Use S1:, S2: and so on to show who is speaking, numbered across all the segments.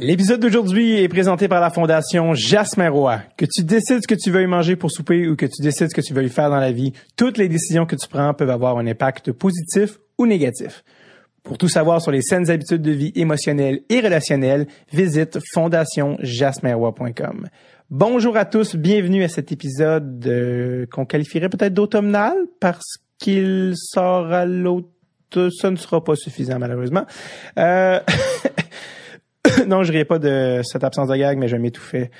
S1: L'épisode d'aujourd'hui est présenté par la Fondation Jasmin Roy. Que tu décides ce que tu veux manger pour souper ou que tu décides ce que tu veux y faire dans la vie, toutes les décisions que tu prends peuvent avoir un impact positif ou négatif. Pour tout savoir sur les saines habitudes de vie émotionnelles et relationnelles, visite fondationjasminroy.com. Bonjour à tous, bienvenue à cet épisode euh, qu'on qualifierait peut-être d'automnal parce qu'il sort à l'automne. Ça ne sera pas suffisant malheureusement. Euh... non, je riais pas de cette absence de gag, mais je m'étouffais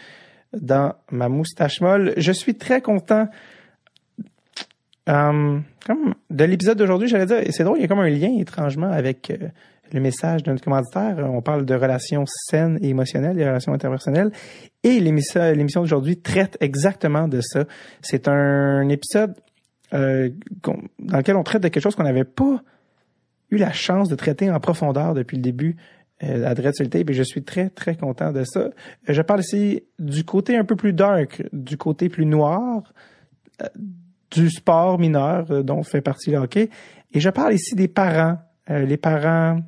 S1: dans ma moustache molle. Je suis très content euh, comme de l'épisode d'aujourd'hui, j'allais dire, c'est drôle, il y a comme un lien étrangement avec euh, le message de notre commanditaire. On parle de relations saines et émotionnelles, des relations interpersonnelles. Et l'émission d'aujourd'hui traite exactement de ça. C'est un épisode euh, dans lequel on traite de quelque chose qu'on n'avait pas eu la chance de traiter en profondeur depuis le début à Dread et je suis très, très content de ça. Euh, je parle ici du côté un peu plus dark, du côté plus noir, euh, du sport mineur euh, dont fait partie le hockey. Et je parle ici des parents, les parents,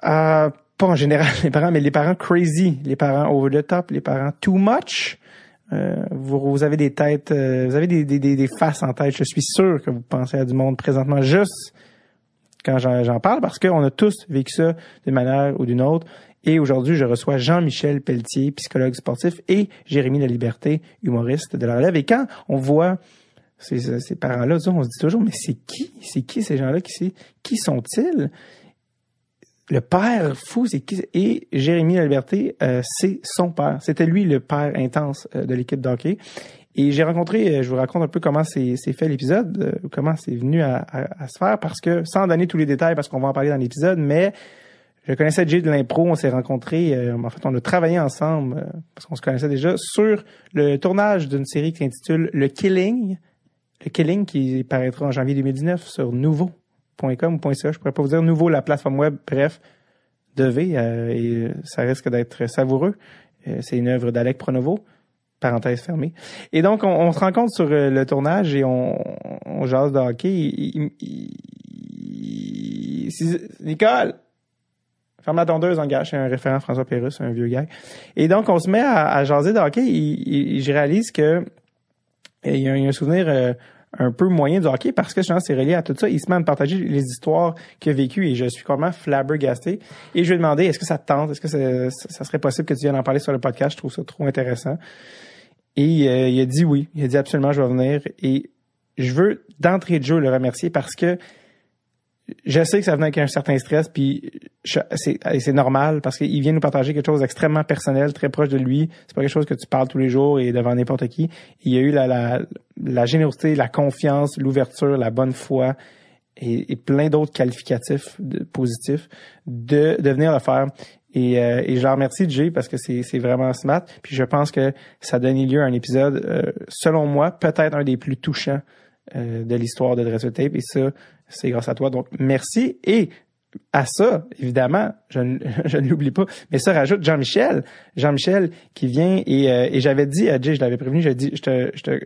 S1: pas en général les parents, mais les parents crazy, les parents over the top, les parents too much. Vous, vous, avez des têtes, vous avez des, des, des, faces en tête. Je suis sûr que vous pensez à du monde présentement juste quand j'en parle parce qu'on a tous vécu ça d'une manière ou d'une autre. Et aujourd'hui, je reçois Jean-Michel Pelletier, psychologue sportif, et Jérémy Liberté, humoriste de la relève. Et quand on voit ces, parents-là, on se dit toujours, mais c'est qui? C'est qui ces gens-là? Qui, sont-ils? Le père fou, c'est qui? Et Jérémy Liberté, euh, c'est son père. C'était lui le père intense euh, de l'équipe d'hockey. Et j'ai rencontré, euh, je vous raconte un peu comment c'est fait l'épisode, euh, comment c'est venu à, se faire, parce que, sans donner tous les détails, parce qu'on va en parler dans l'épisode, mais je connaissais Jay de l'impro, on s'est rencontrés, euh, en fait, on a travaillé ensemble, parce qu'on se connaissait déjà, sur le tournage d'une série qui s'intitule Le Killing, Le Killing qui paraîtra en janvier 2019 sur nouveau.com ou .ca, je pourrais pas vous dire nouveau, la plateforme web, bref, devez, et ça risque d'être savoureux. c'est une œuvre d'Alec Pronovo parenthèse fermée. Et donc, on, se rencontre sur euh, le tournage et on, on jase de hockey. Nicole! Ferme la tondeuse, engage. C'est un référent François Pérusse, un vieux gars. Et donc, on se met à, à jaser de hockey et, je réalise que il y a, un souvenir euh, un peu moyen du hockey parce que c'est relié à tout ça. Il se met à me partager les histoires qu'il a vécues et je suis complètement flabbergasté. Et je lui ai demandé, est-ce que ça te tente? Est-ce que ça serait possible que tu viennes en parler sur le podcast? Je trouve ça trop intéressant. Et euh, il a dit oui. Il a dit absolument, je vais venir. Et je veux d'entrée de jeu le remercier parce que je sais que ça venait avec un certain stress, puis c'est normal parce qu'il vient nous partager quelque chose d'extrêmement personnel, très proche de lui. C'est pas quelque chose que tu parles tous les jours et devant n'importe qui. Il y a eu la, la, générosité, la confiance, l'ouverture, la bonne foi et, plein d'autres qualificatifs positifs de venir le faire. Et, euh, et je leur remercie Jay parce que c'est vraiment smart. Puis je pense que ça donne lieu à un épisode, euh, selon moi, peut-être un des plus touchants euh, de l'histoire de Dress Tape. Et ça, c'est grâce à toi. Donc merci. Et à ça, évidemment, je, ne l'oublie pas, mais ça rajoute Jean-Michel. Jean-Michel qui vient et, j'avais dit à Jay, je l'avais prévenu, j'ai dit, je, te, je, te,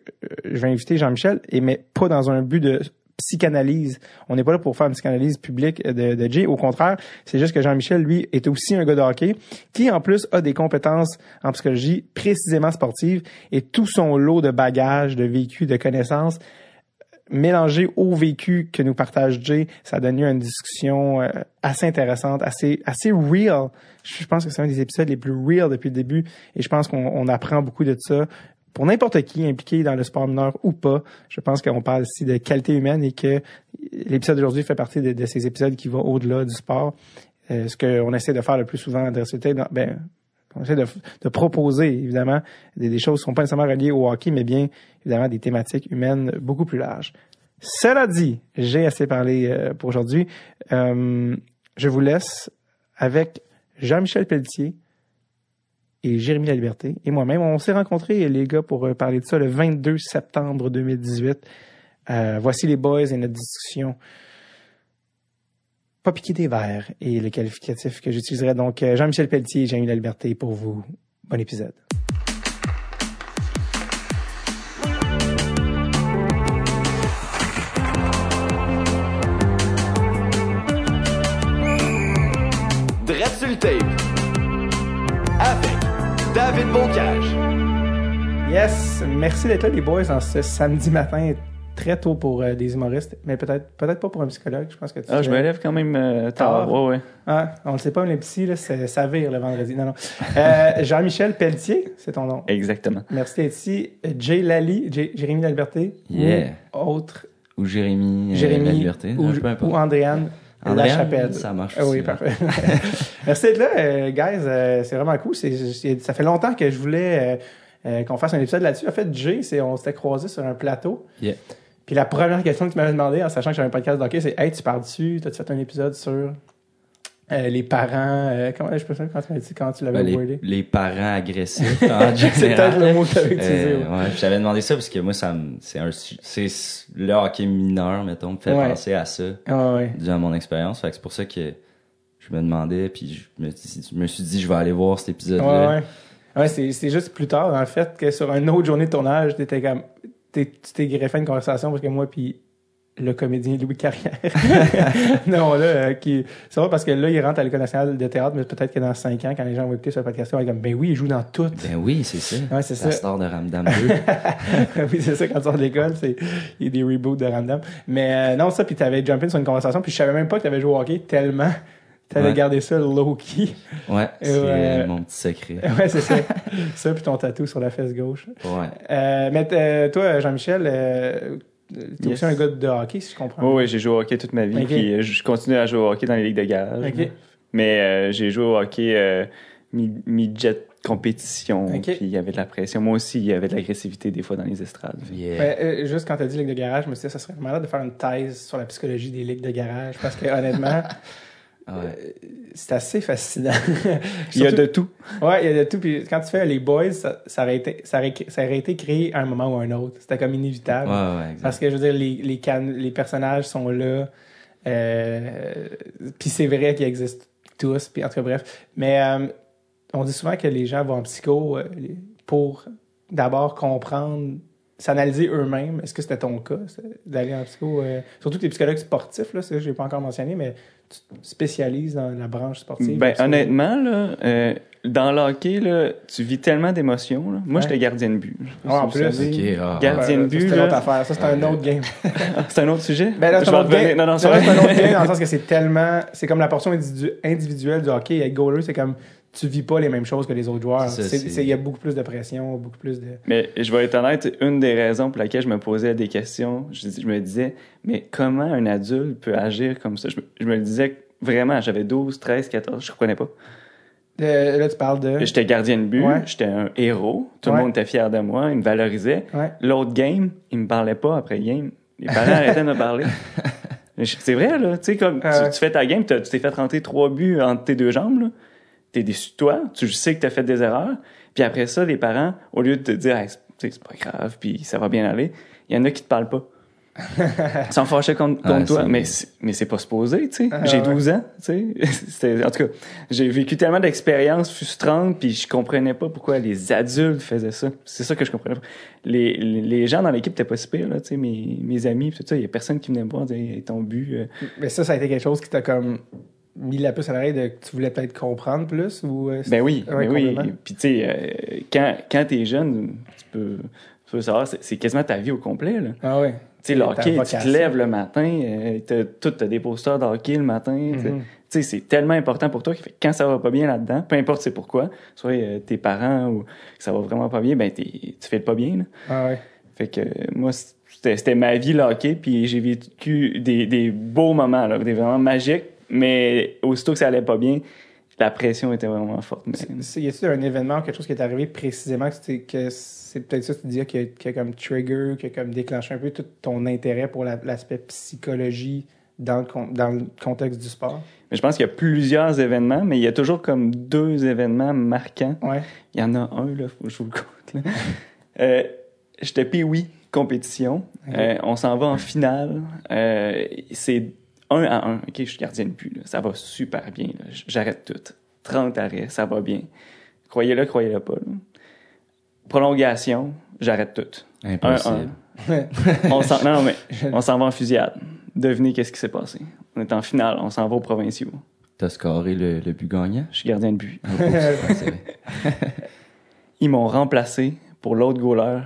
S1: je vais inviter Jean-Michel, mais pas dans un but de psychanalyse. On n'est pas là pour faire une psychanalyse publique de, de Jay. Au contraire, c'est juste que Jean-Michel, lui, est aussi un gars de hockey qui, en plus, a des compétences en psychologie précisément sportives et tout son lot de bagages, de vécu, de connaissances mélangé au vécu que nous partage Jay, ça lieu à une discussion euh, assez intéressante, assez assez real. Je pense que c'est un des épisodes les plus real depuis le début et je pense qu'on apprend beaucoup de ça pour n'importe qui impliqué dans le sport mineur ou pas, je pense qu'on parle ici de qualité humaine et que l'épisode d'aujourd'hui fait partie de, ces épisodes qui vont au-delà du sport. Euh, ce qu'on essaie de faire le plus souvent dans, ben, on essaie de, proposer, évidemment, des, choses qui sont pas nécessairement reliées au hockey, mais bien, évidemment, des thématiques humaines beaucoup plus larges. Cela dit, j'ai assez parlé euh, pour aujourd'hui. Euh, je vous laisse avec Jean-Michel Pelletier, et Jérémy La Liberté et moi-même. On s'est rencontrés, les gars, pour euh, parler de ça le 22 septembre 2018. Euh, voici les boys et notre discussion. Pas piquer des verres et le qualificatif que j'utiliserai. Donc, euh, Jean-Michel Pelletier et Jérémy La Liberté pour vous. Bon épisode. Merci d'être là les boys en ce samedi matin très tôt pour euh, des humoristes, mais peut-être peut-être pas pour un psychologue. Je pense que tu
S2: Ah, je me lève quand même euh, tard.
S1: Tard.
S2: Ouais, ouais.
S1: Ah, on le sait pas, mais les petits, là, c'est- ça vire le vendredi. Non, non. Euh, Jean-Michel Pelletier, c'est ton nom.
S2: Exactement.
S1: Merci d'être ici. Jay Lally, Jérémy Laliberté.
S3: Yeah.
S1: Ou autre,
S3: Ou Jérémy,
S1: Jérémy.
S3: La Liberté.
S1: ou,
S3: peu importe.
S1: ou Andréane.
S3: Andréane,
S1: Lachapelle.
S3: ça marche
S1: Ah oui,
S3: hein.
S1: parfait. Merci d'être là, guys. C'est vraiment cool. Ça fait longtemps que je voulais euh, qu'on fasse un épisode là-dessus. En fait, Jay, c'est, on s'était croisés sur un plateau.
S3: Yeah.
S1: Puis la première question que tu m'avais demandé, en sachant que j'avais un podcast d'hockey, c'est Hey, tu parles dessus, t'as-tu fait un épisode sur euh, les parents, euh, comment je peux dire, quand tu m'as dit, quand tu l'avais
S3: Ben, les,
S1: wordé?
S3: les parents agressifs.
S1: C'est peut-être le mot que t'avais utilisé.
S3: Euh,
S1: ouais.
S3: t'avais demandé ça parce que moi, ça c'est un, c'est le hockey mineur, mettons, me fait
S1: Ouais.
S3: penser à ça,
S1: Ah ouais.
S3: dû à mon expérience. Fait que c'est pour ça que je me demandais, puis je me, je me suis dit, je vais aller voir cet épisode-là.
S1: Ouais. C'est, c'est juste plus tard, en fait, que sur une autre journée de tournage, t'étais comme, tu t'es greffé une conversation parce que moi, puis le comédien Louis Carrière. non, là, euh, qui, c'est vrai parce que là, il rentre à l'École nationale de théâtre, mais peut-être que dans 5 ans, quand les gens vont écouter ce podcast, ils vont être comme, ben oui, il joue dans tout.
S3: Ben oui, c'est ça.
S1: Ouais, c'est
S3: La
S1: ça.
S3: star de Ramdam 2.
S1: oui, c'est ça, quand tu sors de l'école, c'est, il y a des reboots de Random. Mais, euh, non, ça, puis t'avais jumpé sur une conversation, puis je savais même pas que t'avais joué au hockey tellement t'avais
S3: Ouais.
S1: gardé ça low-key.
S3: Ouais, c'est
S1: Ouais.
S3: mon petit secret.
S1: ouais, c'est ça. ça, puis ton tatou sur la fesse gauche.
S3: Ouais.
S1: Euh, mais euh, toi, Jean-Michel, euh, t'es
S2: Yes.
S1: aussi un gars de hockey, si je comprends.
S2: Oui, oui, j'ai joué au hockey toute ma vie.
S1: Ok.
S2: Puis euh, je continue à jouer au hockey dans les ligues de garage.
S1: Ok.
S2: Mais euh, j'ai joué au hockey euh, mi- mi-jet compétition.
S1: Ok.
S2: Puis il y avait de la pression. Moi aussi, il y avait de l'agressivité des fois dans les estrades.
S3: Yeah.
S1: Ouais, euh, juste quand t'as dit ligue de garage, je me suis dit, ça serait malade de faire une thèse sur la psychologie des ligues de garage, parce que honnêtement,
S3: Ouais.
S1: c'est assez fascinant.
S2: Il y a de tout.
S1: Ouais, il y a de tout. Puis quand tu fais les boys, ça, ça, aurait, été, ça, aurait, ça aurait été créé à un moment ou à un autre. C'était comme inévitable.
S3: Ouais, ouais, exact.
S1: Parce que je veux dire, les, les, can- les personnages sont là. Euh, puis c'est vrai qu'ils existent tous. Puis en tout cas, bref. Mais euh, on dit souvent que les gens vont en psycho euh, pour d'abord comprendre, s'analyser eux-mêmes. Est-ce que c'était ton cas, d'aller en psycho? euh, surtout que les psychologues sportifs, là, ça je n'ai pas encore mentionné, mais tu te spécialises dans la branche sportive?
S2: Ben, honnêtement, là, euh, dans le hockey, là, tu vis tellement d'émotions. là. Moi,
S1: Ouais.
S2: j'étais gardien de but.
S1: Ouais, en plus.
S3: ah.
S2: Gardien de but,
S1: c'est une autre affaire. Ça, c'est un autre game.
S2: C'est un autre sujet?
S1: Ben là, c'est
S2: Je
S1: un
S2: vais
S1: autre game.
S2: Non, non,
S1: un autre game dans le sens que c'est tellement. C'est comme la portion individu- individuelle du hockey. Être goaler, c'est comme. Tu vis pas les mêmes choses que les autres joueurs. Il y a beaucoup plus de pression, beaucoup plus de.
S2: Mais je vais être honnête, une des raisons pour laquelle je me posais des questions, je, me disais, mais comment un adulte peut agir comme ça? Je me, je me le disais vraiment, j'avais 12, 13, 14, je comprenais pas.
S1: Euh, là, tu parles de.
S2: J'étais gardien de but,
S1: Ouais.
S2: j'étais un héros, tout
S1: Ouais.
S2: le monde était fier de moi, il me valorisait.
S1: Ouais.
S2: L'autre game, il me parlait pas après game. Les parents arrêtaient de me parler. C'est vrai, là. Tu sais, comme
S1: ouais.
S2: tu, tu fais ta game, tu t'es fait rentrer trois buts entre tes deux jambes, là. T'es déçu de toi, tu sais que t'as fait des erreurs. Puis après ça, les parents, au lieu de te dire, Hey, c'est pas grave, puis ça va bien aller, il y en a qui te parlent pas. Ils sont fâchés contre, contre
S3: Ouais,
S2: toi, mais c'est, mais c'est pas supposé, tu sais.
S1: Ah,
S2: j'ai
S1: ouais.
S2: 12 ans, tu sais. En tout cas, j'ai vécu tellement d'expériences frustrantes, puis je comprenais pas pourquoi les adultes faisaient ça. C'est ça que je comprenais pas. Les, les, gens dans l'équipe étaient pas si pires, là, tu sais, mes, mes amis, puis tout ça, il y a personne qui venait me voir, dire, ton but, euh,
S1: Mais ça, ça a été quelque chose qui t'a comme mis la puce à l'oreille de que tu voulais peut-être comprendre plus ou. euh,
S2: Ben oui, ben oui. Puis tu sais, euh, quand, quand t'es jeune, tu peux, tu peux savoir, c'est, quasiment ta vie au complet, là.
S1: Ah ouais.
S2: Tu sais, le hockey, tu te lèves le matin, euh, t'as, tout, t'as des posters de hockey le matin. tu sais.
S1: Mhm.
S2: Tu sais, c'est tellement important pour toi que quand ça va pas bien là-dedans, peu importe c'est pourquoi, soit euh, tes parents ou que ça va vraiment pas bien, ben tu fais le pas bien. Là.
S1: Ah ouais.
S2: Fait que moi, c'était, ma vie le hockey, puis j'ai vécu des, des beaux moments, là, des moments magiques, mais aussitôt que ça allait pas bien, la pression était vraiment forte. Mais-
S1: Y a-t-il un événement ou quelque chose qui est arrivé précisément que, c'est peut-être ça que tu disais qui a, qui a comme trigger, qui a comme déclenché un peu tout ton intérêt pour la- l'aspect psychologie dans le, dans le contexte du sport?
S2: Mais je pense qu'il y a plusieurs événements, mais il y a toujours comme deux événements marquants.
S1: Ouais.
S2: Il y en a un, là, faut que je vous le compte. Euh, J'étais oui compétition. Euh, on s'en va en finale. Euh, c'est un à un. OK, je suis gardien de but. là. Ça va super bien. J'arrête tout. 30 arrêts, ça va bien. Croyez-le, croyez-le pas. là. Prolongation, j'arrête tout. Un,
S3: Impossible.
S2: un. On s'en, non, mais on s'en va en fusillade. Devinez qu'est-ce qui s'est passé. On est en finale, on s'en va aux provinciaux.
S3: T'as scoré le, le but gagnant?
S2: Je suis gardien de but.
S3: Ah,
S2: ils m'ont remplacé pour l'autre goaler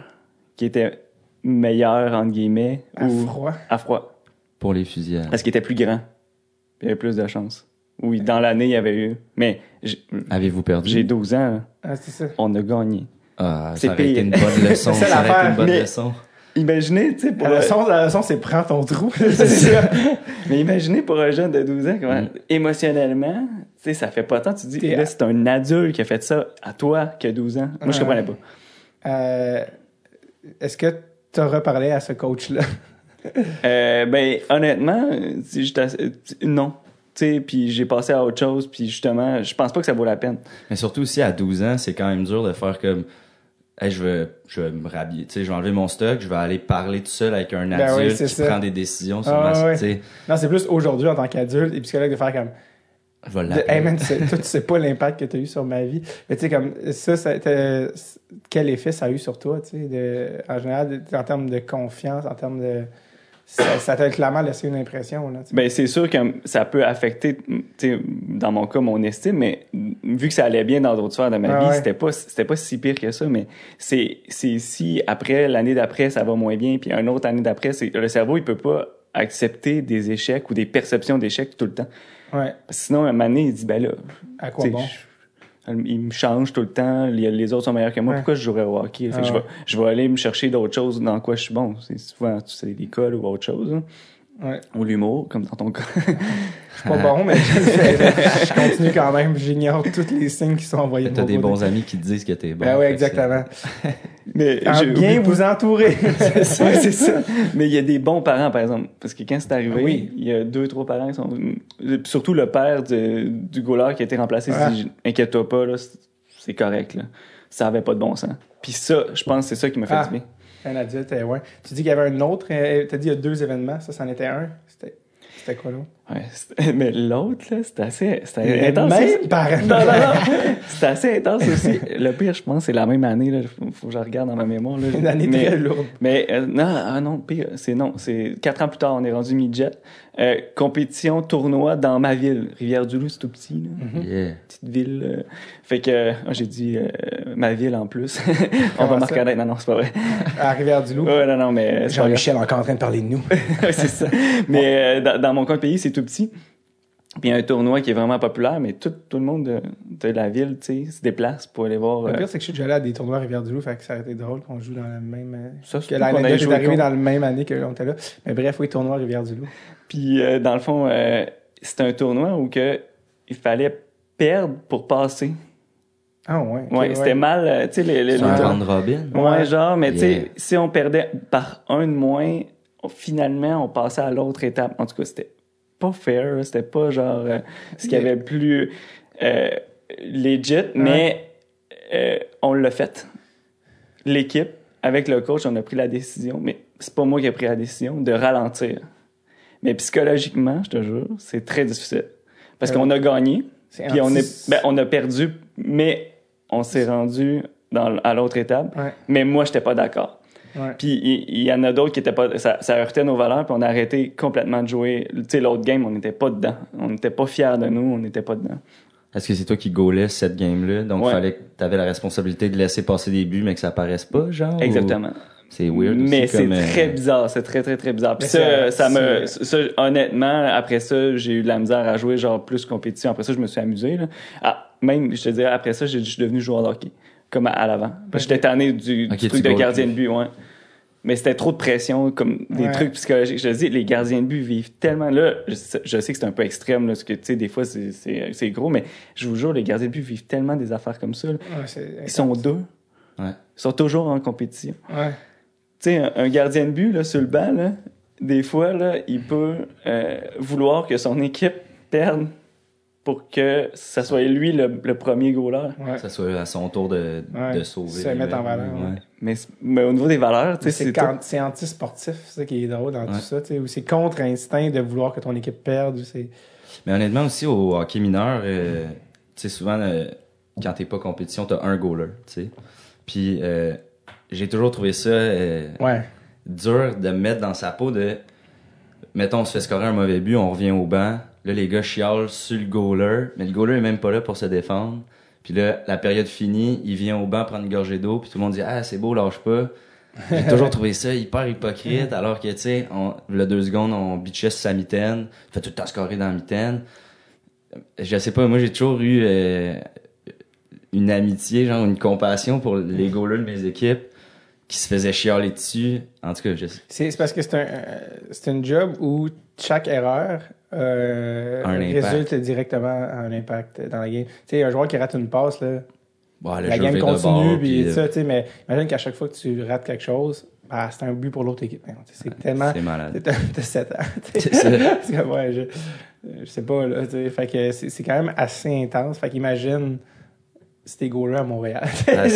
S2: qui était meilleur, entre guillemets,
S1: À
S2: ou
S1: froid.
S2: à froid.
S3: Pour les fusillades.
S2: Parce qu'il était plus grand? Il avait plus de chance. Oui, dans l'année, il y avait eu. Mais j'ai
S3: Avez-vous perdu?
S2: j'ai 12 ans, là.
S1: Ah, c'est ça.
S2: on a gagné.
S3: Ah,
S2: C'est
S3: ça aurait été
S2: pire.
S3: une bonne leçon.
S1: C'est ça
S3: ça aurait été
S1: l'affaire,
S3: une bonne
S2: mais-
S3: leçon.
S2: Imaginez, tu sais, pour.
S1: La
S2: un-
S1: leçon, la leçon, c'est prends ton trou. c'est ça.
S2: Mais imaginez pour un jeune de 12 ans, comment,
S3: Mm.
S2: émotionnellement, tu sais, ça fait pas tant. Tu te dis,
S1: T'es-
S2: là, c'est un adulte qui a fait ça à toi qui a 12 ans. Moi, je
S1: Ouais.
S2: comprenais pas.
S1: Euh, Est-ce que tu as reparlé à ce coach-là?
S2: Euh, ben, honnêtement, assez- euh, non. Tu sais, puis j'ai passé à autre chose, puis justement, je pense pas que ça vaut la peine.
S3: Mais surtout aussi à 12 ans, c'est quand même dur de faire comme hey, je vais je vais me rhabiller, tu sais, je vais enlever mon stock, je vais aller parler tout seul avec un
S1: Ben
S3: adulte
S1: oui,
S3: qui
S1: ça.
S3: prend des décisions sur
S1: Ah,
S3: ma,
S1: ouais.
S3: tu sais,
S1: Non, c'est plus aujourd'hui en tant qu'adulte et psychologue de faire comme
S3: je vais
S1: de,
S3: l'appeler.
S1: Hey man, tu sais, toi, tu sais pas l'impact que tu as eu sur ma vie. Mais tu sais, comme ça, quel effet ça a eu sur toi, tu sais, de, en général, de- en termes de confiance, en termes de. Ça ça t'a clairement laissé une impression, là.
S2: Ben, c'est sûr que ça peut affecter, tu sais, dans mon cas, mon estime, mais vu que ça allait bien dans d'autres sphères de ma
S1: Ah
S2: vie,
S1: ouais.
S2: c'était pas, c'était pas si pire que ça, mais c'est, c'est si après, l'année d'après, ça va moins bien, puis une autre année d'après, c'est, le cerveau, il peut pas accepter des échecs ou des perceptions d'échecs tout le temps.
S1: Ouais.
S2: Parce que sinon, un moment donné, il dit, ben là,
S1: À quoi bon?
S2: je- il me change tout le temps, les, autres sont meilleurs que moi,
S1: Ouais.
S2: pourquoi je jouerais au hockey? Fait que
S1: Ah
S2: je,
S1: ouais.
S2: vais, je vais aller me chercher d'autres choses dans quoi je suis bon. C'est souvent, tu sais, l'école ou autre chose, hein.
S1: Ouais.
S2: ou l'humour, comme dans ton cas.
S1: Je suis pas bon, mais je, continue quand même. J'ignore tous les signes qui sont envoyés.
S3: T'as des bons amis qui te disent que t'es bon.
S1: Ben oui, exactement.
S2: Mais
S1: bien vous entourer.
S2: C'est ça. Mais il y a des bons parents, par exemple. Parce que quand c'est arrivé,
S1: Ah oui.
S2: il y a deux, trois parents qui sont. Surtout le père de- du goaler qui a été remplacé.
S1: Ouais.
S2: Si inquiète-toi pas, là, c'est- c'est correct. Là. Ça avait pas de bon sens. Puis ça, je pense que c'est ça qui m'a fait
S1: Ah.
S2: du bien.
S1: Un adulte, euh, ouais. Tu dis qu'il y avait un autre. euh, T'as dit il y a deux événements. Ça, c'en était un. C'était c'était quoi l'autre?
S2: Ouais, mais l'autre, là, c'était assez, c'était intense. aussi.
S1: parents.
S2: Non, non, non. C'était assez intense aussi. Le pire, je pense, c'est la même année. Là. Faut, que je regarde dans ma mémoire. Là.
S1: Une année
S2: mais,
S1: très lourde.
S2: Mais euh, non, ah non, pire, c'est non, c'est quatre ans plus tard, on est rendu midget. Euh, compétition tournoi dans ma ville, Rivière-du-Loup, c'est tout petit, là.
S1: Mhm.
S3: Yeah.
S2: petite ville. euh. Fait que euh, j'ai dit euh, ma ville en plus. on
S1: Comment
S2: va
S1: ça?
S2: reconnaître. Non, non, c'est pas vrai.
S1: À Rivière-du-Loup.
S2: Ouais, non, non, mais.
S1: Jean-Michel encore en train de parler de nous.
S2: Ouais, c'est ça. Mais euh, dans, dans mon coin de pays, c'est tout petit. Puis il y a un tournoi qui est vraiment populaire, mais tout, tout le monde de, de la ville, tu sais, se déplace pour aller voir.
S1: Le
S2: euh,
S1: pire, c'est que je suis déjà allé à des tournois à Rivière-du-Loup, fait que ça a été drôle qu'on joue dans la même. euh,
S2: Ça, c'est
S1: que l'anecdote est
S2: joué
S1: arrivée dans la même année que l'on était là. Mais bref, oui, tournoi à Rivière-du-Loup.
S2: Puis euh, dans le fond, euh, c'était un tournoi où que il fallait perdre pour passer.
S1: Ah, ouais.
S2: Ouais, c'était mal, euh, tu sais, les, les, les-
S3: robin.
S2: Ouais,
S1: Ouais.
S2: genre, mais tu sais, si on perdait par un de moins, on- finalement, on passait à l'autre étape. En tout cas, c'était pas fair, c'était pas genre euh, ce qu'il y avait plus euh, legit, mais euh, on l'a fait. L'équipe, avec le coach, on a pris la décision, mais c'est pas moi qui ai pris la décision de ralentir. Mais psychologiquement, je te jure, c'est très difficile. Parce qu'on a gagné, puis on, est, ben, on a perdu, mais on s'est rendu dans, à l'autre étape.
S1: Ouais,
S2: Mais moi, j'étais pas d'accord.
S1: Ouais.
S2: Puis il y, en a d'autres qui étaient pas. Ça, ça heurtait nos valeurs, puis on a arrêté complètement de jouer. Tu sais, l'autre game, on n'était pas dedans. On n'était pas fiers de nous, on n'était pas dedans.
S3: Est-ce que c'est toi qui goalais cette game-là? Donc,
S2: Ouais.
S3: fallait que t'avais la responsabilité de laisser passer des buts, mais que ça paraisse pas, genre?
S2: Exactement.
S3: ou- C'est weird.
S2: Mais c'est
S3: comme, euh,
S2: très bizarre, c'est très, très, très bizarre. Puis ça, ça me. Ça, honnêtement, après ça, j'ai eu de la misère à jouer, genre, plus compétition. Après ça, je me suis amusé, là. Ah, même, je te dirais, après ça, j'ai- je suis devenu joueur de hockey. Comme à, l'avant. Que J'étais tanné du, du truc de gardien de but, ouais. Mais c'était trop de pression, comme des
S1: Ouais.
S2: trucs psychologiques. Je te dis, les gardiens de but vivent tellement là. Je, sais- je sais que c'est un peu extrême, là, parce que, tu sais, des fois, c'est- gros, mais je vous jure, les gardiens de but vivent tellement des affaires comme ça.
S1: Ouais,
S2: Ils sont deux.
S3: Ouais.
S2: Ils sont toujours en compétition.
S1: Ouais.
S2: Tu sais, un, un gardien de but, là, sur le banc, là, des fois, là, il peut euh, vouloir que son équipe perde pour que ça soit lui le, le premier goaler.
S1: Ouais.
S3: Ça soit à son tour de,
S1: Ouais.
S3: de sauver.
S1: Se mettre en valeur, ouais.
S2: Mais, mais au niveau des valeurs, tu sais,
S1: C'est
S2: c'est
S1: anti-sportif, c'est ça qui est drôle dans
S3: Ouais.
S1: tout ça, ou c'est contre-instinct de vouloir que ton équipe perde.
S3: Mais honnêtement aussi au hockey mineur, euh, tu sais souvent euh, quand t'es pas compétition, t'as un goaler, tu sais. Puis euh, j'ai toujours trouvé ça euh,
S1: Ouais.
S3: dur de me mettre dans sa peau de mettons on se fait scorer un mauvais but, on revient au banc, là les gars chialent sur le goaler, mais le goaler est même pas là pour se défendre. Puis là, la période finie, il vient au banc prendre une gorgée d'eau, puis tout le monde dit Ah, c'est beau, lâche pas. J'ai toujours trouvé ça hyper hypocrite, alors que, tu sais, on, le deux secondes, on bitchait sur sa mitaine, fait tout le temps scorer dans la mitaine. Je sais pas, moi, j'ai toujours eu euh, une amitié, genre une compassion pour les goalers de mes équipes qui se faisaient chialer dessus. En tout cas, je sais.
S1: C'est c'est parce que c'est un, euh, c'est un job où chaque erreur euh,
S3: Un impact.
S1: résulte directement à un impact dans la game. Tu sais, un joueur qui rate une passe, là,
S3: Bon, le
S1: la game continue, puis
S3: puis,
S1: ça, tu sais, mais imagine qu'à chaque fois que tu rates quelque chose, bah, c'est un but pour l'autre équipe. C'est tellement...
S3: C'est malade.
S1: T'as t'as 7 ans.
S3: C'est
S1: ouais, je, je sais pas, là. Fait que c'est c'est quand même assez intense. Fait qu'imagine si t'es goaler à Montréal.
S3: Ah,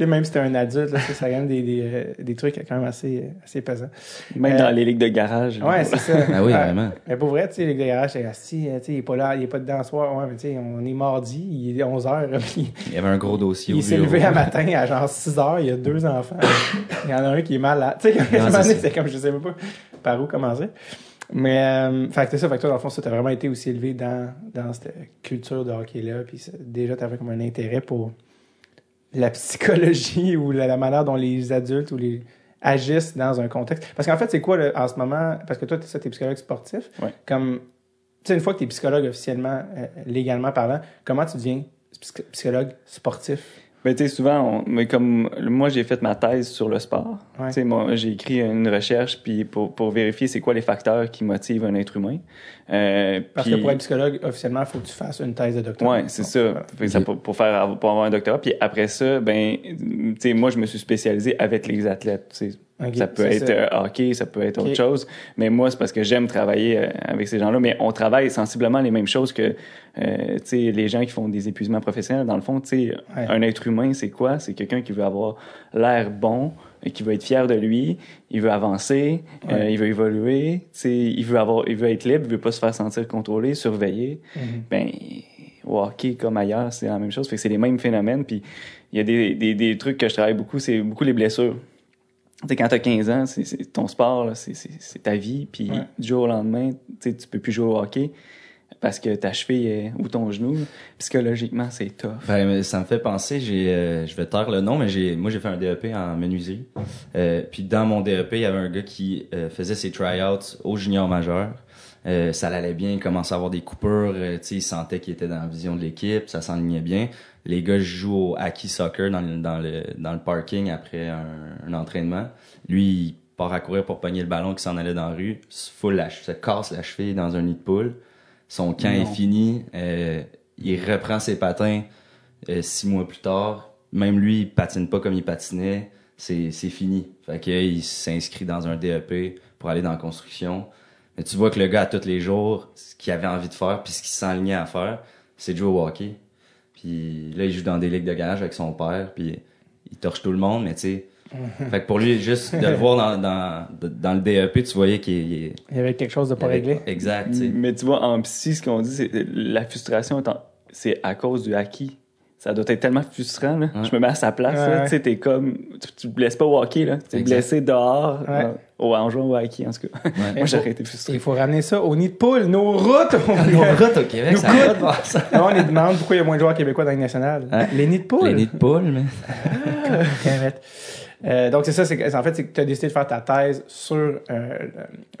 S1: même si t'es un adulte, là, ça, ça même des, des, euh, des trucs quand même assez, assez pesants.
S2: Même
S1: Euh,
S2: dans les ligues de garage.
S1: Ouais, c'est ça.
S3: Ah oui, vraiment.
S1: Mais pour vrai, tu sais, les gars de garage, c'est assis, tu sais, il est pas là, il est pas dedans ce soir. Ouais, mais tu sais, on est mardi, il est 11h, puis
S3: Il y avait un gros dossier
S1: il s'est levé à matin à genre 6h, il y a deux enfants. il y en a un qui est malade. Tu sais, un
S3: c'est
S1: comme, je sais même pas par où commencer. Mais, euh, fait que c'est ça, fait que toi, dans le fond, ça, t'as vraiment été aussi élevé dans, dans cette culture de hockey-là, puis déjà, t'avais comme un intérêt pour la psychologie ou la, la manière dont les adultes ou les agissent dans un contexte. Parce qu'en fait, c'est quoi le- en ce moment, parce que toi, t'es t'es psychologue sportif,
S2: Ouais.
S1: comme, tu sais, une fois que t'es psychologue officiellement, euh, légalement parlant, comment tu deviens psy- psychologue sportif?
S2: Ben, tu sais, souvent, on- mais comme moi, j'ai fait ma thèse sur le sport.
S1: Ouais.
S2: Tu sais, moi, j'ai écrit une recherche puis pour, pour vérifier c'est quoi les facteurs qui motivent un être humain. Euh,
S1: Parce
S2: puis-
S1: que pour être psychologue, officiellement, il faut que tu fasses une thèse de doctorat.
S2: Ouais, c'est ça.
S1: Voilà.
S2: Fait que ça pour, pour faire pour avoir un doctorat. Puis après ça, ben, tu sais, moi, je me suis spécialisé avec les athlètes. ça peut être
S1: ça.
S2: euh, hockey, ça peut être autre chose. Mais moi, c'est parce que j'aime travailler euh, avec ces gens-là. Mais on travaille sensiblement les mêmes choses que, euh, tu sais, les gens qui font des épuisements professionnels. Dans le fond, tu sais,
S1: Ouais.
S2: un être humain, c'est quoi? C'est quelqu'un qui veut avoir l'air bon, qui veut être fier de lui, il veut avancer,
S1: Ouais.
S2: euh, il veut évoluer, tu sais, il veut avoir, il veut être libre, il veut pas se faire sentir contrôlé, surveillé
S1: Mhm.
S2: ben au hockey comme ailleurs, c'est la même chose. Fait que c'est les mêmes phénomènes. Puis il y a des, des, des trucs que je travaille beaucoup, c'est beaucoup les blessures. Tu sais, quand t'as 15 ans, c'est ton sport, c'est- ta vie. Puis
S1: Ouais.
S2: du jour au lendemain, tu sais, tu peux plus jouer au hockey parce que ta cheville est- ou ton genou, psychologiquement, c'est tough.
S3: Ben, ça me fait penser, j'ai, euh, je vais taire le nom, mais j'ai, moi j'ai fait un DEP en menuiserie. Euh, puis dans mon DEP, il y avait un gars qui euh, faisait ses tryouts au junior majeur. Euh, ça allait bien, il commençait à avoir des coupures, euh, sais, il sentait qu'il était dans la vision de l'équipe, ça s'enlignait bien. Les gars jouent au hockey soccer dans le, dans le, dans le parking après un, un entraînement. Lui, il part à courir pour pogner le ballon qui s'en allait dans la rue, se, foule la, se casse la cheville dans un nid de poule. Son camp
S2: Non.
S3: est fini, euh, il reprend ses patins euh, six mois plus tard. Même lui, il patine pas comme il patinait, c'est c'est fini. Fait que, il s'inscrit dans un DEP pour aller dans la construction. Mais tu vois que le gars, à tous les jours, ce qu'il avait envie de faire, puis ce qu'il s'enlignait à faire, c'est de jouer au hockey. Puis là, il joue dans des ligues de garage avec son père, puis il torche tout le monde, mais tu sais... fait que pour lui, juste de le voir dans, dans, dans le DEP, tu voyais qu'il il est...
S1: Il y avait quelque chose de pas réglé.
S3: Exact, tu.
S2: Mais tu vois, en psy, ce qu'on dit, c'est la frustration, est en- c'est à cause du acquis. Ça doit être tellement frustrant, là.
S3: Ouais.
S2: Je me mets à sa place,
S1: Ouais,
S2: là.
S1: ouais.
S2: Tu sais, t'es comme, tu, tu te blesses pas au hockey, là. T'es
S3: Exact.
S2: blessé dehors,
S1: Ouais.
S2: euh, au, en jouant au hockey, en tout cas.
S3: Ouais.
S2: Moi, j'aurais été frustré.
S1: Il faut ramener ça au nid de poule, nos routes!
S3: Nos routes au Québec,
S1: Nous
S3: ça arrête de voir ça.
S1: Non, on les demande pourquoi il y a moins de joueurs québécois dans les nationales.
S3: Hein?
S1: Les nids de poule.
S3: Les nids de poule, mais...
S1: Euh, donc, c'est ça, c'est en fait, c'est que tu as décidé de faire ta thèse sur euh,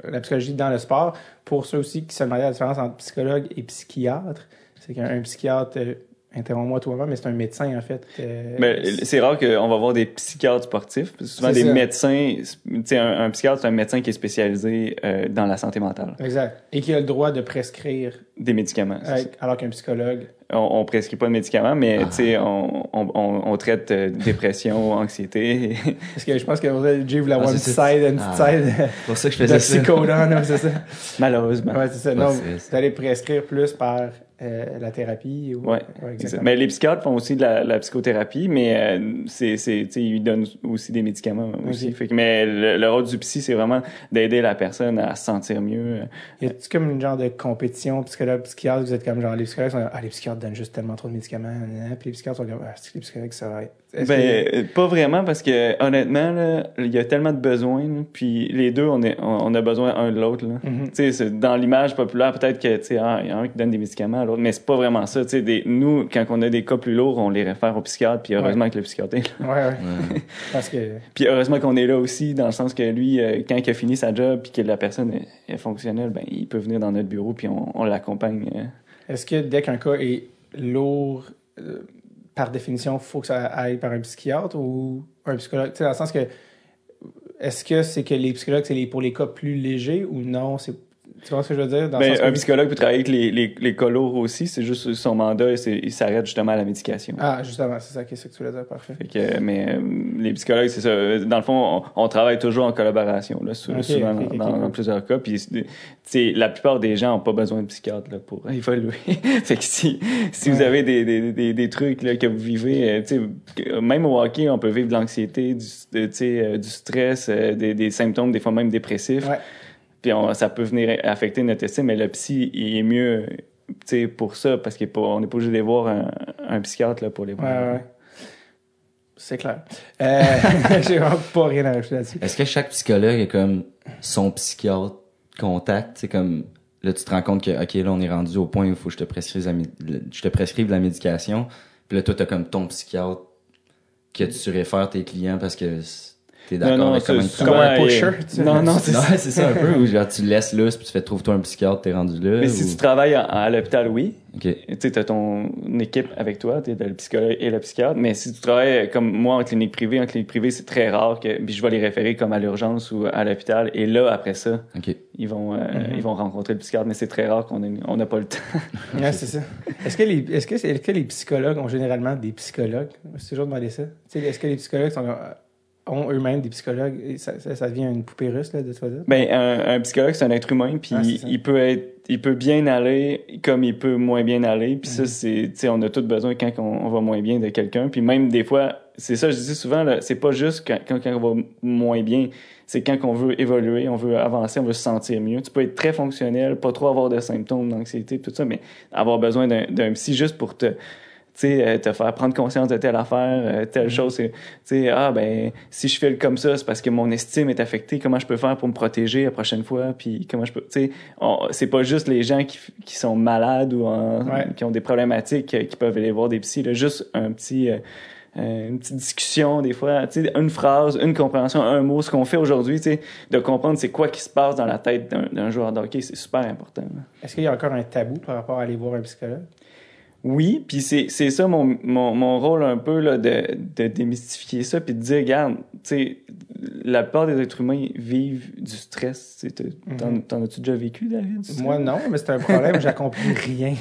S1: la psychologie dans le sport. Pour ceux aussi qui se demandaient la différence entre psychologue et psychiatre, c'est qu'un un psychiatre, euh, interromps-moi toi-même, mais c'est un médecin, en fait. euh,
S2: Mais c'est rare qu'on va voir des psychiatres sportifs. souvent, des
S1: ça.
S2: médecins, tu sais, un, un psychiatre, c'est un médecin qui est spécialisé euh, dans la santé mentale,
S1: Exact. Et qui a le droit de prescrire,
S2: des médicaments.
S1: euh,
S2: ça.
S1: alors qu'un psychologue.
S2: On, on prescrit pas de médicaments, mais
S3: Ah.
S2: tu sais, on, on, on, on traite euh, dépression, anxiété.
S1: Parce que je pense que Jay voulait avoir
S3: Ah,
S1: une petite
S3: ça.
S1: side, une petite
S3: Ah.
S1: side
S3: C'est pour ça que je
S1: de
S3: faisais ça.
S1: psychodon, là, c'est ça.
S2: Malheureusement.
S1: Ouais, c'est ça.
S3: Ouais,
S1: Non, vous allez prescrire plus par euh, la thérapie. Ou...
S2: Ouais,
S1: exactement.
S2: Exact. Mais les psychiatres font aussi de la, la psychothérapie, mais euh, c'est, c'est, ils donnent aussi des médicaments aussi.
S1: Ok.
S2: Fait que, mais le, le rôle du psy, c'est vraiment d'aider la personne à se sentir mieux.
S1: Y a-tu comme une genre de compétition psychologue-psychiatre? Vous êtes comme genre, les psychologues sont ah, les psychiatres donnent juste tellement trop de médicaments, nanana. puis les psychiatres sont comme, ah, les psychologues, ça va être. Est-ce
S2: Ben, euh, pas vraiment parce que honnêtement, là, il y a tellement de besoins, là, puis les deux, on, est, on, on a besoin un de l'autre. là. sais, c'est- dans l'image populaire, peut-être que tu sais, ah, il y en a un qui donne des médicaments, l'autre l'autre. Mais c'est pas vraiment ça. Tu sais, des, nous, quand on a des cas plus lourds, on les réfère au psychiatre, puis heureusement que le psychiatre est là.
S1: Ouais, ouais. Parce que.
S2: Puis heureusement qu'on est là aussi, dans le sens que lui, euh, quand il a fini sa job, puis que la personne est, est fonctionnelle, ben il peut venir dans notre bureau, puis on, on l'accompagne. euh.
S1: Est-ce que dès qu'un cas est lourd, euh, par définition, il faut que ça aille par un psychiatre ou un psychologue? Tu sais, dans le sens que. Est-ce que c'est que les psychologues, c'est les- pour les cas plus légers ou non? C'est, tu vois ce que je veux dire? Dans
S2: Ben,
S1: que-
S2: un psychologue peut travailler avec les, les, les lourds aussi, c'est juste son mandat, c'est- il s'arrête justement à la médication.
S1: Ah, justement, c'est ça, qu'est-ce que tu voulais dire? Parfait.
S2: Fait que, mais euh, les psychologues, c'est ça. Dans le fond, on, on travaille toujours en collaboration, là, souvent
S1: ok, ok,
S2: dans, plusieurs cas. Puis, la plupart des gens n'ont pas besoin de psychiatre là, pour évoluer. fait que si, si vous avez des, des, des, des trucs là, que vous vivez, euh, même au hockey, on peut vivre de l'anxiété, du, de- tu sais, euh, du stress, euh, des, des symptômes, des fois même dépressifs.
S1: Ouais.
S2: Puis on- ça peut venir affecter notre estime, mais le psy, il est mieux tu sais, pour ça, parce qu'on n'est pas obligé d'aller voir un, un psychiatre là, pour les
S1: Ouais,
S2: voir.
S1: ouais. C'est clair. Euh, j'ai vraiment pas rien à rajouter là-dessus.
S3: Est-ce que chaque psychologue est comme son psychiatre contact? C'est comme, là, tu te rends compte que, OK, là, on est rendu au point où il faut que je te prescrive la, je te prescrive la médication. Puis là, toi, t'as comme ton psychiatre que tu réfères tes clients parce que t'es d'accord
S2: non,
S3: avec
S2: c'est
S3: comment
S1: Comme un pusher, tu sais.
S2: Non, non, c'est
S3: Non,
S2: ça.
S3: c'est ça un peu, où genre, tu laisses là, puis tu fais trouve-toi un psychiatre, t'es rendu là.
S2: Mais
S3: ou-
S2: si tu travailles à, à l'hôpital, oui.
S3: OK.
S2: Tu sais, t'as ton équipe avec toi, t'es le psychologue et le psychiatre. Mais si tu travailles comme moi en clinique privée, en clinique privée, c'est très rare que puis je vais les référer comme à l'urgence ou à l'hôpital. Et là, après ça,
S3: OK.
S2: ils vont, euh,
S1: Mhm.
S2: ils vont rencontrer le psychiatre. Mais c'est très rare qu'on ait- on n'a pas le temps.
S1: Ouais, c'est ça. Est-ce que, les, est-ce, que, est-ce que les psychologues ont généralement des psychologues? Je me suis toujours demandé ça. Tu sais, est-ce que les psychologues sont, ont eux-mêmes des psychologues? Et ça, ça, ça devient une poupée russe, là, de toi dire?
S2: Ben, un, un psychologue, c'est un être humain, puis
S1: Ah,
S2: il peut être, il peut bien aller comme il peut moins bien aller. Puis
S1: Mhm.
S2: ça, c'est, tu sais, on a tous besoin quand on, on va moins bien de quelqu'un. Puis même des fois, c'est ça, je dis souvent, là, c'est pas juste quand, quand, quand on va moins bien, c'est quand on veut évoluer, on veut avancer, on veut se sentir mieux. Tu peux être très fonctionnel, pas trop avoir de symptômes d'anxiété, tout ça, mais avoir besoin d'un, d'un psy juste pour te, sais, euh, te faire prendre conscience de telle affaire, euh, telle chose, c'est, tu sais, ah ben, si je file comme ça, c'est parce que mon estime est affectée, comment je peux faire pour me protéger la prochaine fois, puis comment je peux, tu sais, c'est pas juste les gens qui, qui sont malades ou en-
S1: Ouais.
S2: qui ont des problématiques euh, qui peuvent aller voir des psys, là, juste un petit... euh, une petite discussion des fois, tu sais, une phrase, une compréhension, un mot, ce qu'on fait aujourd'hui, tu sais, de comprendre c'est quoi qui se passe dans la tête d'un, joueur de hockey, c'est super important.
S1: Est-ce qu'il y a encore un tabou par rapport à aller voir un psychologue?
S2: Oui, puis c'est c'est ça mon, mon, mon rôle un peu là, de, de démystifier ça puis de dire regarde, tu la plupart des êtres humains vivent du stress, t'en,
S1: Mhm.
S2: t'en as-tu déjà vécu David
S1: Moi, non, mais c'est un problème, j'accomplis rien.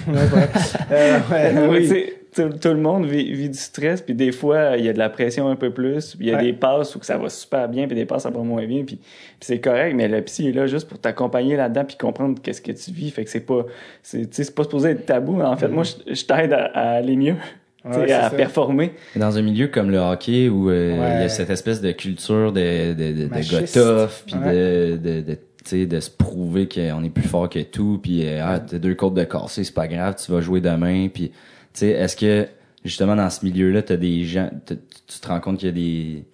S1: Euh, ouais,
S2: Oui, tout, tout le monde vit, vit du stress, puis des fois, il y a de la pression un peu plus, puis il y a
S1: Ouais.
S2: des passes où ça va super bien, puis des passes ça va moins bien, puis, puis c'est correct, mais le psy est là juste pour t'accompagner là-dedans, puis comprendre qu'est-ce que tu vis, fait que c'est pas, c'est, tu sais, c'est pas supposé être tabou, en fait, moi, je, je t'aide à, à aller mieux,
S1: Ouais,
S2: à
S1: ça.
S2: performer.
S3: Dans un milieu comme le hockey où euh, il y a cette espèce de culture de, de, de, de
S1: Machiste.
S3: gars tough, puis
S1: Ouais.
S3: de, de, de, tu sais, de se prouver qu'on est plus fort que tout, puis euh, ah, t'as deux côtes de cassé, c'est pas grave, tu vas jouer demain, puis sais, est-ce que justement dans ce milieu-là, t'as des gens, tu te rends compte qu'il y a des,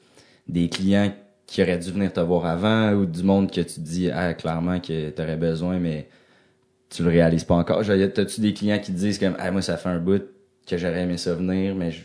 S3: des clients qui auraient dû venir te voir avant ou du monde que tu dis ah clairement que t'aurais besoin, mais tu le réalises pas encore? T'as-tu des clients qui te disent comme ah moi ça fait un bout que j'aurais aimé ça mais je,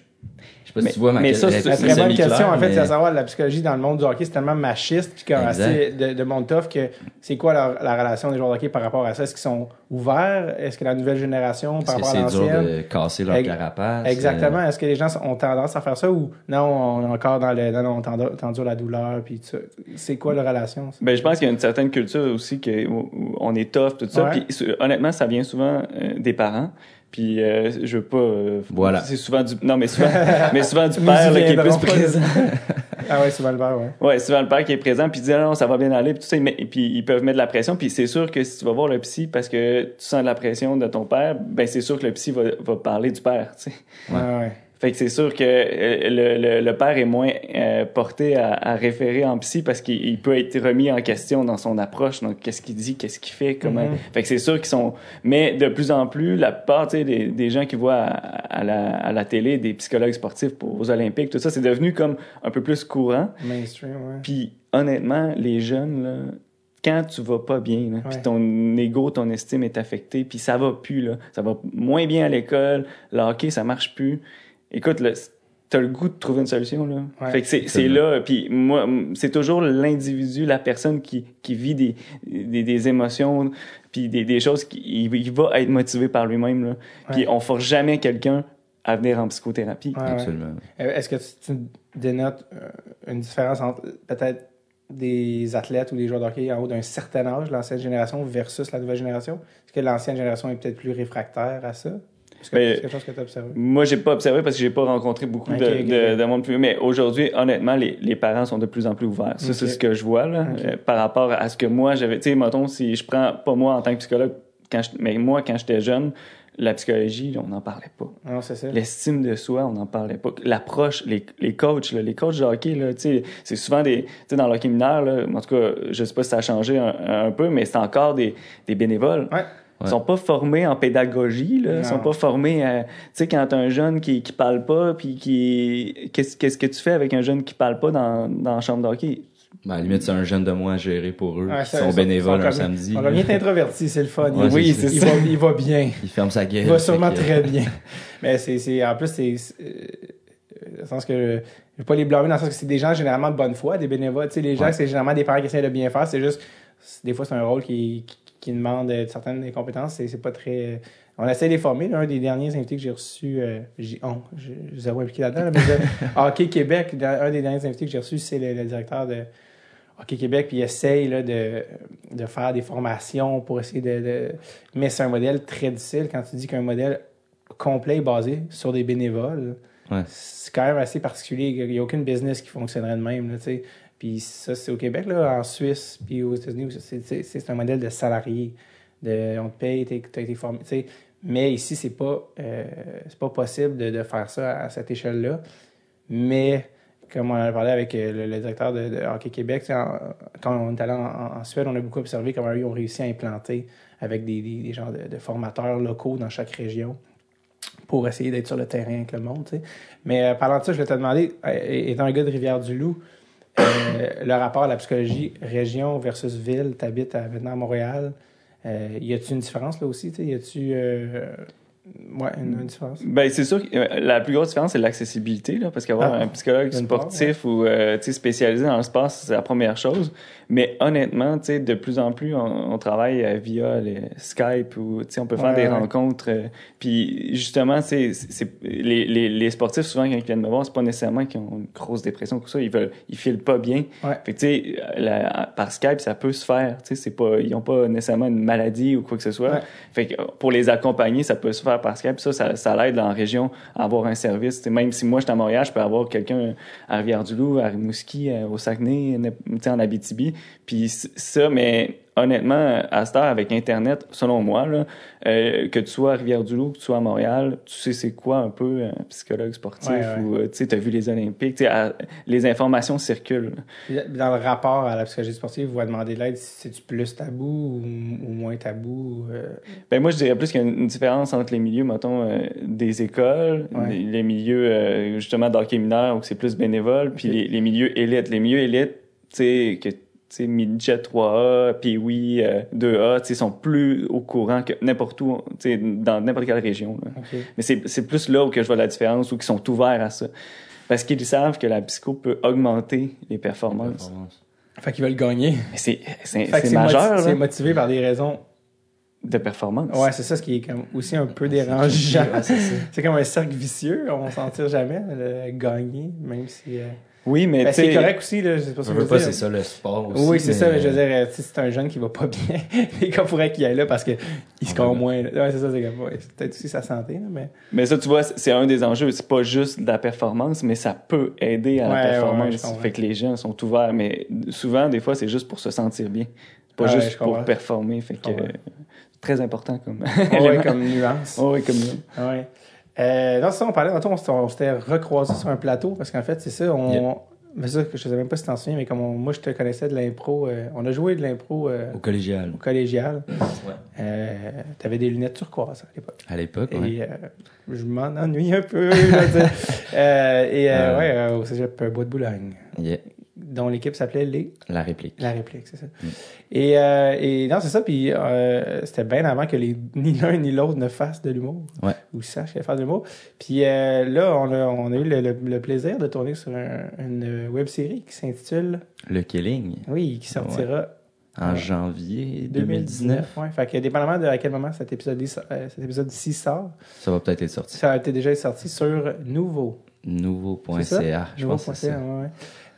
S3: je sais pas
S2: Mais-
S3: si tu vois ma
S2: mais ça, c'est-
S1: La
S3: est
S1: très bonne question, en fait,
S3: mais-
S1: c'est à savoir la psychologie dans le monde du hockey, c'est tellement machiste puis assez de, de monde tough que c'est quoi la, la relation des joueurs de hockey par rapport à ça? Est-ce qu'ils sont ouverts? Est-ce que la nouvelle génération par
S3: que
S1: rapport à
S3: c'est dur
S1: l'ancienne?
S3: de casser leur carapace.
S1: Exactement.
S3: euh,
S1: Est-ce que les gens ont tendance à faire ça ou non, on est encore dans le non, non, on t'endure- la douleur puis tout ça? C'est quoi la relation? ça?
S2: Ben, je pense qu'il y a une certaine culture aussi que, où, où on est tough, tout ça.
S1: Ouais.
S2: Puis, honnêtement, ça vient souvent euh, des parents. Puis, euh, je veux pas. euh,
S3: Voilà.
S2: C'est souvent du. Non, mais souvent, mais souvent du père là, qui est plus présent.
S1: Ah ouais, souvent le verre, ouais.
S2: Ouais, souvent le père qui est présent puis il dit Ah non, ça va bien aller puis tout ça, et puis ils peuvent mettre de la pression puis c'est sûr que si tu vas voir le psy parce que tu sens de la pression de ton père, ben c'est sûr que le psy va, va parler du père, tu sais.
S1: Ouais, ouais.
S2: Fait que c'est sûr que euh, le, le, le père est moins euh, porté à, à référer en psy parce qu'il il peut être remis en question dans son approche, donc qu'est-ce qu'il dit, qu'est-ce qu'il fait, comment?
S1: Mhm.
S2: Fait que c'est sûr qu'ils sont. Mais de plus en plus, la sais, des, des gens qui voient à, à la, à la télé des psychologues sportifs pour, aux Olympiques, tout ça, c'est devenu comme un peu plus courant.
S1: Mainstream, ouais.
S2: Puis honnêtement, les jeunes, là, quand tu vas pas bien, là, puis
S1: Ouais.
S2: ton ego, ton estime est affecté, puis ça va plus, là. Ça va moins bien à l'école, le hockey, ça marche plus. Écoute, là, t'as le goût de trouver une solution, là.
S1: Ouais.
S2: Fait que c'est, c'est là, puis moi, c'est toujours l'individu, la personne qui, qui vit des, des, des émotions, puis des, des choses, qui, il, il va être motivé par lui-même, là. Puis on force jamais quelqu'un à venir en psychothérapie.
S1: Ouais.
S3: Absolument.
S1: Euh, Est-ce que tu, tu dénotes euh, une différence entre peut-être des athlètes ou des joueurs de hockey en haut d'un certain âge, l'ancienne génération versus la nouvelle génération? Est-ce que l'ancienne génération est peut-être plus réfractaire à ça? Que c'est quelque chose que tu as observé?
S2: Moi, j'ai pas observé parce que j'ai pas rencontré beaucoup
S1: Ok,
S2: de, monde plus. Mais aujourd'hui, honnêtement, les, les parents sont de plus en plus ouverts. Ça, c'est ce que je vois là, euh, par rapport à ce que moi j'avais. Tu sais, mettons, si je prends pas moi en tant que psychologue, quand je- mais moi quand j'étais jeune, la psychologie, on n'en parlait pas.
S1: Non, c'est ça.
S2: L'estime de soi, on n'en parlait pas. L'approche, les, les coachs, là, les coachs de hockey, c'est souvent des, tu sais, dans le hockey mineur, là, en tout cas, je sais pas si ça a changé un, un peu, mais c'est encore des, des bénévoles.
S1: Ouais.
S2: Ils sont pas formés en pédagogie, là. Ils sont pas formés à, tu sais, quand t'as un jeune qui, qui parle pas, puis qui, qu'est-ce, qu'est-ce que tu fais avec un jeune qui parle pas dans, dans la chambre de hockey?
S3: Ben, à la limite, c'est un jeune de moins à gérer pour eux.
S1: Ouais,
S3: qui sont bénévoles un samedi.
S1: On va bien introverti, c'est le fun.
S3: Ouais,
S1: il,
S2: Oui,
S1: il-
S2: c'est
S1: il
S2: ça.
S1: va, il va bien.
S3: Il ferme sa gueule.
S1: Il va sûrement
S3: que-
S1: très bien. Mais c'est, c'est, en plus, c'est, c'est, euh, dans le sens que je vais pas les blâmer dans le sens que c'est des gens généralement de bonne foi, des bénévoles. Tu sais, les gens,
S3: Ouais.
S1: c'est généralement des parents qui essaient de bien faire. C'est juste, c'est- des fois, c'est un rôle qui, qui, qui demande euh, certaines compétences. C'est, pas très. On essaie de les former. là. Un des derniers invités que j'ai reçus, euh, j'ai, on, j'ai zéro impliqué là-dedans, là, mais de Hockey Québec, un des derniers invités que j'ai reçus, c'est le, le directeur de Hockey Québec, puis il essaye là, de, de faire des formations pour essayer de, de- Mais c'est un modèle très difficile quand tu dis qu'un modèle complet est basé sur des bénévoles.
S3: Ouais.
S1: C'est quand même assez particulier. Il n'y a aucune business qui fonctionnerait de même. Là. Puis ça, c'est au Québec, là, en Suisse, puis aux États-Unis, c'est- un modèle de salarié. De, on te paye, tu as été formé. Mais ici, c'est pas, euh, pas possible de, de faire ça à cette échelle-là. Mais comme on a parlé avec euh, le, directeur de, de Hockey Québec, quand on est allé en, Suède, on a beaucoup observé comment ils ont réussi à implanter avec des, des, de, formateurs locaux dans chaque région pour essayer d'être sur le terrain avec le monde. Mais euh, parlant de ça, je vais te demander, étant un gars de Rivière-du-Loup, euh, le rapport à la psychologie région versus ville, tu habites à, maintenant à Montréal. Euh, y a-tu une différence là aussi? tu sais? Y a-tu euh, ouais, une, une différence?
S2: Ben, c'est sûr que la plus grosse différence, c'est l'accessibilité, là, parce qu'avoir
S1: Ah.
S2: un psychologue
S1: part,
S2: sportif ou euh, spécialisé dans le sport, c'est la première chose. Mais honnêtement, tu sais, de plus en plus, on, on travaille euh, via les Skype ou tu sais, on peut faire
S1: Ouais,
S2: des
S1: ouais.
S2: rencontres. euh, puis justement, c'est, c'est, les, les, les sportifs, souvent, quand ils viennent me voir, c'est pas nécessairement qu'ils ont une grosse dépression ou ça. Ils veulent, ils filent pas bien.
S1: Ouais.
S2: Fait que, tu sais, par Skype, ça peut se faire. Tu sais, c'est pas, ils ont pas nécessairement une maladie ou quoi que ce soit.
S1: Ouais.
S2: Fait que pour les accompagner, ça peut se faire par Skype. Ça, ça, ça l'aide en région à avoir un service. Tu sais, même si moi, je suis à Montréal, je peux avoir quelqu'un à Rivière-du-Loup, à Rimouski, euh, au Saguenay, n'im- tu sais, en Abitibi. Puis ça, mais honnêtement, à cette heure, avec Internet, selon moi, là, euh, que tu sois à Rivière-du-Loup, que tu sois à Montréal, tu sais c'est quoi un peu un psychologue sportif
S1: Ouais, ouais.
S2: ou, euh, tu t'as vu les Olympiques, à- les informations circulent.
S1: Dans le rapport à la psychologie sportive, vous va demander de l'aide, c'est-tu plus tabou ou, ou moins tabou? euh?
S2: Ben moi, je dirais plus qu'il y a une différence entre les milieux, mettons, euh, des écoles,
S1: Ouais.
S2: les, les milieux, euh, justement, d'hockey mineur, où c'est plus bénévole, puis les, les milieux élites. Les milieux élites, tu sais, que sais, midget 3A, puis oui, 2A, tu sais, sont plus au courant que n'importe où, tu sais, dans n'importe quelle région. là. Mais c'est c'est plus là où que je vois la différence, ou qui sont ouverts à ça. Parce qu'ils savent que la psycho peut augmenter les performances.
S3: Performance.
S1: Fait qu'ils veulent gagner.
S2: C'est majeur,
S1: moti- c'est motivé par des raisons.
S2: de performance.
S1: Ouais, c'est ça ce qui est comme aussi un peu dérangeant.
S3: Ouais, c'est
S1: comme un cercle vicieux, on s'en tire jamais, le gagner, même si. euh,
S2: Oui, mais
S1: Ben, c'est correct aussi, là, c'est pas
S3: Je veux pas, c'est ça le sport aussi.
S1: Oui, c'est ça, mais je veux dire, si c'est un jeune qui va pas bien, les gars pourraient qu'il aille là parce qu'il score moins. là. Ouais, c'est ça, c'est ouais, c'est peut-être aussi sa santé, là, mais.
S2: Mais ça, tu vois, c'est un des enjeux. C'est pas juste de la performance, mais ça peut aider à
S1: Ouais,
S2: la performance.
S1: ouais,
S2: fait que les gens sont ouverts. Mais souvent, des fois, c'est juste pour se sentir bien. C'est pas
S1: Ah ouais,
S2: juste pour performer. Fait que euh, très important comme.
S1: Comme nuance.
S2: Oh, oui, comme nous.
S1: Euh, non, ça, on parlait, on, s'était- on s'était recroisés sur un plateau parce qu'en fait, c'est ça, on.
S3: Yep.
S1: Mais ça, je sais même pas si t'en souviens, mais comme on- moi, je te connaissais de l'impro, euh, on a joué de l'impro euh,
S3: Au collégial.
S1: au collégial.
S3: Ouais.
S1: Euh, T'avais des lunettes turquoises à l'époque.
S3: À l'époque, ouais.
S1: Et je m'en ennuie un peu. et ouais, au cégep Bois de Boulogne.
S3: Yeah.
S1: Dont l'équipe s'appelait les
S3: La réplique.
S1: la réplique, c'est ça.
S3: Mm.
S1: Et, euh, et non, c'est ça. Puis euh, c'était bien avant que les, ni l'un ni l'autre ne fassent de l'humour.
S3: Ouais.
S1: Ou sachent faire de l'humour. Puis euh, là, on a, on a eu le, le- le plaisir de tourner sur un- une web série qui s'intitule,
S3: Le Killing,
S1: oui, qui sortira
S3: en janvier 2019.
S1: 2019. Ouais. Fait que dépendamment de à quel moment cet épisode cet épisode-ci sort,
S3: Ça va peut-être être sorti.
S1: ça a été déjà sorti sur Nouveau.
S3: Nouveau.ca, je pense que c'est
S1: Nouveau.ca, ouais.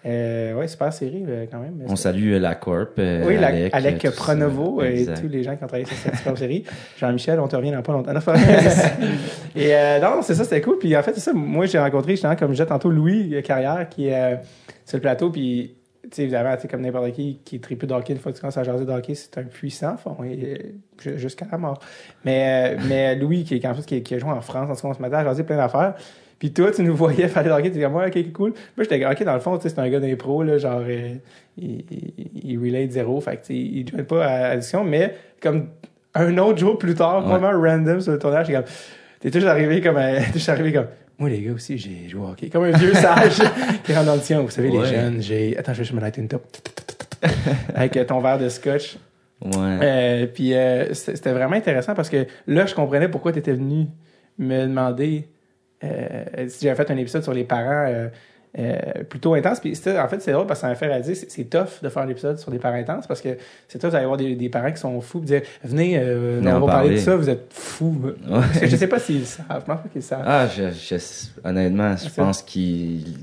S1: Euh, ouais, super série euh, quand même.
S3: On salue euh, la Corp. euh,
S1: Oui, la-
S3: Alec,
S1: Alec,
S3: euh,
S1: Pronovo
S3: ça.
S1: et
S3: Exact.
S1: tous les gens qui ont travaillé sur cette super série. Jean-Michel, on te revient dans pas longtemps. Et non, c'est ça, c'était cool. Puis en fait, c'est ça. Moi, j'ai rencontré, justement, comme je disais tantôt, Louis Carrière, qui est sur le plateau. Puis, tu sais, évidemment, tu sais, comme n'importe qui qui est triple d'hockey, une fois que tu commences à jaser de hockey, c'est un puissant fond, et, jusqu'à la mort. Mais, mais Louis, qui est, en fait, qui, qui a joué en France, en tout cas, on se mettait à jaser plein d'affaires. Puis toi, tu nous voyais faire de hockey, tu disais, moi, ok, cool. Moi, j'étais, ok, dans le fond, tu sais, c'est un gars d'impro, là, genre, euh, il, il, relate zéro, fait que, tu sais, il joue pas à la discussion, mais comme un autre jour plus tard,
S3: Ouais.
S1: vraiment random sur le tournage, j'étais comme, t'es toujours arrivé comme, euh, t'es arrivé comme, moi, les gars aussi, j'ai joué au hockey. Comme un vieux sage qui rentre dans le tien. Vous savez, les jeunes, j'ai, attends, je vais juste me lighter une top. Avec euh, ton verre de scotch.
S3: Ouais.
S1: Euh, puis euh, c'était vraiment intéressant parce que là, je comprenais pourquoi tu étais venu me demander j'avais fait un épisode sur les parents euh, euh, plutôt intense. Puis en fait, c'est drôle parce que ça m'a fait réaliser c'est c'est tough de faire un épisode sur des parents intenses parce que c'est tough d'aller voir des, des parents qui sont fous et dire Venez, euh, on va parler de ça, vous êtes fous. Que je sais pas s'ils savent. Je pense pas qu'ils savent.
S3: Ah, je, je- honnêtement, je pense qu'ils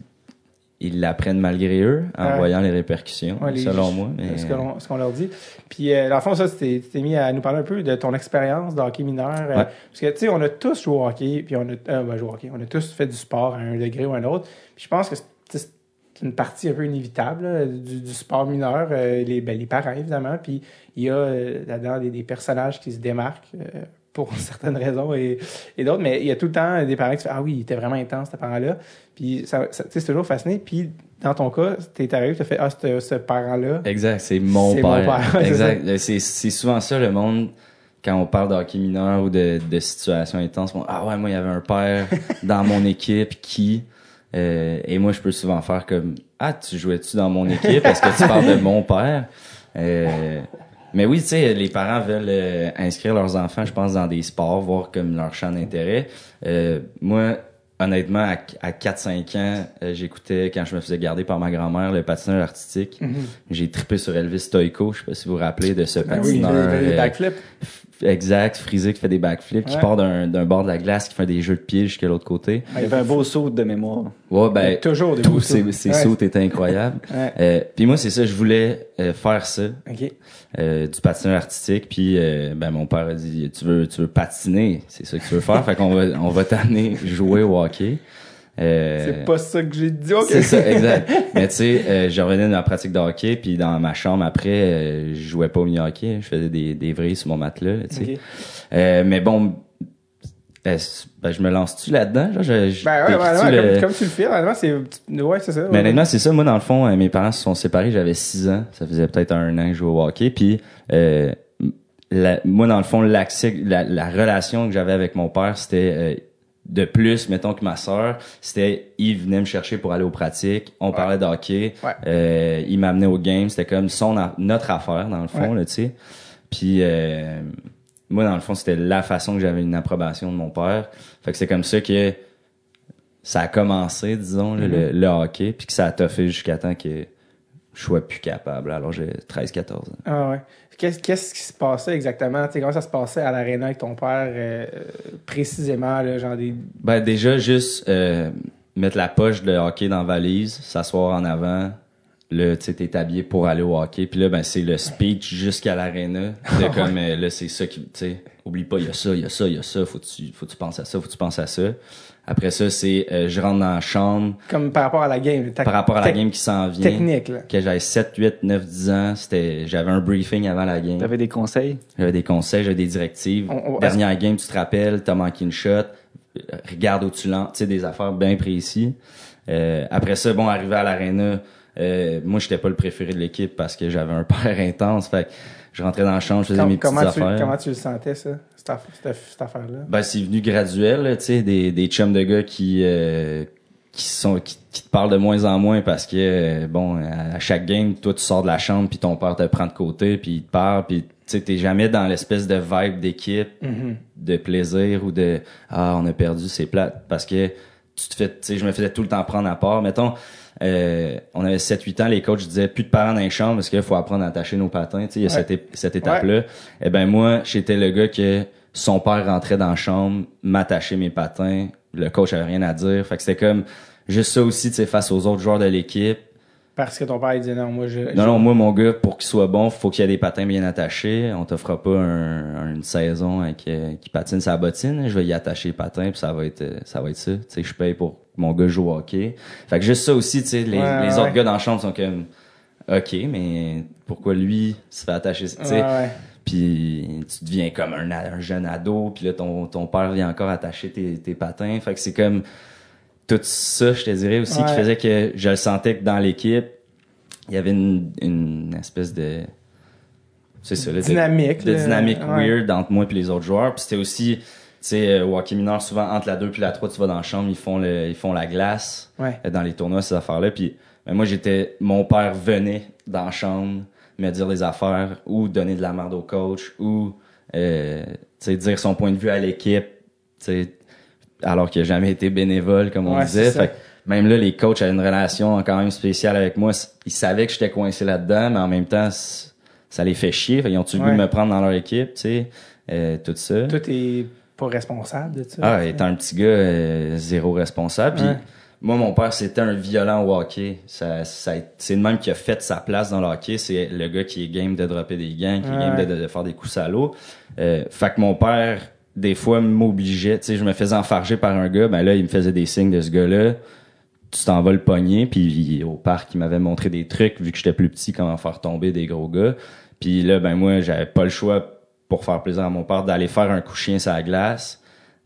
S3: ils l'apprennent malgré eux en voyant les répercussions,
S1: Ouais, les-
S3: selon moi. Mais...
S1: ce qu'on leur dit. Puis, euh, dans le fond, ça, tu t'es mis à nous parler un peu de ton expérience de hockey mineur. euh. Parce que, tu sais, on a tous joué au hockey, puis on a, euh, ben, joué au hockey, on a tous fait du sport à un degré ou à un autre. Puis je pense que c'est une partie un peu inévitable là, du, du sport mineur, euh, les, ben, les parents, évidemment. Puis il y a là-dedans des, des personnages qui se démarquent. Euh, pour certaines raisons et, et d'autres, mais il y a tout le temps des parents qui font Ah oui, il était vraiment intense, ce parent-là. Puis ça, ça- c'est toujours fasciné. Puis dans ton cas, t'es arrivé, tu as fait Ah, ce, ce parent-là,
S3: Exact, c'est mon
S1: C'est
S3: père.
S1: mon père,
S3: exact. C'est c'est souvent ça le monde quand on parle de hockey mineur ou de, de situations intenses. on- ah ouais, moi il y avait un père dans mon équipe qui euh, et moi je peux souvent faire comme ah tu jouais-tu dans mon équipe? Est-ce que tu parles de mon père? Euh, mais oui, tu sais, les parents veulent euh, inscrire leurs enfants, je pense, dans des sports, voir comme leur champ d'intérêt. Euh, moi, honnêtement, à, à 4-5 ans, euh, j'écoutais, quand je me faisais garder par ma grand-mère, le patinage artistique. J'ai trippé sur Elvis Stoico, je sais pas si vous vous rappelez de ce
S1: oui,
S3: patineur.
S1: les, les
S3: euh,
S1: backflips.
S3: Exact, frisé qui fait des backflips, qui part d'un d'un bord de la glace, qui fait des jeux de pied jusqu'à l'autre côté.
S2: Il y avait un beau saut de mémoire.
S3: Ouais,
S1: Il
S3: ben,
S1: toujours des
S3: tous
S1: beaux
S3: ces,
S1: sauts.
S3: ces
S1: Ouais.
S3: sauts étaient incroyables.
S1: Ouais.
S3: Euh, puis moi, c'est ça, je voulais euh, faire ça,
S1: OK.
S3: euh, du patinage artistique. Puis ben mon père a dit, tu veux, tu veux patiner, c'est ça que tu veux faire. fait qu'on va, on va t'amener jouer au hockey. Euh,
S1: C'est pas ça que j'ai dit. OK.
S3: c'est ça, exact. Mais tu sais, euh, je revenais de ma pratique de hockey, puis dans ma chambre après, euh, je jouais pas au mini-hockey, je faisais des, des vrilles sur mon matelas, tu sais.
S1: OK.
S3: Euh, mais bon, ben, je me lance-tu là-dedans? Genre, je, je-
S1: Ben ouais, ouais, ouais,
S3: le-
S1: comme, comme tu le fais, honnêtement, c'est. Ouais, c'est ça.
S3: mais
S1: ouais.
S3: honnêtement, c'est ça. Moi, dans le fond, euh, mes parents se sont séparés. J'avais 6 ans. Ça faisait peut-être un an que je jouais au hockey. Puis, euh, la- moi, dans le fond, l'accès, la, la relation que j'avais avec mon père, c'était de plus, mettons que ma sœur, c'était, il venait me chercher pour aller aux pratiques. On parlait de hockey.
S1: Ouais.
S3: Euh, il m'amenait au game. C'était comme son, notre affaire, dans le fond,
S1: Ouais.
S3: là, tu sais. Puis, euh, moi, dans le fond, c'était la façon que j'avais une approbation de mon père. Fait que c'est comme ça que ça a commencé, disons, là, le, le hockey, puis que ça a toffé jusqu'à temps que je sois plus capable. Alors, j'ai 13-14 ans.
S1: Ah ouais. Qu'est-ce, qui se passait exactement? Tu sais, comment ça se passait à l'aréna avec ton père, euh, précisément, là, genre des.
S3: Ben, déjà, juste euh, mettre la poche de hockey dans la valise, s'asseoir en avant. Là, tu t'es habillé pour aller au hockey. Puis là, ben, c'est le speech jusqu'à l'aréna. De comme, euh, là, c'est ça qui, tu sais, oublie pas, il y a ça, il y a ça, il y a ça, faut que tu, faut que tu penses à ça, faut que tu penses à ça? Après ça, c'est, euh, je rentre dans la chambre,
S1: Comme par rapport à la game.
S3: par rapport à la game qui s'en vient.
S1: Technique, là.
S3: Que j'avais 7, 8, 9, 10 ans, c'était, j'avais un briefing avant la game.
S2: T'avais des conseils?
S3: J'avais des conseils, j'avais des directives.
S1: On- on-
S3: Dernière game, tu te rappelles, t'as manqué une shot, euh, regarde où tu lances, tu sais, des affaires bien précises. Euh, après ça, bon, arrivé à l'aréna, euh, moi, j'étais pas le préféré de l'équipe parce que j'avais un père intense. Fait que je rentrais dans la chambre, je faisais
S1: Com-
S3: mes petites
S1: comment, tu, comment tu le sentais, ça, cette, cette- cette affaire-là?
S3: Ben, c'est venu graduel, tu sais, des, des chums de gars qui, euh, qui sont qui, qui te parlent de moins en moins parce que euh, bon à, à chaque game toi tu sors de la chambre puis ton père te prend de côté puis il te parle puis tu sais t'es jamais dans l'espèce de vibe d'équipe
S1: Mhm.
S3: de plaisir ou de ah on a perdu c'est plate parce que tu te fais tu sais je me faisais tout le temps prendre à part mettons euh, on avait 7 8 ans les coachs disaient plus de parents dans les chambres parce qu'il faut apprendre à attacher nos patins tu sais il y a
S1: Ouais.
S3: cette, ép- cette étape là eh ben moi j'étais le gars que son père rentrait dans la chambre m'attachait mes patins le coach avait rien à dire. Fait que c'était comme juste ça aussi tu sais face aux autres joueurs de l'équipe
S1: Parce que ton père, il disait non, moi, je.
S3: non, non, moi, mon gars, pour qu'il soit bon, faut qu'il y ait des patins bien attachés. On t'offrera pas un- une saison avec, euh, qui patine sa bottine. Je vais y attacher les patins, puis ça va être, euh, ça va être ça. Tu sais, je paye pour que mon gars joue au hockey. Fait que juste ça aussi, tu sais, les,
S1: Ouais,
S3: les
S1: ouais.
S3: autres gars dans la chambre sont comme, ok, mais pourquoi lui se fait attacher, tu sais?
S1: Ouais.
S3: Puis tu deviens comme un, un jeune ado, puis là ton, ton père vient encore attacher tes, tes patins. Fait que c'est comme tout ça, je te dirais aussi, qui faisait que je le sentais que dans l'équipe, il y avait une, une espèce de c'est ça, là,
S1: Dynamique,
S3: de, dynamique
S1: Ouais.
S3: weird entre moi et les autres joueurs. Puis c'était aussi, tu sais, euh, au hockey mineur, souvent entre la 2 puis la 3, tu vas dans la chambre, ils font le, ils font la glace
S1: Ouais.
S3: euh, dans les tournois, ces affaires-là. Puis ben, moi, j'étais, mon père venait dans la chambre me dire des affaires ou donner de la merde au coach ou, euh, tu sais, dire son point de vue à l'équipe, tu sais, alors qu'il a jamais été bénévole, comme on
S1: Ouais,
S3: disait. Fait que même là, les coachs avaient une relation quand même spéciale avec moi. Ils savaient que j'étais coincé là-dedans, mais en même temps, ça les fait chier. Fait qu'ils ont-tu le goût
S1: Ouais.
S3: de me prendre dans leur équipe, tu sais, euh, tout ça.
S1: Toi, t'es pas responsable de ça?
S3: Ah, étant un petit gars, euh, zéro responsable. Puis moi, mon père, c'était un violent au hockey. Ça, ça, c'est le même qui a fait sa place dans le hockey. C'est le gars qui est game de dropper des gangs, qui est game de faire des coups salauds. Euh, fait que mon père, des fois, m'obligeait. Tu sais, je me faisais enfarger par un gars. Ben là, il me faisait des signes de ce gars-là. Tu t'en vas le pogner. Puis au parc, il m'avait montré des trucs, vu que j'étais plus petit, comment faire tomber des gros gars. Puis là, ben moi, j'avais pas le choix pour faire plaisir à mon père d'aller faire un coup chien sur la glace.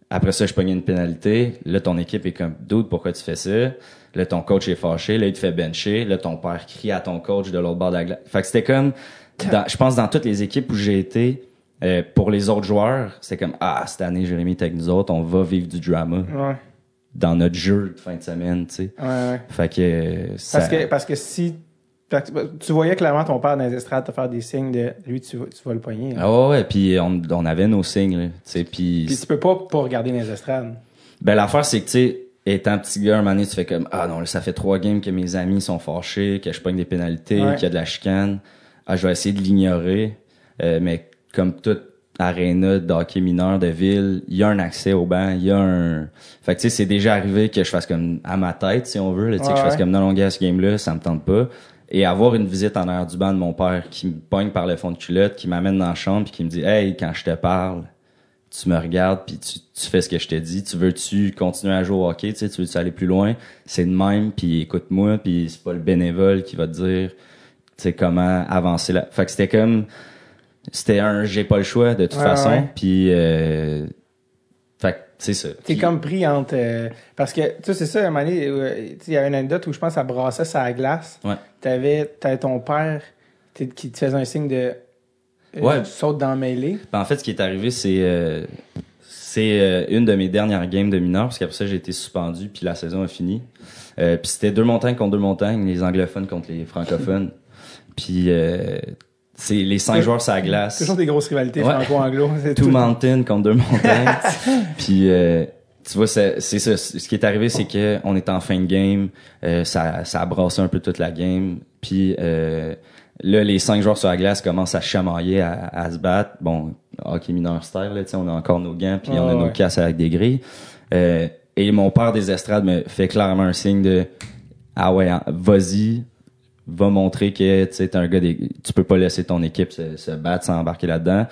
S3: Après ça, je pognais une pénalité. Là, ton équipe est comme, doute, pourquoi tu fais ça? Là, ton coach est fâché. Là, il te fait bencher. Là, ton père crie à ton coach de l'autre bord de la glace. Fait que c'était comme, dans- je pense, dans toutes les équipes où j'ai été, euh, pour les autres joueurs, c'était comme, ah, cette année, Jérémy est avec nous autres, on va vivre du drama
S1: Ouais.
S3: dans notre jeu de fin de semaine, tu sais.
S1: Ouais, ouais.
S3: Fait que, euh, ça-
S1: Parce que, parce que si. Tu voyais clairement ton père dans les estrades te faire des signes de lui, tu, vas- tu vas le pogner. hein.
S3: Ah ouais, ouais, puis on, on avait nos signes, tu sais, puis...
S1: Puis tu peux pas pas regarder dans les estrades.
S3: Ben l'affaire c'est que tu sais étant petit gars un moment donné tu fais comme ah non là, ça fait trois games que mes amis sont fâchés que je pogne des pénalités
S1: Ouais.
S3: qu'il y a de la chicane ah je vais essayer de l'ignorer Euh, mais comme toute aréna de hockey mineur de ville il y a un accès au banc il y a un fait que tu sais c'est déjà arrivé que je fasse comme à ma tête si on veut là, tu sais que je fasse
S1: ouais.
S3: comme non non gars ce game là ça me tente pas et avoir une visite en arrière du banc de mon père qui me pogne par le fond de culotte qui m'amène dans la chambre puis qui me dit hey quand je te parle tu me regardes puis tu, tu fais ce que je te dis. Tu veux-tu continuer à jouer au hockey, tu sais, tu veux-tu aller plus loin? C'est de même, puis écoute-moi, puis c'est pas le bénévole qui va te dire, tu sais, comment avancer là. Fait que c'était comme, c'était un j'ai pas le choix de toute
S1: Ouais,
S3: façon,
S1: ouais.
S3: puis euh, fait c'est ça.
S1: T'es
S3: Puis-
S1: comme pris entre. euh, parce que, tu sais, c'est ça, à un moment donné, euh, il y a une anecdote où je pense que ça brassait sa glace.
S3: Ouais.
S1: T'avais, t'avais ton père qui te faisait un signe de. euh,
S3: Ouais.
S1: tu sautes dans le mêlée.
S3: Ben, en fait, ce qui est arrivé, c'est c'est une de mes dernières games de mineur, parce qu'après ça, j'ai été suspendu, puis la saison a fini. Puis c'était deux montagnes contre deux montagnes, les anglophones contre les francophones. puis euh, c'est les cinq joueurs sur la glace.
S1: Toujours des grosses rivalités
S3: Ouais.
S1: franco-anglo.
S3: Two
S1: tout.
S3: mountain contre deux montagnes. puis euh, tu vois, c'est ça. Ce qui est arrivé, c'est que on était en fin de game, euh, ça, ça a brassé un peu toute la game. Puis euh, là, les cinq joueurs sur la glace commencent à chamailler, à, à se battre. Bon, hockey mineur style, là, tu sais, on a encore nos gants, puis on a nos casses avec des grilles. Euh, et mon père des estrades me fait clairement un signe de ah ouais, hein, vas-y, va montrer que tu un gars des, tu peux pas laisser ton équipe se, se battre sans embarquer là-dedans.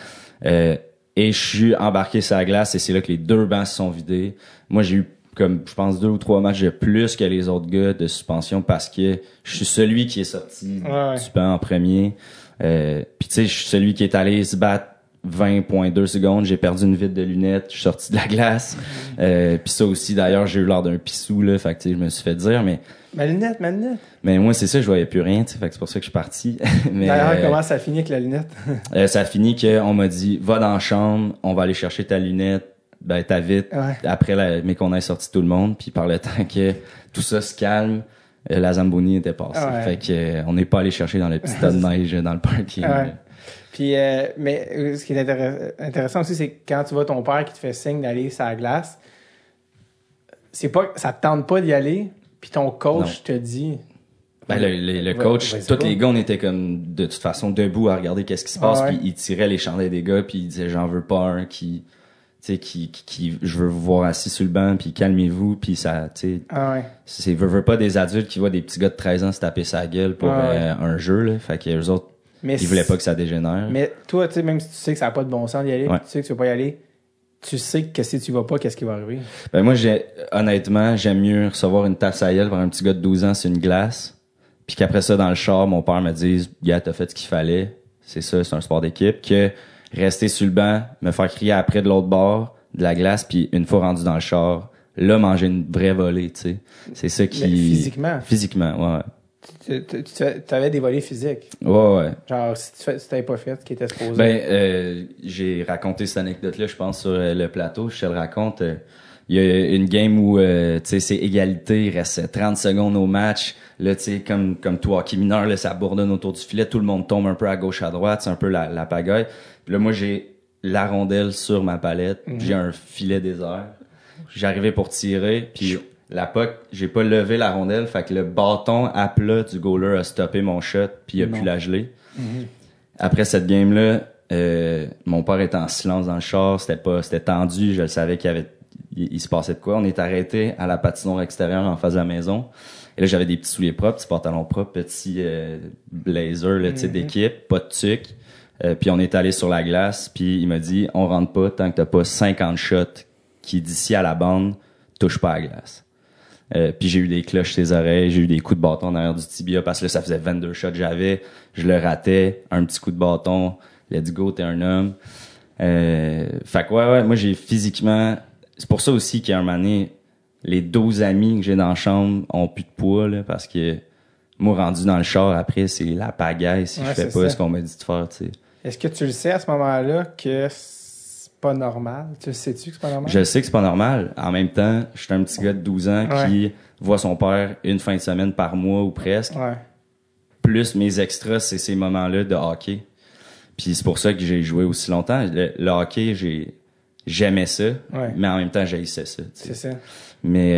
S3: Euh, et je suis embarqué sur la glace et c'est là que les deux bancs se sont vidés. Moi, j'ai eu comme je pense deux ou trois matchs de plus que les autres gars de suspension parce que je suis celui qui est sorti
S1: Ouais,
S3: du banc en premier. Euh, Puis tu sais, je suis celui qui est allé se battre 20.2 secondes, j'ai perdu une vitre de lunettes, je suis sorti de la glace. Euh, puis ça aussi d'ailleurs, j'ai eu l'air d'un pissou là, fait que tu sais, je me suis fait dire mais
S1: Ma lunette, ma lunette.
S3: mais moi c'est ça, je voyais plus rien, tu sais, fait que c'est pour ça que je suis parti. mais
S1: D'ailleurs,
S3: euh,
S1: comment ça finit avec la lunette?
S3: euh, ça a fini qu'on m'a dit va dans la chambre, on va aller chercher ta lunette ben t'invites
S1: Ouais.
S3: après la, mais qu'on ait sorti tout le monde, puis par le temps que tout ça se calme, euh, la Zamboni était passée.
S1: Ouais.
S3: Fait que euh, on n'est pas allé chercher dans le petit tas de neige dans le parking.
S1: Ouais. Puis, euh, mais ce qui est intér- intéressant aussi, c'est que quand tu vois ton père qui te fait signe d'aller sur la glace, c'est pas, ça te tente pas d'y aller, puis ton coach te dit?
S3: Ben, le, le- le coach, tous les gars, on était comme de toute façon debout à regarder qu'est-ce qui se passe,
S1: Ah ouais.
S3: puis il tirait les chandelles des gars, puis il disait j'en veux pas un qui, tu sais, qui, qui, qui- je veux vous voir assis sur le banc, puis calmez-vous, puis ça, tu sais,
S1: Ah ouais.
S3: c'est veux, veux pas des adultes qui voient des petits gars de 13 ans se taper sa gueule pour
S1: Ah ouais.
S3: euh, un jeu là, fait que les autres,
S1: Mais
S3: ils voulaient pas que ça dégénère.
S1: Mais toi, tu sais, même si tu sais que ça n'a pas de bon sens d'y aller, tu sais que tu vas pas y aller, tu sais que si tu vas pas, qu'est-ce qui va arriver?
S3: Ben moi, j'ai honnêtement, j'aime mieux recevoir une tasse à gueule par un petit gars de 12 ans sur une glace, puis qu'après ça, dans le char, mon père me dise « Gars, t'as fait ce qu'il fallait, c'est ça, c'est un sport d'équipe », que rester sur le banc, me faire crier après de l'autre bord de la glace, puis une fois rendu dans le char, là, manger une vraie volée, tu sais. C'est ça qui...
S1: Mais physiquement.
S3: Physiquement, ouais.
S1: Tu, tu, tu avais des volets physiques.
S3: Ouais, ouais.
S1: Genre, si tu fais- si t'avais pas fait, ce qui était supposé.
S3: Ben, euh, j'ai raconté cette anecdote-là, je pense, sur euh, le plateau. Je te le raconte. euh, Il y a une game où, euh, tu sais, c'est égalité. Il reste 30 secondes au match. Là, tu sais, comme, comme toi, qui mineur, là, ça bourdonne autour du filet. Tout le monde tombe un peu à gauche, à droite. C'est un peu la, la pagaille. Puis là, moi, j'ai la rondelle sur ma palette. puis J'ai un filet désert. J'arrivais pour tirer. Puis la puck, j'ai pas levé la rondelle. Fait que le bâton à plat du goaler a stoppé mon shot. Puis il a pu la geler. Après cette game-là, euh, mon père était en silence dans le char, c'était pas, c'était tendu, je le savais qu'il y avait, il, il se passait de quoi. On est arrêté à la patinoire extérieure en face de la maison. Et là, j'avais des petits souliers propres, petits pantalons propres, petits euh, blazers, là, sais, d'équipe, pas de tuc. Euh, puis on est allé sur la glace, puis il m'a dit, on rentre pas tant que t'as pas 50 shots qui d'ici à la bande touche pas à la glace. Euh, puis j'ai eu des cloches ses oreilles, j'ai eu des coups de bâton en arrière du tibia parce que là, ça faisait 22 shots que j'avais. Je le ratais, un petit coup de bâton, let's go, t'es un homme. Euh, fait que ouais, ouais, moi j'ai physiquement... C'est pour ça aussi qu'il y a un moment donné, les 12 amis que j'ai dans la chambre ont plus de poids, là, parce que moi, rendu dans le char, après, c'est la pagaille si
S1: Ouais,
S3: je fais pas
S1: ça.
S3: ce qu'on m'a dit de faire, tu sais.
S1: Est-ce que tu le sais à ce moment-là que pas normal? Tu sais-tu que c'est pas normal?
S3: Je sais que c'est pas normal. En même temps, je suis un petit gars de 12 ans qui voit son père une fin de semaine par mois ou presque.
S1: Ouais.
S3: Plus mes extras, c'est ces moments-là de hockey. Puis c'est pour ça que j'ai joué aussi longtemps. Le, le hockey, j'ai j'aimais ça,
S1: Ouais.
S3: mais en même temps, j'haïssais ça.
S1: C'est ça.
S3: Mais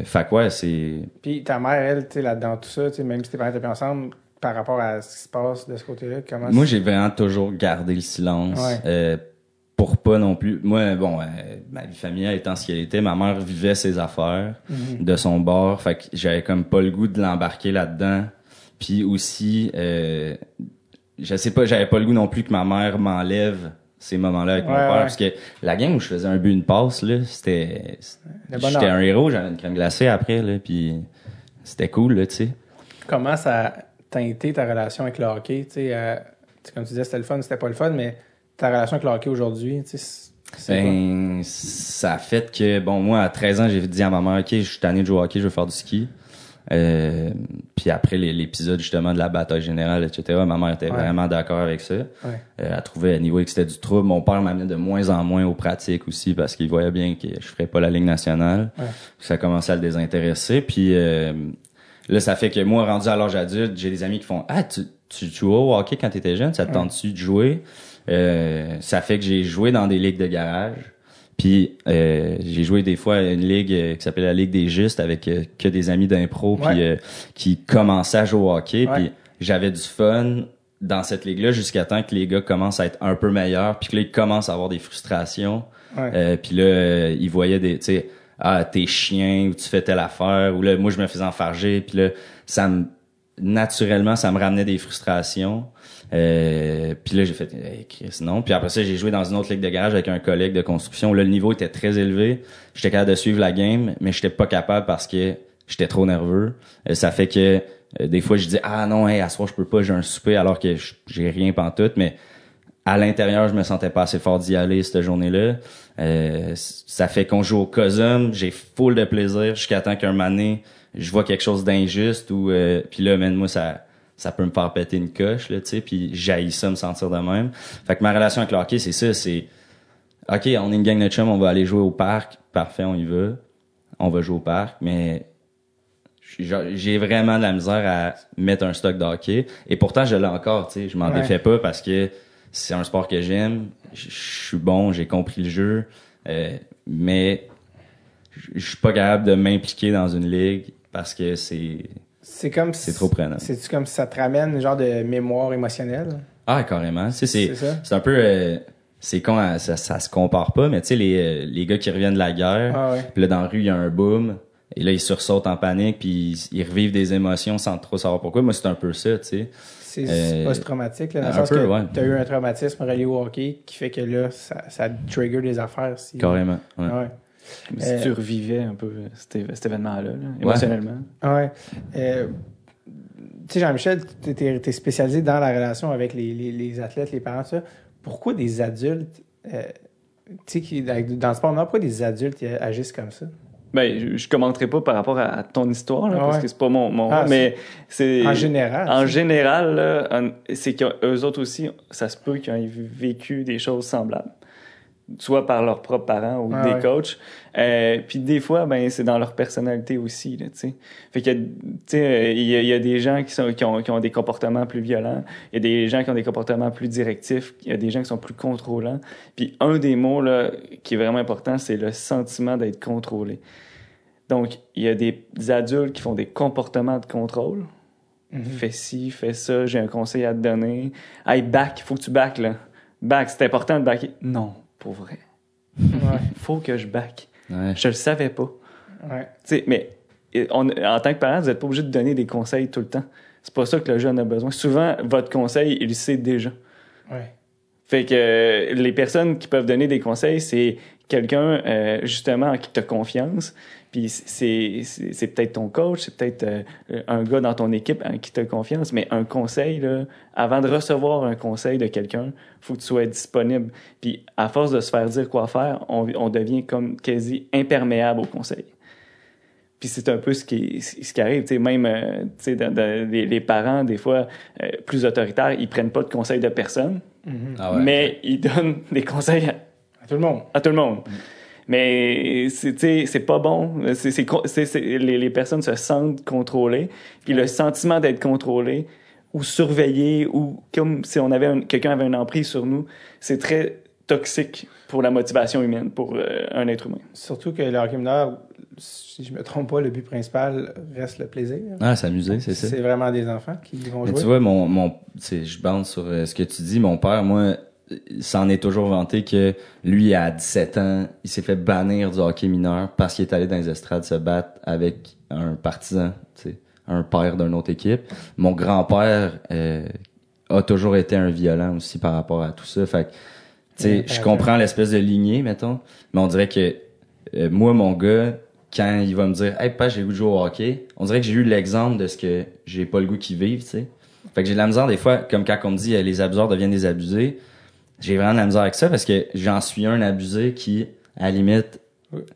S3: euh, fait que ouais, c'est
S1: Puis ta mère, elle, tu sais, là-dedans, tout ça, tu même si tes parents étaient ensemble, par rapport à ce qui se passe de ce côté-là, comment
S3: Moi, j'ai vraiment toujours gardé le silence.
S1: Ouais.
S3: euh, pour pas non plus. Moi, bon, euh, ma vie familiale étant ce qu'elle était, ma mère vivait ses affaires
S1: Mhm.
S3: de son bord. Fait que j'avais comme pas le goût de l'embarquer là-dedans. Puis aussi, euh, je sais pas, j'avais pas le goût non plus que ma mère m'enlève ces moments-là avec mon père.
S1: ouais.
S3: Parce que la game où je faisais un but, une passe, là, c'était. J'étais un héros, j'avais une crème glacée après, là, puis c'était cool, là, tu sais.
S1: Comment ça a teinté ta relation avec le hockey? Tu sais, euh, tu sais, comme tu disais, c'était le fun, c'était pas le fun, mais ta relation avec le hockey aujourd'hui?
S3: Ben, ça a fait que, bon, moi, à 13 ans, j'ai dit à ma mère, OK, je suis tanné de jouer au hockey, je veux faire du ski. Euh, puis après l'épisode, justement, de la bataille générale, etc., ma mère était
S1: Ouais.
S3: vraiment d'accord avec ça.
S1: Ouais.
S3: Euh, elle trouvait à niveau que c'était du trouble. Mon père m'amenait de moins en moins aux pratiques aussi parce qu'il voyait bien que je ferais pas la Ligue nationale.
S1: Ouais.
S3: Ça commençait à le désintéresser. Puis euh, là, ça fait que moi, rendu à l'âge adulte, j'ai des amis qui font Ah, tu, tu jouais au hockey quand t'étais jeune, ça te tente-tu de jouer? Euh, ça fait que j'ai joué dans des ligues de garage. Puis euh, j'ai joué des fois à une ligue euh, qui s'appelait la Ligue des Justes avec euh, que des amis d'impro puis euh, qui commençaient à jouer au hockey. Puis j'avais du fun dans cette ligue-là jusqu'à temps que les gars commencent à être un peu meilleurs puis que là ils commencent à avoir des frustrations. Euh, puis là ils voyaient des tu sais ah t'es chien ou tu fais telle affaire ou là moi je me faisais enfarger puis là ça me naturellement ça me ramenait des frustrations. Euh, puis là j'ai fait hey, Chris non. Puis après ça j'ai joué dans une autre ligue de garage avec un collègue de construction. Là le niveau était très élevé. J'étais capable de suivre la game mais j'étais pas capable parce que j'étais trop nerveux. Euh, ça fait que euh, des fois je dis ah non hey à soir je peux pas j'ai un souper alors que j'ai rien pantoute. Mais à l'intérieur, je me sentais pas assez fort d'y aller cette journée-là. Euh, ça fait qu'on joue au COSUM, j'ai full de plaisir jusqu'à temps qu'un mané, je vois quelque chose d'injuste ou puis là, man, moi ça ça peut me faire péter une coche là, tu sais, puis j'haïs ça me sentir de même. Fait que ma relation avec le hockey, c'est ça, c'est OK, on est une gang de chums, on va aller jouer au parc. Parfait, on y va. On va jouer au parc, mais j'ai vraiment de la misère à mettre un stock de hockey. Et pourtant, je l'ai encore, tu sais. Je m'en
S1: Ouais.
S3: défais pas parce que c'est un sport que j'aime. Je suis bon, j'ai compris le jeu. euh, mais je suis pas capable de m'impliquer dans une ligue parce que c'est
S1: C'est comme
S3: c'est trop prenant.
S1: C'est comme si ça te ramène un genre de mémoire émotionnelle.
S3: Ah, carrément. Tu sais, c'est
S1: C'est ça.
S3: c'est un peu euh, c'est con, hein, ça, ça se compare pas, mais tu sais les euh, les gars qui reviennent de la guerre,
S1: Ah ouais.
S3: puis là dans la rue il y a un boom. Et là, ils sursautent en panique, puis ils, ils revivent des émotions sans trop savoir pourquoi. Moi, c'est un peu ça, tu sais.
S1: C'est
S3: Euh,
S1: post-traumatique, là, dans le
S3: un
S1: sens
S3: peu,
S1: que
S3: ouais.
S1: tu as eu un traumatisme relié au hockey qui fait que là, ça, ça trigger des affaires. Si...
S3: Carrément. Ouais.
S1: Ouais.
S2: Comme si
S1: Euh,
S2: tu revivais un peu cet, événement-là, là, émotionnellement.
S1: Ouais. Euh, tu sais, Jean-Michel, tu es, spécialisé dans la relation avec les, les, les athlètes, les parents, tout ça. Pourquoi des adultes, euh, tu sais, dans le sport, non, pourquoi des adultes euh, agissent comme ça?
S2: Ben, je, je commenterai pas par rapport à, à ton histoire, là,
S1: Ah
S2: parce que c'est pas mon, mon
S1: Ah,
S2: mais c'est
S1: En général.
S2: en général, c'est qu'eux autres aussi, ça se peut qu'ils aient vécu des choses semblables, soit par leurs propres parents ou
S1: Ah
S2: des
S1: ouais.
S2: coachs. Euh, puis des fois, ben c'est dans leur personnalité aussi, là, tu sais. Fait que, tu sais, il y, a- il y a des gens qui sont qui ont, qui ont des comportements plus violents, il y a des gens qui ont des comportements plus directifs, il y a des gens qui sont plus contrôlants. Puis un des mots là qui est vraiment important, c'est le sentiment d'être contrôlé. Donc, il y a des adultes qui font des comportements de contrôle.
S1: Mhm.
S2: Fais ci, fais ça, j'ai un conseil à te donner. Hey, back, faut que tu back, là. Back, c'est important de backer. Non, pour vrai.
S1: Ouais.
S2: Faut que je back.
S3: Ouais.
S2: Je le savais pas.
S1: Ouais.
S2: Tu sais, mais on- en tant que parent, vous n'êtes pas obligé de donner des conseils tout le temps. C'est pas ça que le jeune a besoin. Souvent, votre conseil, il le sait déjà.
S1: Ouais.
S2: Fait que euh, les personnes qui peuvent donner des conseils, c'est quelqu'un euh, justement en qui tu as confiance. Puis c'est c'est c'est peut-être ton coach, c'est peut-être euh, un gars dans ton équipe en qui tu as confiance, mais un conseil là, avant de recevoir un conseil de quelqu'un, faut que tu sois disponible. Puis à force de se faire dire quoi faire, on, on devient comme quasi imperméable au conseil. Puis c'est un peu ce qui, ce qui arrive, tu sais, même euh, tu sais, dans- dans les, les parents, des fois, euh, plus autoritaires, ils prennent pas de conseils de personne,
S1: Mhm.
S3: Ah ouais.
S2: mais ils donnent des conseils à,
S1: À tout le monde.
S2: à tout le monde. Mais c'est tu sais, c'est pas bon. C'est c'est les, les personnes se sentent contrôlées. Puis le sentiment d'être contrôlé ou surveillé ou comme si on avait un- quelqu'un avait une emprise sur nous, c'est très toxique pour la motivation humaine, pour euh, un être humain.
S1: Surtout que le hockey mineur, si je me trompe pas, le but principal reste le plaisir.
S3: Ah, s'amuser, c'est ça.
S1: C'est vraiment des enfants qui vont
S3: Mais
S1: jouer.
S3: tu vois, mon, mon, tu sais, je bande sur euh, ce que tu dis. Mon père, moi, s'en est toujours vanté que lui, à 17 ans, il s'est fait bannir du hockey mineur parce qu'il est allé dans les estrades se battre avec un partisan, un père d'une autre équipe. Mon grand-père euh, a toujours été un violent aussi par rapport à tout ça. Fait que, tu sais, je comprends l'espèce de lignée, mettons, mais on dirait que euh, moi, mon gars, quand il va me dire Hey, pas j'ai le goût de jouer au hockey, on dirait que j'ai eu l'exemple de ce que j'ai pas le goût qu'ils vivent, tu sais. Fait que j'ai de la misère des fois, comme quand on me dit euh, les abuseurs deviennent des abusés, j'ai vraiment de la misère avec ça parce que j'en suis un abusé qui, à la limite,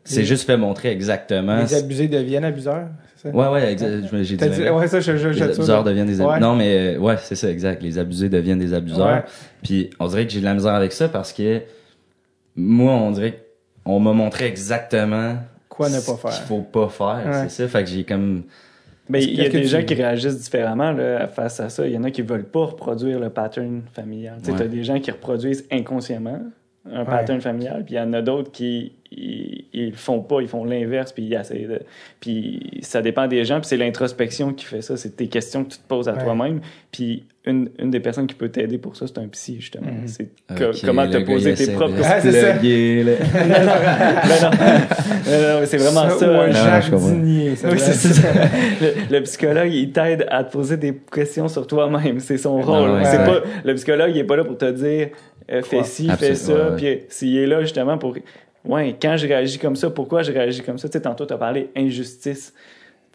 S3: s'est
S1: Les-
S3: juste fait montrer exactement.
S1: Les abusés deviennent abuseurs, c'est ça?
S3: Ouais, ouais, exact. je- J'ai dit.
S1: T'as dit- ouais, ça, je, je,
S3: les abuseurs deviennent des abusés.
S1: Ouais.
S3: Non, mais euh, ouais, c'est ça, exact. Les abusés deviennent des abuseurs.
S1: Ouais.
S3: Puis on dirait que j'ai de la misère avec ça parce que moi, on dirait qu'on m'a montré exactement
S1: Quoi ne pas
S3: ce qu'il
S1: faire?
S3: faut pas faire.
S1: Ouais.
S3: C'est ça. Fait que j'ai comme.
S2: Mais il y a des gens qui réagissent différemment là, face à ça. Il y en a qui veulent pas reproduire le pattern familial. Tu
S3: Ouais.
S2: t'as des gens qui reproduisent inconsciemment un pattern familial, puis il y en a d'autres qui ils, font pas, ils font l'inverse, puis ils essayent de... Puis ça dépend des gens, puis c'est l'introspection qui fait ça. C'est tes questions que tu te poses à
S1: Ouais.
S2: toi-même. Puis une, une des personnes qui peut t'aider pour ça, c'est un psy, justement.
S1: Mhm.
S2: C'est co- comment te poser tes propres
S1: Ah, c'est ça.
S3: plugger, là.
S2: non, non, non, non, non, c'est vraiment ça.
S1: Ou un ça
S2: Oui, c'est ça. Le, le psychologue, il t'aide à te poser des questions sur toi-même. C'est son rôle.
S3: ouais,
S2: c'est
S1: ouais.
S2: pas, le psychologue, il est pas là pour te dire euh, fais ci, fais ça. Puis s'il est là justement pour. Ouais, quand je réagis comme ça, pourquoi je réagis comme ça? Tu sais, tantôt, tu as parlé injustice.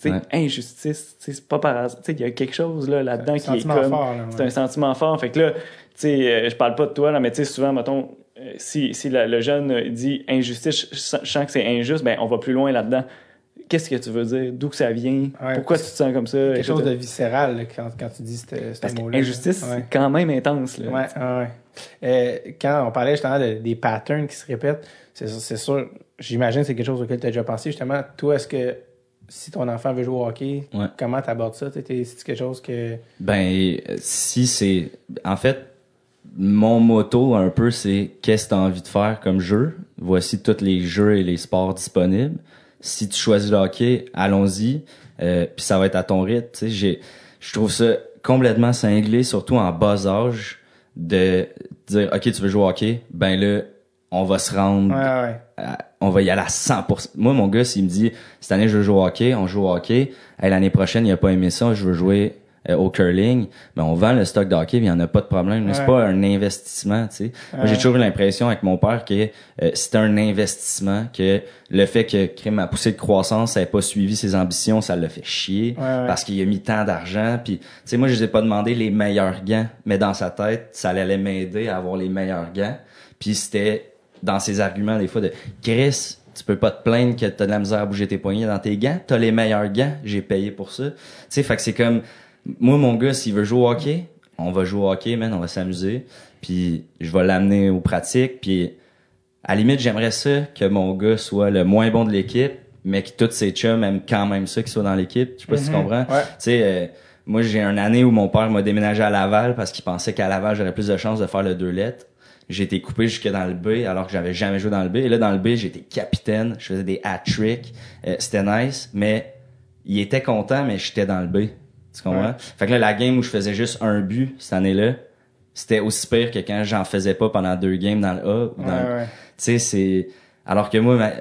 S2: Tu sais,
S3: Ouais.
S2: injustice, tu sais, c'est pas par hasard. Tu sais, il y a quelque chose là, là-dedans qui est
S1: sentiment
S2: comme.
S1: fort, là,
S2: C'est
S1: ouais.
S2: un sentiment fort. Fait que là, tu sais, euh, je parle pas de toi, là, mais tu sais, souvent, mettons, euh, si, si la- le jeune dit injustice, je, je sens- je sens que c'est injuste, ben, on va plus loin là-dedans. qu'est-ce que tu veux dire, d'où que ça vient,
S1: Ouais,
S2: pourquoi tu te sens comme ça?
S1: Quelque chose de viscéral là, quand, quand tu dis ce, mot-là.
S2: injustice,
S1: Ouais.
S2: c'est quand même intense. Là.
S1: Ouais, ouais, ouais. Euh, quand on parlait justement de- des patterns qui se répètent, c'est sûr, j'imagine que c'est quelque chose auquel tu as déjà pensé. Justement, toi, est-ce que si ton enfant veut jouer au hockey,
S3: Ouais.
S1: comment tu abordes ça? C'est quelque chose que.
S3: Ben, si c'est. En fait, mon motto, un peu, c'est qu'est-ce que tu as envie de faire comme jeu. Voici tous les jeux et les sports disponibles. Si tu choisis le hockey, allons-y. Euh, Puis ça va être à ton rythme. Je trouve ça complètement cinglé, surtout en bas âge, de dire, OK, tu veux jouer au hockey? Ben là, on va se rendre
S1: Ouais, ouais.
S3: à- on va y aller à 100%. Moi, mon gars, s'il me dit, cette année, je veux jouer au hockey, on joue au hockey. Hey, L'année prochaine, il a pas aimé ça, je veux jouer euh, au curling. Ben, on vend le stock de hockey, il y en a pas de problème. C'est pas un investissement, tu sais. Moi, j'ai toujours eu l'impression avec mon père que euh, c'était un investissement, que le fait que Crime a poussé de croissance, ça n'avait pas suivi ses ambitions, ça l'a fait chier. Parce qu'il a mis tant d'argent. Puis, tu sais, moi, je lui ai pas demandé les meilleurs gants, mais dans sa tête, ça allait m'aider à avoir les meilleurs gants. Puis c'était dans ses arguments des fois de Chris, tu peux pas te plaindre que t'as de la misère à bouger tes poignets dans tes gants. T'as les meilleurs gants, j'ai payé pour ça. Tu sais, fait que c'est comme moi mon gars, s'il veut jouer au hockey, on va jouer au hockey, man, on va s'amuser. Puis je vais l'amener aux pratiques. Puis à la limite, j'aimerais ça que mon gars soit le moins bon de l'équipe, mais que tous ses chums aiment quand même ça qu'il soit dans l'équipe. Je sais pas si tu
S1: Mhm.
S3: comprends.
S1: Ouais.
S3: Tu sais, euh, moi, j'ai une année où mon père m'a déménagé à Laval parce qu'il pensait qu'à Laval, j'aurais plus de chances de faire le deux lettres. J'ai été coupé jusque dans le B alors que j'avais jamais joué dans le B. Et là, dans le B, j'étais capitaine. Je faisais des hat-tricks. Euh, C'était nice, mais il était content, mais j'étais dans le B. Tu comprends?
S1: Ouais.
S3: Fait que là, la game où je faisais juste un but cette année-là, c'était aussi pire que quand j'en faisais pas pendant deux games dans le A ou dans le-
S1: Ouais, ouais.
S3: tu sais, c'est. Alors que moi, ma-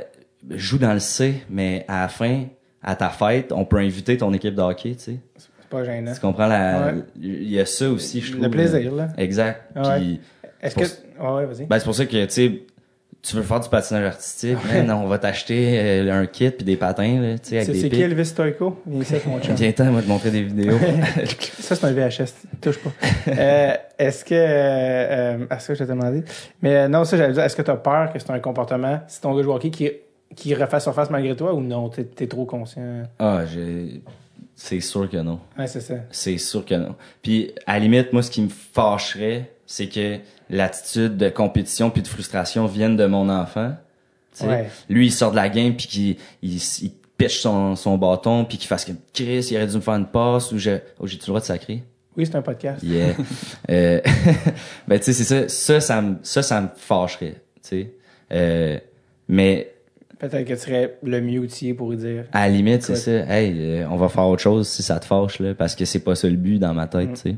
S3: je joue dans le C, mais à la fin, à ta fête, on peut inviter ton équipe de hockey, tu sais.
S1: C'est pas gênant.
S3: Tu comprends la. Il y a ça aussi, je trouve.
S1: Le plaisir, là.
S3: Exact. Puis,
S1: Est-ce que. Ouais, ouais, vas-y.
S3: ben, c'est pour ça que, tu sais, tu veux faire du patinage artistique, man, on va t'acheter euh, un kit puis des patins, là, tu sais, avec des
S1: c'est qui. Elvis Stoico? Viens ici mon chum.
S3: Viens va te montrer des vidéos.
S1: Ça, c'est un VHS. Touche pas. Euh, est-ce que. Euh, est-ce que je t'ai demandé? Mais euh, non, ça, j'allais dire, est-ce que tu as peur que c'est un comportement, si ton gars joue hockey, qui, qui refasse surface malgré toi ou non? T'es es trop conscient?
S3: ah, j'ai. C'est sûr que non.
S1: Ouais, c'est ça.
S3: C'est sûr que non. Puis à la limite, moi, ce qui me fâcherait, c'est que l'attitude de compétition puis de frustration vienne de mon enfant.
S1: Ouais.
S3: Lui, il sort de la game puis qu'il il, il pitche son, son bâton puis qu'il fasse comme Chris, il aurait dû me faire une passe ou je, oh, j'ai-tu le droit de sacrer?
S1: Oui, c'est un podcast.
S3: Yeah. euh, ben, tu sais, c'est ça. Ça, ça me, ça, ça me fâcherait. Tu sais. Euh, mais
S1: Peut-être que tu serais le mieux outillé pour lui dire.
S3: à la limite, c'est ça. Hey, euh, on va faire autre chose si ça te fâche, là, parce que c'est pas ça le but dans ma tête, tu sais.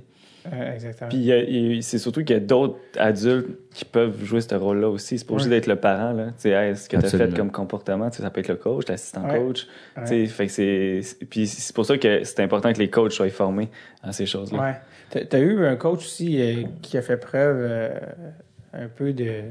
S1: Euh, exactement.
S2: Puis c'est surtout qu'il y a d'autres adultes qui peuvent jouer ce rôle-là aussi. C'est pas obligé
S1: Ouais.
S2: d'être le parent. Là. Tu sais, hey, ce que tu as fait comme comportement, tu ça peut être le coach, l'assistant
S1: Ouais.
S2: coach.
S1: Ouais.
S2: Tu sais, Fait que puis c'est pour ça que c'est important que les coachs soient formés à ces choses-là.
S1: Ouais. T'as- T'as eu un coach aussi euh, qui a fait preuve euh, un peu de.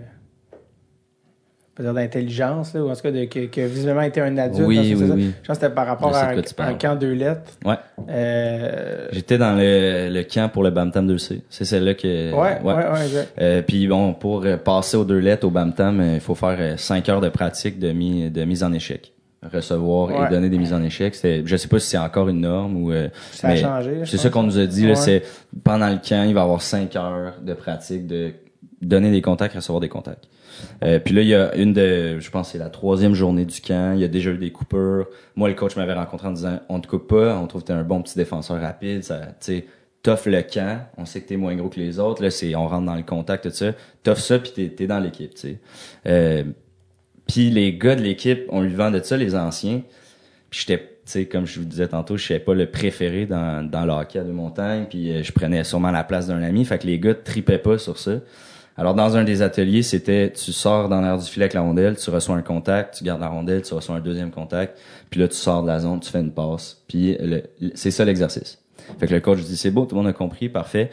S1: Dire d'intelligence, là, ou en tout cas de, que, que visiblement était un adulte.
S3: Oui, oui, oui.
S1: Je pense que c'était par rapport à un, un camp deux lettres.
S3: Ouais.
S1: Euh,
S3: J'étais dans le, le camp pour le Bamtam 2C. C'est celle-là que.
S1: ouais, ouais, ouais, exact.
S3: Euh, puis bon, pour euh, passer aux deux lettres au Bamtam, euh, il faut faire 5 heures de pratique de, mi- de mise en échec. Recevoir
S1: Ouais.
S3: et donner des mises en échec. Je sais pas si c'est encore une norme ou. euh,
S1: Ça a changé.
S3: C'est ça qu'on nous a dit. Là,
S1: Ouais.
S3: c'est pendant le camp, il va y avoir 5 heures de pratique de donner des contacts, recevoir des contacts. Euh, puis là, il y a une de, je pense, c'est la troisième journée du camp. Il y a déjà eu des coupures. Moi, le coach m'avait rencontré en disant, on te coupe pas, on trouve que t'es un bon petit défenseur rapide. Ça, tu sais, t'offres le camp. On sait que t'es moins gros que les autres. Là, c'est, on rentre dans le contact, tout ça. T'offres ça, puis t'es, dans l'équipe, tu sais. Euh, puis les gars de l'équipe, on lui vendait ça, les anciens. Puis j'étais, tu sais, comme je vous disais tantôt, je n'étais pas le préféré dans, dans le hockey à deux montagnes. Puis euh, je prenais sûrement la place d'un ami. Fait que les gars tripaient pas sur ça. Alors dans un des ateliers, c'était tu sors dans l'air du filet avec la rondelle, tu reçois un contact, tu gardes la rondelle, tu reçois un deuxième contact, puis là tu sors de la zone, tu fais une passe, puis c'est ça l'exercice. Fait que le coach dit c'est beau, tout le monde a compris, parfait.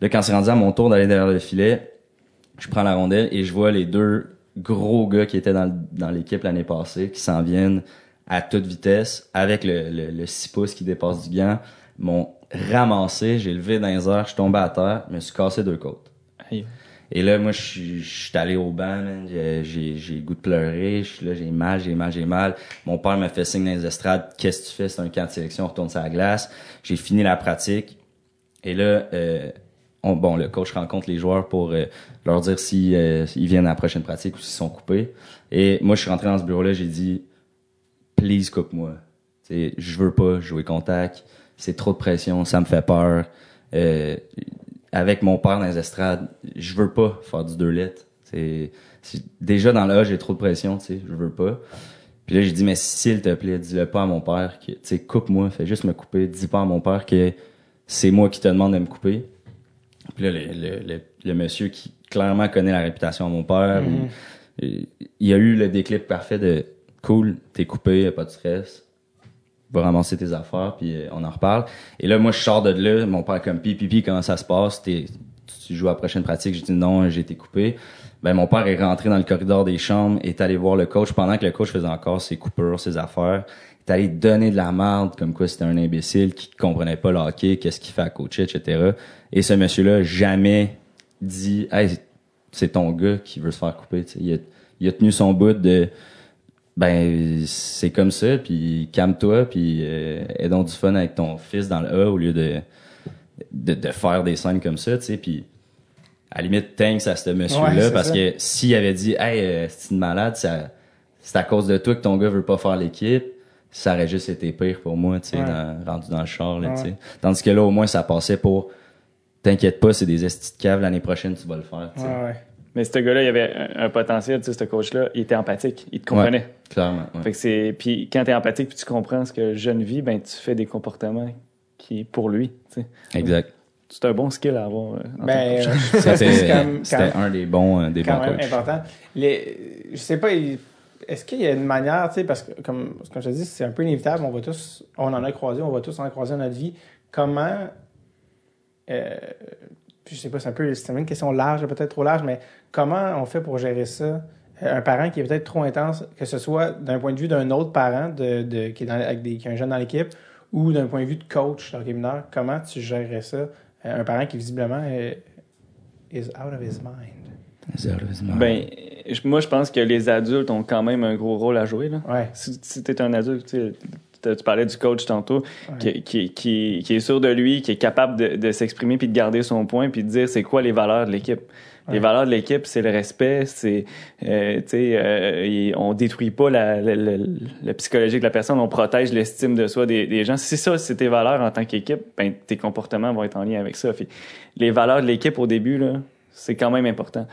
S3: Là quand c'est rendu à mon tour d'aller derrière le filet, je prends la rondelle et je vois les deux gros gars qui étaient dans, dans l'équipe l'année passée qui s'en viennent à toute vitesse avec le, le, le 6 pouces qui dépasse du gant, m'ont ramassé, j'ai levé dans les je suis tombé à terre, je me suis cassé deux côtes. Et là, moi, je suis- allé au banc. J'ai- goût de pleurer. Je suis là, j'ai mal, j'ai mal, j'ai mal. Mon père m'a fait signe dans les estrades. Qu'est-ce que tu fais? C'est un camp de sélection, on retourne sur la glace. J'ai fini la pratique. Et là, euh, on, bon, le coach rencontre les joueurs pour euh, leur dire si euh, viennent à la prochaine pratique ou s'ils sont coupés. Et moi, je suis rentré dans ce bureau-là, j'ai dit, please coupe-moi. Je veux pas jouer contact. C'est trop de pression, ça me fait peur. Euh, avec mon père dans les estrades, je veux pas faire du deux lettres. C'est déjà dans là, j'ai trop de pression, tu sais, je veux pas. Puis là, j'ai dit mais s'il te plaît, dis-le pas à mon père que tu sais coupe-moi, fais juste me couper, dis pas à mon père que c'est moi qui te demande de me couper. Puis là le, le, le, le monsieur qui clairement connaît la réputation de mon père, il, il a eu le déclic parfait de cool, t'es coupé, y a pas de stress va ramasser tes affaires, puis euh, on en reparle. Et là, moi, je sors de là, mon père comme pipi, pipi, comment ça se passe? T'es- tu joues à la prochaine pratique? J'ai dit non, j'ai été coupé. Ben, mon père est rentré dans le corridor des chambres, est allé voir le coach pendant que le coach faisait encore ses coupures, ses affaires. Il est allé donner de la merde, comme quoi c'était un imbécile qui comprenait pas le hockey, qu'est-ce qu'il fait à coacher, etc. Et ce monsieur-là, jamais dit, hey, c'est ton gars qui veut se faire couper. Il a, il a tenu son bout de, ben c'est comme ça puis calme-toi puis euh, aie donc du fun avec ton fils dans le A au lieu de de, de faire des scènes comme ça tu sais puis à la limite thanks à ce monsieur là parce
S1: ça.
S3: que s'il avait dit hey euh, c'est une malade ça c'est à cause de toi que ton gars veut pas faire l'équipe ça aurait juste été pire pour moi tu sais
S1: Ouais.
S3: rendu dans le char là,
S1: Ouais.
S3: tu sais tandis que là au moins ça passait pour t'inquiète pas c'est des estis de cave l'année prochaine tu vas le faire
S1: ouais.
S2: Mais ce gars-là, il avait un, potentiel, tu sais, ce coach-là, il était empathique, il te comprenait.
S3: clairement ouais.
S2: Fait que c'est puis quand tu es empathique puis tu comprends ce que le jeune vit, ben tu fais des comportements qui est pour lui, tu sais.
S3: exact
S2: C'est un bon skill à avoir. euh, en
S1: Ben, euh,
S3: c'était
S1: quand même-
S3: c'était
S1: quand-
S3: un des bons euh, des
S1: quand
S3: bons
S1: même
S3: coachs
S1: important. Les, je sais pas, est-ce qu'il y a une manière, tu sais, parce que comme, comme je te dis, c'est un peu inévitable, on va tous, on en a croisé, on va tous en croiser dans notre vie. Comment, euh, je sais pas, c'est un peu, c'est une question large, peut-être trop large, mais comment on fait pour gérer ça? Euh, Un parent qui est peut-être trop intense, que ce soit d'un point de vue d'un autre parent de, de, qui, est dans, avec des, qui a un jeune dans l'équipe ou d'un point de vue de coach dans le mineur, comment tu gérerais ça? Euh, Un parent qui visiblement est, is out of his mind.
S2: Ben, moi, je pense que les adultes ont quand même un gros rôle à jouer. Là.
S1: Ouais.
S2: Si, si tu es un adulte, tu, sais, tu tu parlais du coach tantôt,
S1: Ouais.
S2: qui, qui, qui, qui est sûr de lui, qui est capable de, de s'exprimer puis de garder son point puis de dire c'est quoi les valeurs de l'équipe. Les
S1: Ouais.
S2: valeurs de l'équipe, c'est le respect, c'est, euh, tu sais, euh, on détruit pas la, la, la- la psychologie de la personne, on protège l'estime de soi des, des gens. Si ça, c'est tes valeurs en tant qu'équipe, ben, tes comportements vont être en lien avec ça. Puis les valeurs de l'équipe au début, là, c'est quand même important.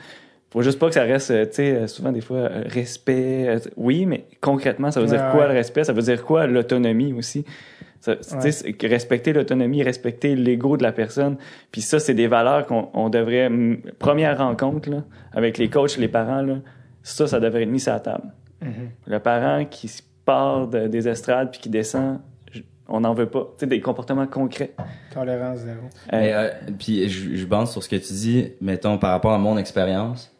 S2: Faut juste pas que ça reste, euh, tu sais, euh, souvent des fois, euh, respect. oui, mais concrètement, ça veut dire
S1: Ouais,
S2: quoi
S1: ouais.
S2: le respect? Ça veut dire quoi l'autonomie aussi? Ça, tu sais, c'est que respecter l'autonomie, respecter l'ego de la personne. Puis ça, c'est des valeurs qu'on on devrait... Première rencontre, là, avec les coachs, les parents, là, ça, ça devrait être mis sur la table.
S1: Mhm.
S2: Le parent qui part de- des estrades puis qui descend, on n'en veut pas. Tu sais, des comportements concrets.
S1: Tolérance zéro.
S3: Mais,
S2: euh,
S3: puis je, je pense sur ce que tu dis, mettons par rapport à mon expérience.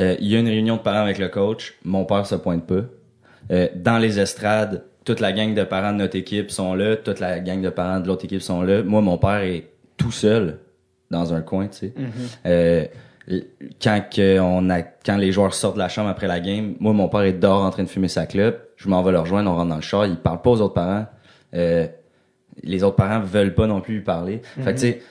S3: Euh, Il y a une réunion de parents avec le coach, mon père se pointe pas. Euh, dans les estrades, toute la gang de parents de notre équipe sont là, toute la gang de parents de l'autre équipe sont là. Moi, mon père est tout seul dans un coin, tu sais. Euh, quand que on a, quand les joueurs sortent de la chambre après la game, moi mon père est dehors en train de fumer sa clope, je m'en vais le rejoindre, on rentre dans le char, il parle pas aux autres parents. Euh, les autres parents veulent pas non plus lui parler. Fait que tu sais,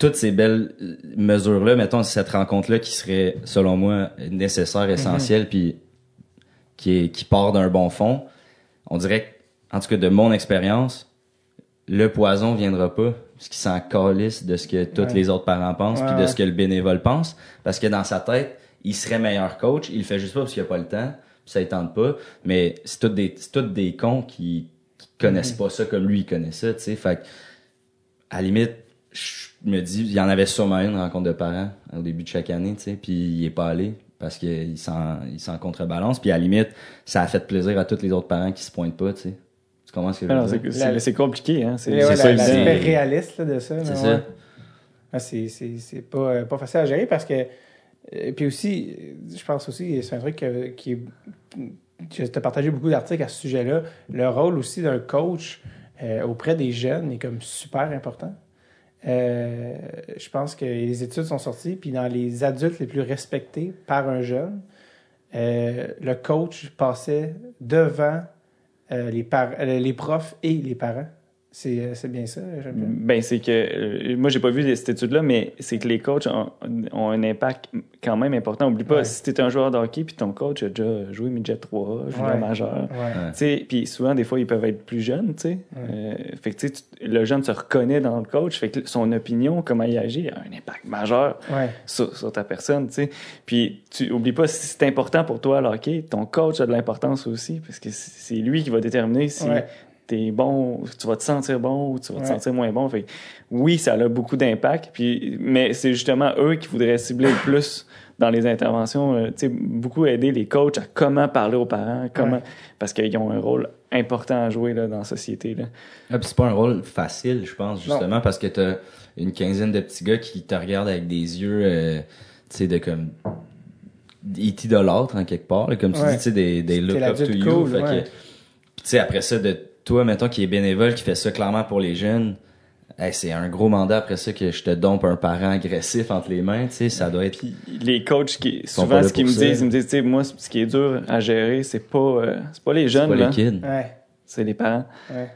S3: toutes ces belles euh, mesures-là, mettons cette rencontre-là qui serait, selon moi, nécessaire, essentielle, puis qui est qui part d'un bon fond, on dirait, que, en tout cas de mon expérience, le poison viendra pas, parce qu'il s'en calisse de ce que tous
S1: Ouais.
S3: les autres parents pensent, puis de ce que le bénévole pense, parce que dans sa tête, il serait meilleur coach, il le fait juste pas parce qu'il a pas le temps, puis ça ne tente pas, mais c'est tous des c'est tous des cons qui, qui connaissent pas ça comme lui il connaît ça, tu sais, fait que, à la limite, je me dis, il y en avait sûrement une rencontre de parents au début de chaque année, tu sais, puis il est pas allé parce qu'il s'en il s'en contrebalance, puis à la limite, ça a fait plaisir à tous les autres parents qui se pointent pas, tu sais. Tu comprends ce que je
S2: non,
S3: veux
S2: c'est
S3: dire?
S2: c'est- c'est compliqué, hein? C'est
S1: ouais,
S2: c'est
S1: la-
S2: ça,
S1: l'aspect réaliste là, de ça.
S3: C'est
S1: ouais. Ah, c'est c'est- c'est pas, euh, pas facile à gérer parce que. Et puis aussi, euh, je pense aussi, c'est un truc que- qui est. Tu as partagé beaucoup d'articles à ce sujet-là. Le rôle aussi d'un coach euh, auprès des jeunes est comme super important. Euh, je pense que les études sont sorties, puis dans les adultes les plus respectés par un jeune, euh, le coach passait devant euh, les, profs et les parents. C'est euh, c'est bien ça, j'aime bien.
S2: Ben, c'est que, euh, moi, j'ai pas vu cette étude-là, mais c'est que les coachs ont, ont un impact quand même important. Oublie pas,
S1: Ouais.
S2: si t'es un joueur de hockey puis ton coach a déjà joué midget 3, junior
S1: Ouais.
S2: majeur,
S1: Ouais.
S2: Tu sais, puis souvent, des fois, ils peuvent être plus jeunes, tu sais. Euh, fait que, tu sais, tu- le jeune se reconnaît dans le coach. Fait que son opinion, comment il agit, a un impact majeur
S1: Ouais.
S2: sur, sur ta personne, tu sais. Puis, tu oublies pas, si c'est important pour toi, le hockey, ton coach a de l'importance aussi, parce que c'est c'est lui qui va déterminer si
S1: Ouais.
S2: T'es bon, tu vas te sentir bon ou tu vas te sentir moins bon. Fait oui, ça a beaucoup d'impact, puis, mais c'est justement eux qui voudraient cibler le plus dans les interventions, euh, tu sais, beaucoup aider les coachs à comment parler aux parents, comment,
S1: Ouais.
S2: parce qu'ils ont un rôle important à jouer là, dans la société. Là.
S3: Ah, c'est pas un rôle facile, je pense, justement, parce que t'as une quinzaine de petits gars qui te regardent avec des yeux, euh, tu sais, de comme. Ils t'idolâtrent en quelque part, là, comme tu
S1: Ouais.
S3: dis, tu sais, des, des look up to you.
S1: cool,
S3: fait que- tu sais, après ça, de toi, mettons, qui est bénévole, qui fait ça clairement pour les jeunes, hey, c'est un gros mandat après ça que je te dompe un parent agressif entre les mains, tu sais, ça doit être.
S2: Puis les coachs, qui,
S3: sont pas
S2: souvent, ce qu'ils me
S3: ça.
S2: disent, ils me disent, tu sais, moi, ce qui est dur à gérer, c'est pas, euh, c'est pas les jeunes,
S3: pas
S2: là,
S3: les kids.
S1: Ouais.
S2: c'est les parents.
S1: Ouais.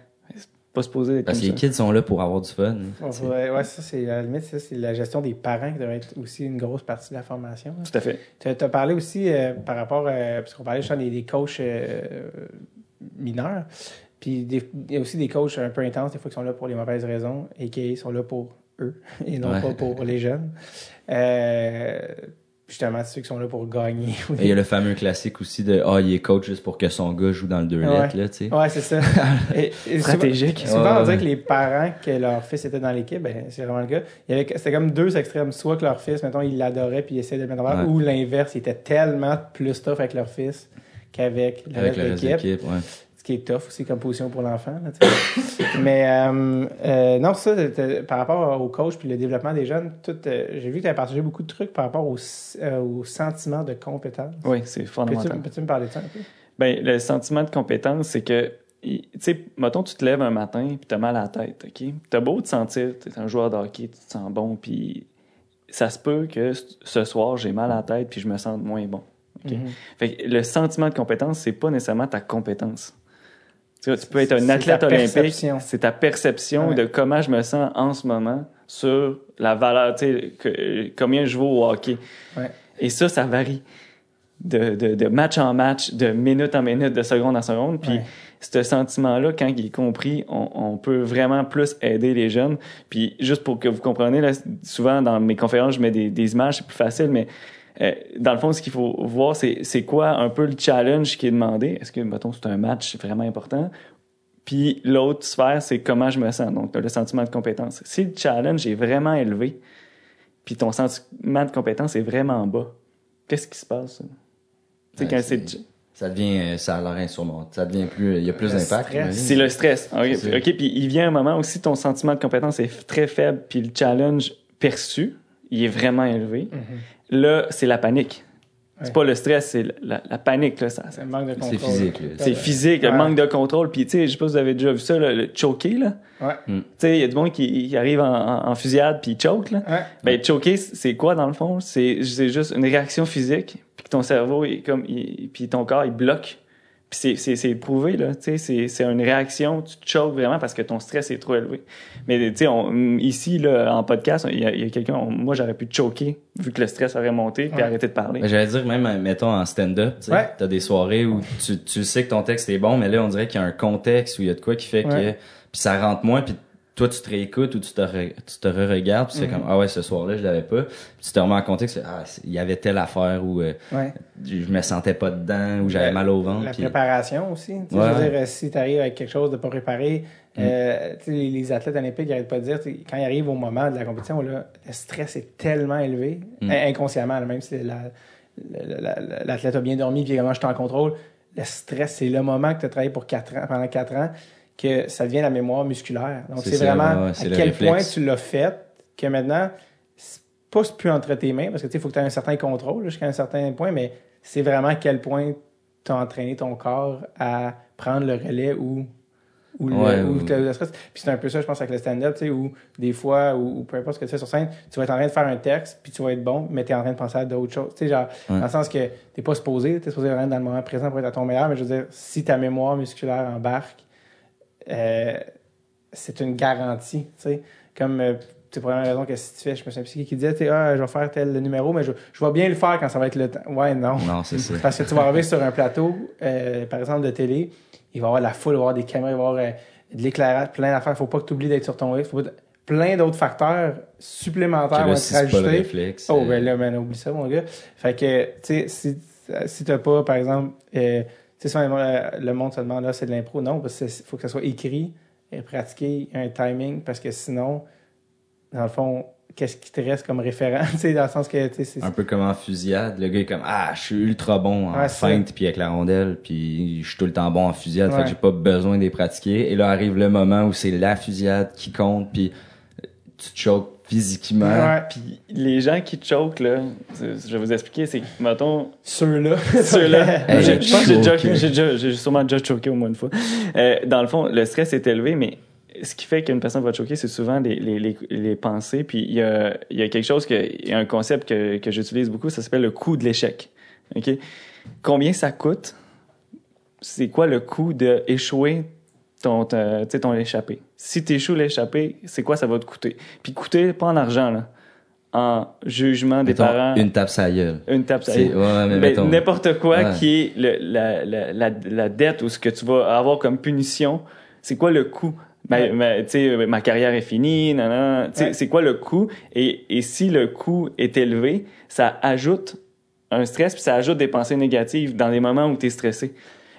S2: Pas se poser d'être
S3: Parce que les kids sont là pour avoir du fun.
S1: Ouais, ouais, ça, c'est à la limite, ça, c'est la gestion des parents qui devrait être aussi une grosse partie de la formation.
S2: Tout à fait.
S1: Tu as parlé aussi euh, par rapport, euh, parce qu'on parlait justement des, des coachs euh, mineurs, puis il y a aussi des coachs un peu intenses, des fois, qui sont là pour les mauvaises raisons, et qui sont là pour eux, et non
S3: Ouais.
S1: pas pour les jeunes. Euh, justement, ceux qui sont là pour gagner.
S3: Et il y a le fameux classique aussi de Ah, il est coach juste pour que son gars joue dans le 2
S1: Ouais.
S3: lettres, là, tu sais.
S1: Ouais, c'est ça. Et- et souvent-
S2: Stratégique.
S1: Souvent,
S3: Ouais,
S1: on dirait que les parents, que leur fils était dans l'équipe, ben, c'est vraiment le cas. Il y avait, c'était comme deux extrêmes. Soit que leur fils, mettons, il l'adorait puis il essayait de le mettre en valeur,
S3: Ouais.
S1: ou l'inverse, il était tellement plus tough avec leur fils qu'avec le
S3: Avec
S1: reste de l'équipe. Ce qui est tough aussi comme position pour l'enfant. tu. Mais euh, euh, non, ça, par rapport au coach puis le développement des jeunes, tout, euh, j'ai vu que tu as partagé beaucoup de trucs par rapport au, au sentiment de compétence.
S2: Oui, c'est
S1: Peux-tu,
S2: fondamental.
S1: peux-tu me parler de ça un peu?
S2: Ben, le sentiment de compétence, c'est que, tu sais, mettons, tu te lèves un matin puis t'as mal à la tête, OK? T'as beau te sentir, t'es un joueur de hockey, tu te sens bon, puis ça se peut que ce soir, j'ai mal à la tête puis je me sens moins bon.
S1: Mhm.
S2: Fait que le sentiment de compétence, c'est pas nécessairement ta compétence. Tu, vois, tu peux être un athlète olympique,
S1: perception.
S2: c'est ta perception
S1: Ouais.
S2: de comment je me sens en ce moment sur la valeur, tu sais, que- combien je vaux au hockey.
S1: Ouais.
S2: Et ça, ça varie de, de, de match en match, de minute en minute, de seconde en seconde. Puis
S1: Ouais.
S2: ce sentiment-là, quand il est compris, on, on peut vraiment plus aider les jeunes. Puis juste pour que vous compreniez, là, souvent dans mes conférences, je mets des, des images, c'est plus facile, mais euh, dans le fond, ce qu'il faut voir, c'est c'est quoi un peu le challenge qui est demandé? Est-ce que, mettons, c'est un match vraiment important? Puis l'autre sphère, c'est comment je me sens. Donc, le sentiment de compétence. Si le challenge est vraiment élevé, puis ton sentiment de compétence est vraiment bas, qu'est-ce qui se passe?
S3: Ouais,
S2: quand
S3: c'est- Ça devient, euh, ça a l'air insurmontable. Ça devient plus, il y a plus
S1: Le
S3: d'impact.
S2: c'est le stress. OK,
S3: ça.
S2: OK, puis il vient un moment où si ton sentiment de compétence est très faible, puis le challenge perçu, il est vraiment élevé,
S1: Mhm.
S2: Là, c'est la panique.
S1: Ouais.
S2: C'est pas le stress, c'est la, la panique. Là, ça, ça-
S1: C'est un manque de contrôle.
S3: C'est physique, là.
S2: c'est physique, le manque de contrôle. Puis, tu sais, je sais pas si vous avez déjà vu ça, là, le choker, là.
S1: Ouais.
S2: Tu sais, il y a du monde qui, qui arrive en, en- en fusillade puis il choke, là.
S1: Ouais.
S2: Ben, choker, c'est quoi dans le fond? C'est c'est juste une réaction physique, puis que ton cerveau, est comme, il- puis ton corps, il bloque. Puis c'est- c'est c'est prouvé, là. Tu sais, c'est- c'est une réaction, tu te choques vraiment parce que ton stress est trop élevé. Mais tu ici, là, en podcast, il y a, a quelqu'un, moi, j'aurais pu te choquer vu que le stress aurait monté puis
S1: Ouais.
S2: arrêter de parler.
S3: J'allais dire, même, mettons, en stand-up, tu
S1: Ouais.
S3: t'as des soirées où tu, tu sais que ton texte est bon, mais là, on dirait qu'il y a un contexte où il y a de quoi qui fait que, puis ça rentre moins, puis toi, tu te réécoutes ou tu te, re- tu te re-regardes, puis c'est
S1: Mhm.
S3: comme, ah ouais, ce soir-là, je l'avais pas. Puis tu te remets en contexte, ah, il y avait telle affaire où euh,
S1: Ouais.
S3: je me sentais pas dedans, où j'avais mal au ventre.
S1: La préparation aussi. Tu sais,
S3: Ouais,
S1: je veux
S3: ouais.
S1: dire, euh, si tu arrives avec quelque chose de pas préparé, euh, tu sais, les, les athlètes olympiques n'arrêtent pas de dire, quand ils arrivent au moment de la compétition, là, le stress est tellement élevé,
S3: Mm.
S1: in- inconsciemment, même si la- la- la- la- l'athlète a bien dormi puis comment je suis en contrôle, le stress, c'est le moment que tu as travaillé pour ans, pendant quatre ans que ça devient la mémoire musculaire. Donc,
S3: C'est
S1: vraiment
S3: ouais,
S1: à quel
S3: réflexe.
S1: point tu l'as fait que maintenant, c'est pas plus entre tes mains, parce que tu sais, il faut que tu aies un certain contrôle jusqu'à un certain point, mais c'est vraiment à quel point tu as entraîné ton corps à prendre le relais ou ou le,
S3: Ouais,
S1: ou le stress. Puis c'est un peu ça, je pense, avec le stand-up, tu sais, où des fois, ou, peu importe ce que tu fais sur scène, tu vas être en train de faire un texte, puis tu vas être bon, mais tu es en train de penser à d'autres choses. Tu sais, genre,
S3: Ouais.
S1: dans le sens que t'es pas supposé, t'es supposé être dans le moment présent pour être à ton meilleur, mais je veux dire, si ta mémoire musculaire embarque, euh, c'est une garantie, tu sais. Comme, euh, c'est la même raison que si tu fais, je me souviens plus qui qui disait, ah, je vais faire tel numéro, mais je, je vais bien le faire quand ça va être le temps. Ouais, non.
S3: Non, c'est ça.
S1: Parce que tu vas arriver sur un plateau, euh, par exemple, de télé, il va y avoir la foule, il va y avoir des caméras, il va y avoir euh, de l'éclairage, plein d'affaires. Faut pas que tu oublies d'être sur ton rythme. Faut pas- plein d'autres facteurs supplémentaires vont être rajoutés.
S3: réflexe.
S1: Oh, ben là, ben, oublie ça, mon gars. Fait que, tu sais, si, si t'as pas, par exemple, euh, sais, souvent, le monde se demande, là, c'est de l'impro. Non, parce qu'il faut que ça soit écrit et pratiqué, un timing, parce que sinon, dans le fond, qu'est-ce qui te reste comme référent? tu sais, dans le sens que, tu sais, c'est.
S3: un peu comme en fusillade, le gars est comme ah, je suis ultra bon en
S1: Ouais,
S3: feinte puis avec la rondelle, puis je suis tout le temps bon en fusillade, fait
S1: Ouais.
S3: que j'ai pas besoin de les pratiquer. Et là arrive le moment où c'est la fusillade qui compte, puis tu te choques physiquement.
S1: Ouais.
S2: Puis les gens qui choquent, là, je vais vous expliquer, c'est que, mettons,
S1: Ceux-là.
S2: ceux-là,
S3: Hey,
S2: je pense que j'ai déjà- sûrement déjà choqué au moins une fois. Euh, dans le fond, le stress est élevé, mais ce qui fait qu'une personne va choquer, c'est souvent les, les, les, les pensées. Puis il y a, il y a quelque chose, que, il y a un concept que, que j'utilise beaucoup, ça s'appelle le coût de l'échec. OK? Combien ça coûte? C'est quoi le coût d'échouer ton, sais, ton échappé? Si tu échoues l'échappé, c'est quoi ça va te coûter? Puis coûter, pas en argent, là. En jugement des
S3: Mettons,
S2: parents.
S3: une tape sa gueule.
S2: Une tape
S3: C'est-
S2: gueule.
S3: ouais, mais
S2: Ben,
S3: mettons.
S2: N'importe quoi
S3: Ouais.
S2: qui est le- la, la, la, la dette ou ce que tu vas avoir comme punition, c'est quoi le coût? Ma,
S1: Ouais.
S2: ma, tu sais, ma carrière est finie,
S1: Ouais.
S2: c'est quoi le coût? Et, et si le coût est élevé, ça ajoute un stress, puis ça ajoute des pensées négatives dans les moments où tu es stressé.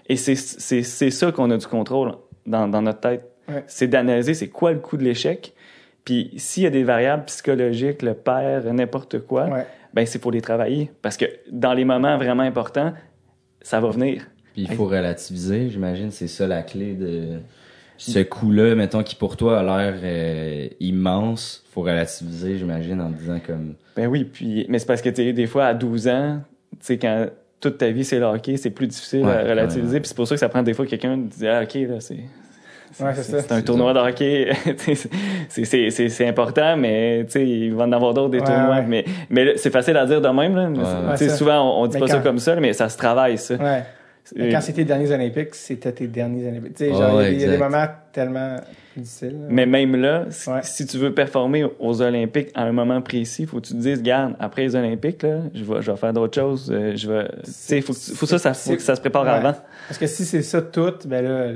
S2: Et c'est c'est- c'est ça qu'on a du contrôle dans, dans notre tête.
S1: Ouais.
S2: C'est d'analyser c'est quoi le coût de l'échec. Puis s'il y a des variables psychologiques, le père, n'importe quoi,
S1: Ouais.
S2: ben c'est pour les travailler. Parce que dans les moments vraiment importants, ça va venir.
S3: Puis il faut relativiser, j'imagine, c'est ça la clé de ce coup-là, mettons, qui pour toi a l'air euh, immense. Faut relativiser, j'imagine, en disant comme.
S2: Ben oui, puis mais c'est parce que tu sais, des fois à 12 ans, tu sais quand toute ta vie c'est le hockey, c'est plus difficile
S3: Ouais,
S2: à relativiser. Puis c'est pour ça que ça prend des fois quelqu'un de dire ah, ok là c'est
S1: Ouais, c'est ça.
S2: c'est un tournoi de hockey, c'est- c'est c'est c'est important, mais tu sais il va en avoir d'autres des
S1: Ouais,
S2: tournois.
S1: ouais.
S2: Mais mais là, c'est facile à dire de même là. souvent on, on dit
S1: Mais
S2: pas ça comme ça, mais ça se travaille ça. Et-
S1: quand c'était tes derniers Olympiques, c'était tes derniers Olympiques. Tu sais, genre, il y a des- il y, a des
S3: exact.
S1: moments tellement difficiles. là.
S2: Mais même là, si,
S1: Ouais.
S2: si tu veux performer aux Olympiques à un moment précis, faut que tu te dises, garde, après les Olympiques, là, je vais, je vais faire d'autres choses. euh, je vais, tu sais, faut, que faut ça, ça, faut que ça se prépare
S1: Ouais.
S2: avant.
S1: Parce que si c'est ça tout, ben là,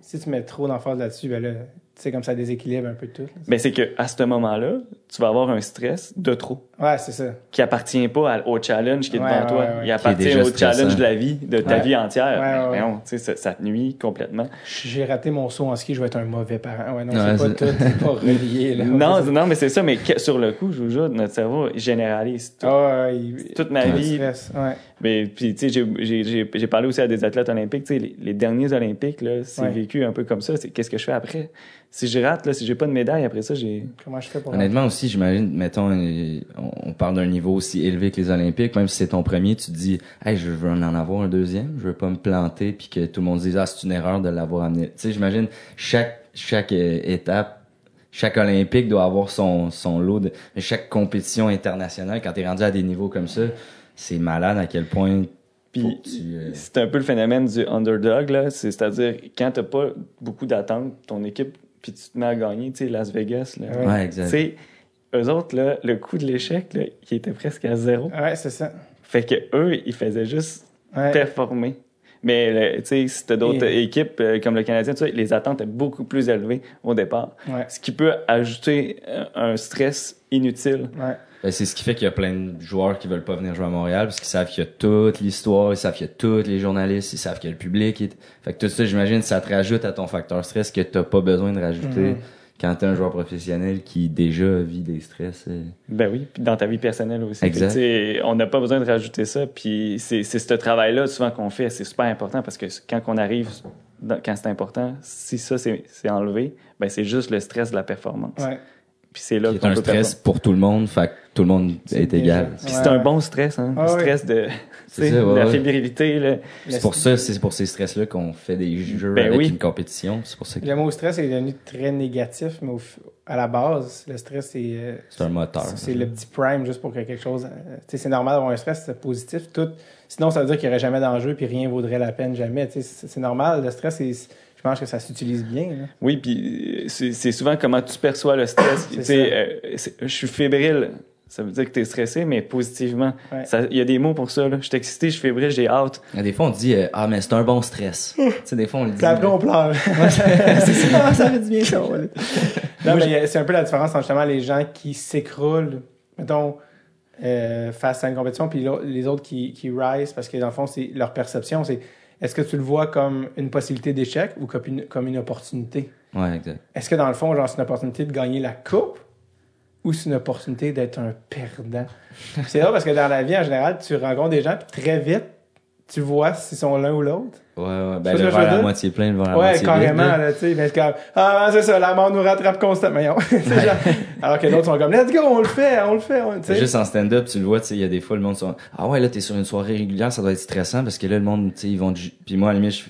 S1: si tu mets trop d'emphase là-dessus, ben là, tu sais, comme ça déséquilibre un peu tout. là.
S2: Mais c'est que à ce moment-là, tu vas avoir un stress de trop
S1: Ouais, c'est ça.
S2: qui appartient pas à- au challenge qui est
S1: Ouais,
S2: devant
S1: ouais,
S2: toi.
S1: ouais, ouais.
S2: Il appartient au
S3: stressant.
S2: challenge de la vie, de ta
S1: Ouais.
S2: vie entière.
S1: Ouais, ouais,
S2: Mais
S1: ouais.
S2: non, tu sais, ça, ça te nuit complètement.
S1: J'ai raté mon saut en ski, je vais être un mauvais parent. Ouais, non,
S3: Ouais,
S1: c'est pas tout, c'est pas relié. Là.
S2: Non,
S1: Ouais,
S2: non, mais c'est ça. Mais que- sur le coup, je vous jure, notre cerveau généralise tout.
S1: Il-
S2: Toute ma vie,
S1: stress.
S2: Mais puis, tu sais, j'ai- parlé aussi à des athlètes olympiques. Tu sais, les, les derniers Olympiques, là, c'est
S1: Ouais.
S2: vécu un peu comme ça. C'est qu'est-ce que je fais après? Si je rate, là, si j'ai pas de médaille après ça, j'ai.
S1: Comment je fais pour
S3: Honnêtement aussi, j'imagine, mettons, euh, on- on parle d'un niveau aussi élevé que les Olympiques, même si c'est ton premier, tu te dis, hey, je veux en avoir un deuxième, je veux pas me planter, puis que tout le monde dise, ah, c'est une erreur de l'avoir amené. Tu sais, j'imagine, chaque, chaque euh, étape, chaque Olympique doit avoir son, son lot de, chaque compétition internationale, quand t'es rendu à des niveaux comme ça, c'est malade à quel point,
S2: Puis
S3: euh,
S2: c'est un peu le phénomène du underdog, là. C'est- C'est-à-dire, quand t'as pas beaucoup d'attentes, ton équipe, puis tu te mets à gagner, tu sais, Las Vegas, là.
S1: Ouais.
S3: ouais, exact.
S2: Eux autres, là, le coût de l'échec, là, il était presque à zéro.
S1: Ouais, c'est ça.
S2: Fait que eux, ils faisaient juste
S1: Ouais.
S2: performer. Mais tu sais, si t'as d'autres
S1: Et-
S2: équipes euh, comme le Canadien, tu les attentes étaient beaucoup plus élevées au départ.
S1: Ouais.
S2: Ce qui peut ajouter euh, un stress inutile.
S1: Ouais.
S3: Ben, c'est ce qui fait qu'il y a plein de joueurs qui veulent pas venir jouer à Montréal parce qu'ils savent qu'il y a toute l'histoire, ils savent qu'il y a tous les journalistes, ils savent qu'il y a le public. Fait que tout ça, j'imagine, ça te rajoute à ton facteur stress que t'as pas besoin de rajouter
S1: Mhm.
S3: Quand t'es un joueur professionnel qui déjà vit des stress. euh.
S2: Ben oui, puis dans ta vie personnelle aussi.
S3: Exact.
S2: On n'a pas besoin de rajouter ça. Puis c'est c'est ce travail-là souvent qu'on fait. C'est super important parce que quand on arrive, dans- quand c'est important, si ça c'est c'est enlevé, ben c'est juste le stress de la performance.
S1: Ouais.
S2: Puis c'est là
S3: Qui est
S2: qu'on
S3: un stress pour tout le monde, fait que tout le monde est égal.
S2: Puis c'est un bon stress, hein.
S1: Ah
S2: le
S1: ouais.
S2: stress de,
S3: ça, ouais,
S2: la fébrilité, là.
S3: C'est pour ça, c'est pour ces stress-là qu'on fait des jeux
S2: Ben
S3: avec
S2: oui.
S3: une compétition. C'est pour ça que
S1: Le mot stress est devenu très négatif, mais au à la base, le stress, c'est euh,
S3: c'est un moteur.
S1: c'est- le petit prime juste pour que quelque chose. euh, tu sais, c'est normal d'avoir un stress c'est positif. Tout, sinon, ça veut dire qu'il n'y aurait jamais d'enjeu puis rien vaudrait la peine jamais. Tu sais, C'est c'est normal. Le stress, c'est- je pense que ça s'utilise bien. là.
S2: Oui, puis euh, c'est souvent comment tu perçois le stress. Euh, je suis fébrile. Ça veut dire que tu es stressé, mais positivement.
S1: Ouais.
S2: Il y a des mots pour ça. là. Je suis excité, je suis fébrile, j'ai hâte.
S3: Et Des fois, on dit euh, Ah, mais c'est un bon stress. sais, des fois, on le dit.
S1: Après, on pleure. Ah, ça fait du bien, ça. Non, mais c'est un peu la différence entre justement les gens qui s'écroulent, mettons, euh, face à une compétition, puis les autres qui, qui rise, parce que dans le fond, c'est leur perception, c'est est-ce que tu le vois comme une possibilité d'échec ou comme une, comme une opportunité?
S3: Ouais, exact.
S1: Est-ce que dans le fond, genre, c'est une opportunité de gagner la coupe ou c'est une opportunité d'être un perdant? c'est là parce que dans la vie, en général, tu rencontres des gens, puis très vite, tu vois s'ils sont l'un ou l'autre.
S3: Ouais, ouais. Ben, le verre à
S1: dire?
S3: moitié plein, le verre à
S1: Ouais,
S3: moitié
S1: carrément,
S3: vide. là.
S1: là, tu sais. Mais c'est comme, ah, c'est ça, la mort nous rattrape constamment. Genre, alors que d'autres sont comme, let's go, on le fait, on le fait. on- tu sais.
S3: Juste en stand-up, tu le vois, tu sais, il y a des fois, le monde sont, ah ouais, là, t'es sur une soirée régulière, ça doit être stressant parce que là, le monde, tu sais, ils vont, puis moi, à la limite, je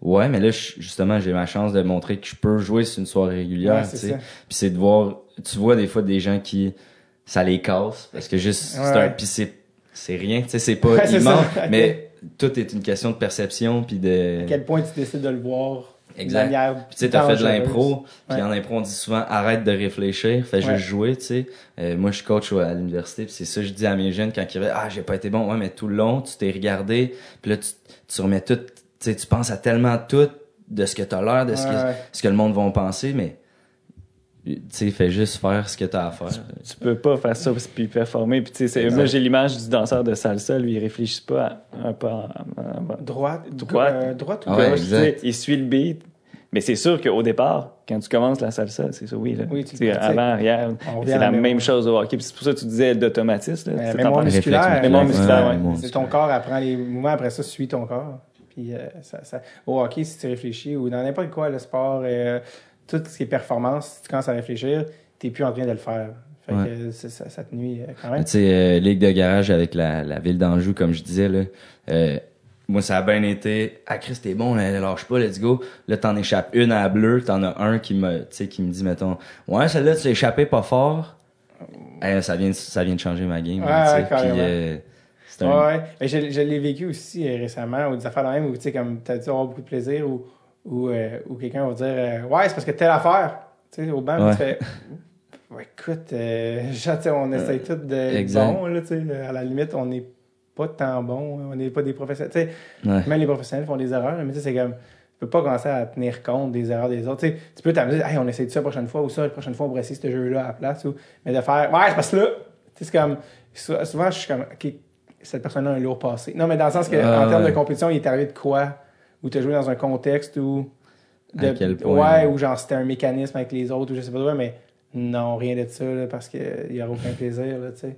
S3: ouais, mais là, justement, j'ai ma chance de montrer que je peux jouer sur une soirée régulière, tu sais. Puis c'est de voir, tu vois des fois des gens qui, ça les casse parce que juste, c'est un, puis c'est, c'est rien, tu sais, c'est pas
S1: Ouais,
S3: immense.
S1: Ok.
S3: Tout est une question de perception puis de,
S1: À quel point tu décides de le voir
S3: Exact. Puis tu sais, t'as fait de l'impro, puis en impro, on dit souvent arrête de réfléchir, fais juste
S1: Ouais.
S3: jouer, tu sais. Euh, moi, je suis coach à l'université, puis c'est ça que je dis à mes jeunes quand ils arrivent, ah, j'ai pas été bon, ouais, mais tout le long, tu t'es regardé, puis là, tu, tu remets tout, tu sais, tu penses à tellement tout de ce que t'as l'air, de ce,
S1: Ouais,
S3: que,
S1: ouais.
S3: ce que le monde va penser, mais tu sais, fais juste faire ce que t'as à faire.
S2: Tu peux pas faire ça puis performer. Puis, tu sais, moi, j'ai l'image du danseur de salsa. Lui, il réfléchit pas à, un pas
S1: Droite,
S2: Droite.
S1: euh, droite ou
S3: ouais,
S1: gauche?
S2: Tu. Il suit le beat. Mais c'est sûr qu'au départ, quand tu commences la salsa, c'est ça, oui. Là.
S1: Oui, tu
S2: Tu avant, arrière. C'est la même chose au hockey. C'est pour ça que tu disais d'automatisme.
S1: la
S2: C'est
S1: mémoire musculaire.
S2: Mémoire musculaire,
S1: C'est ton corps apprend les mouvements, après ça, suit ton corps. Puis euh, ça, ça- au hockey, si tu réfléchis, ou dans n'importe quoi, le sport, euh, tout ce qui est performance, si tu commences à réfléchir, t'es plus en train de le faire. Fait
S3: Ouais.
S1: que ça, te nuit euh, quand même.
S3: Tu sais, euh, Ligue de garage avec la, la ville d'Anjou, comme je disais, là, euh, moi, ça a bien été. Ah, Chris, t'es bon, là, lâche pas, let's go. Là, t'en échappes une à la bleue, t'en as un qui me, tu sais, qui me dit, mettons, ouais, celle-là, tu l'as échappé pas fort. Eh, ça vient, de- ça vient de changer ma game.
S1: Ouais,
S3: là, sais.
S1: ouais.
S3: Puis, un,
S1: ouais. Mais je, je l'ai vécu aussi récemment, ou des affaires de même, où tu sais, comme t'as dû avoir beaucoup de plaisir, ou, ou, euh, ou quelqu'un va dire euh, Ouais, c'est parce que telle affaire. Tu sais, au banc,
S3: Ouais.
S1: tu fais Ouais, écoute, euh, on essaye tout de bon, là, tu sais. À la limite, on n'est pas tant bon, on n'est pas des professionnels. Tu sais,
S3: ouais.
S1: même les professionnels font des erreurs, mais tu sais, c'est comme. Tu peux pas commencer à tenir compte des erreurs des autres. Tu, sais, tu peux t'amuser, hey, on essaie de ça la prochaine fois, ou ça, la prochaine fois, on pourrait essayer ce jeu-là à la place. Ou, mais de faire, ouais, c'est parce que là, tu sais, c'est comme. sou- Souvent, je suis comme, OK, cette personne-là a un lourd passé. Non, mais dans le sens que,
S3: Ah,
S1: en termes de compétition, il est arrivé de quoi? Ou tu as joué dans un contexte où.
S3: À quel point,
S1: Ouais, ou genre c'était un mécanisme avec les autres, ou je sais pas quoi, mais non, rien de ça, là, parce qu'il n'y aura aucun plaisir, là, tu sais.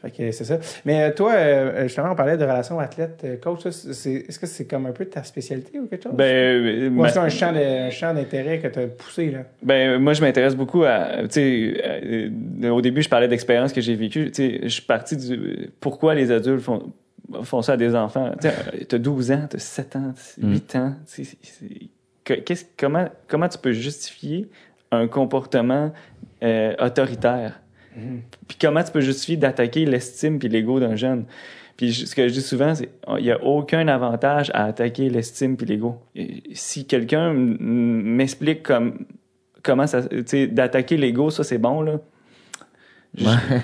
S1: Fait que c'est ça. Mais euh, toi, euh, justement, on parlait de relation athlète-coach. Est-ce que c'est comme un peu ta spécialité ou quelque chose?
S2: Ben, euh,
S1: Ou
S2: ma-
S1: c'est un champ de- un champ d'intérêt que tu as poussé, là?
S2: Ben, moi, je m'intéresse beaucoup à. Tu sais, euh, au début, je parlais d'expériences que j'ai vécues. Tu sais, je suis parti du. Pourquoi les adultes font, font ça à des enfants? Tu sais, t'as 12 ans, t'as 7 ans, 8 ans. tu sais, c'est- c'est- que- qu'est-ce- comment, comment tu peux justifier un comportement euh, autoritaire? Puis comment tu peux justifier d'attaquer l'estime puis l'ego d'un jeune? Puis ce que je dis souvent, c'est il n'y a aucun avantage à attaquer l'estime puis l'ego. Si quelqu'un m'explique comme comment ça, tu d'attaquer l'ego, ça c'est bon là.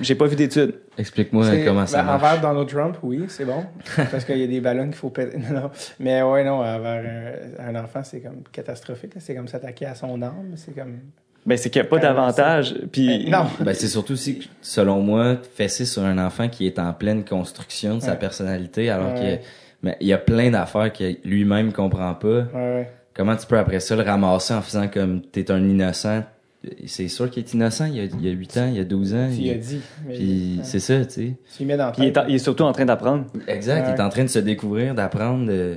S2: J'ai pas vu d'études.
S3: Explique-moi comment ça
S1: ben,
S3: marche.
S1: Envers Donald Trump, oui, c'est bon. parce qu'il y a des ballons qu'il faut péter. Non, non. Mais ouais, non, envers un, un enfant, c'est comme catastrophique. C'est comme s'attaquer à son âme. C'est comme.
S2: Ben c'est qu'il n'y a pas d'avantage. Puis
S1: Eh, non!
S3: Ben, c'est surtout aussi, que, selon moi, fesser sur un enfant qui est en pleine construction de sa
S1: Ouais.
S3: personnalité, alors
S1: Ouais.
S3: que mais il y a plein d'affaires que lui-même comprend pas.
S1: Ouais.
S3: Comment tu peux après ça le ramasser en faisant comme t'es un innocent? C'est sûr qu'il est innocent, il y a, il y a 8 ans, il y a 12 ans.
S1: Tu
S3: il-
S1: y as dit.
S3: Puis
S1: ouais.
S3: c'est ça, tu sais.
S1: Tu mets dans
S2: il, est
S1: tête.
S2: en- il est surtout en train d'apprendre.
S3: Exact, il est en train de se découvrir, d'apprendre. de-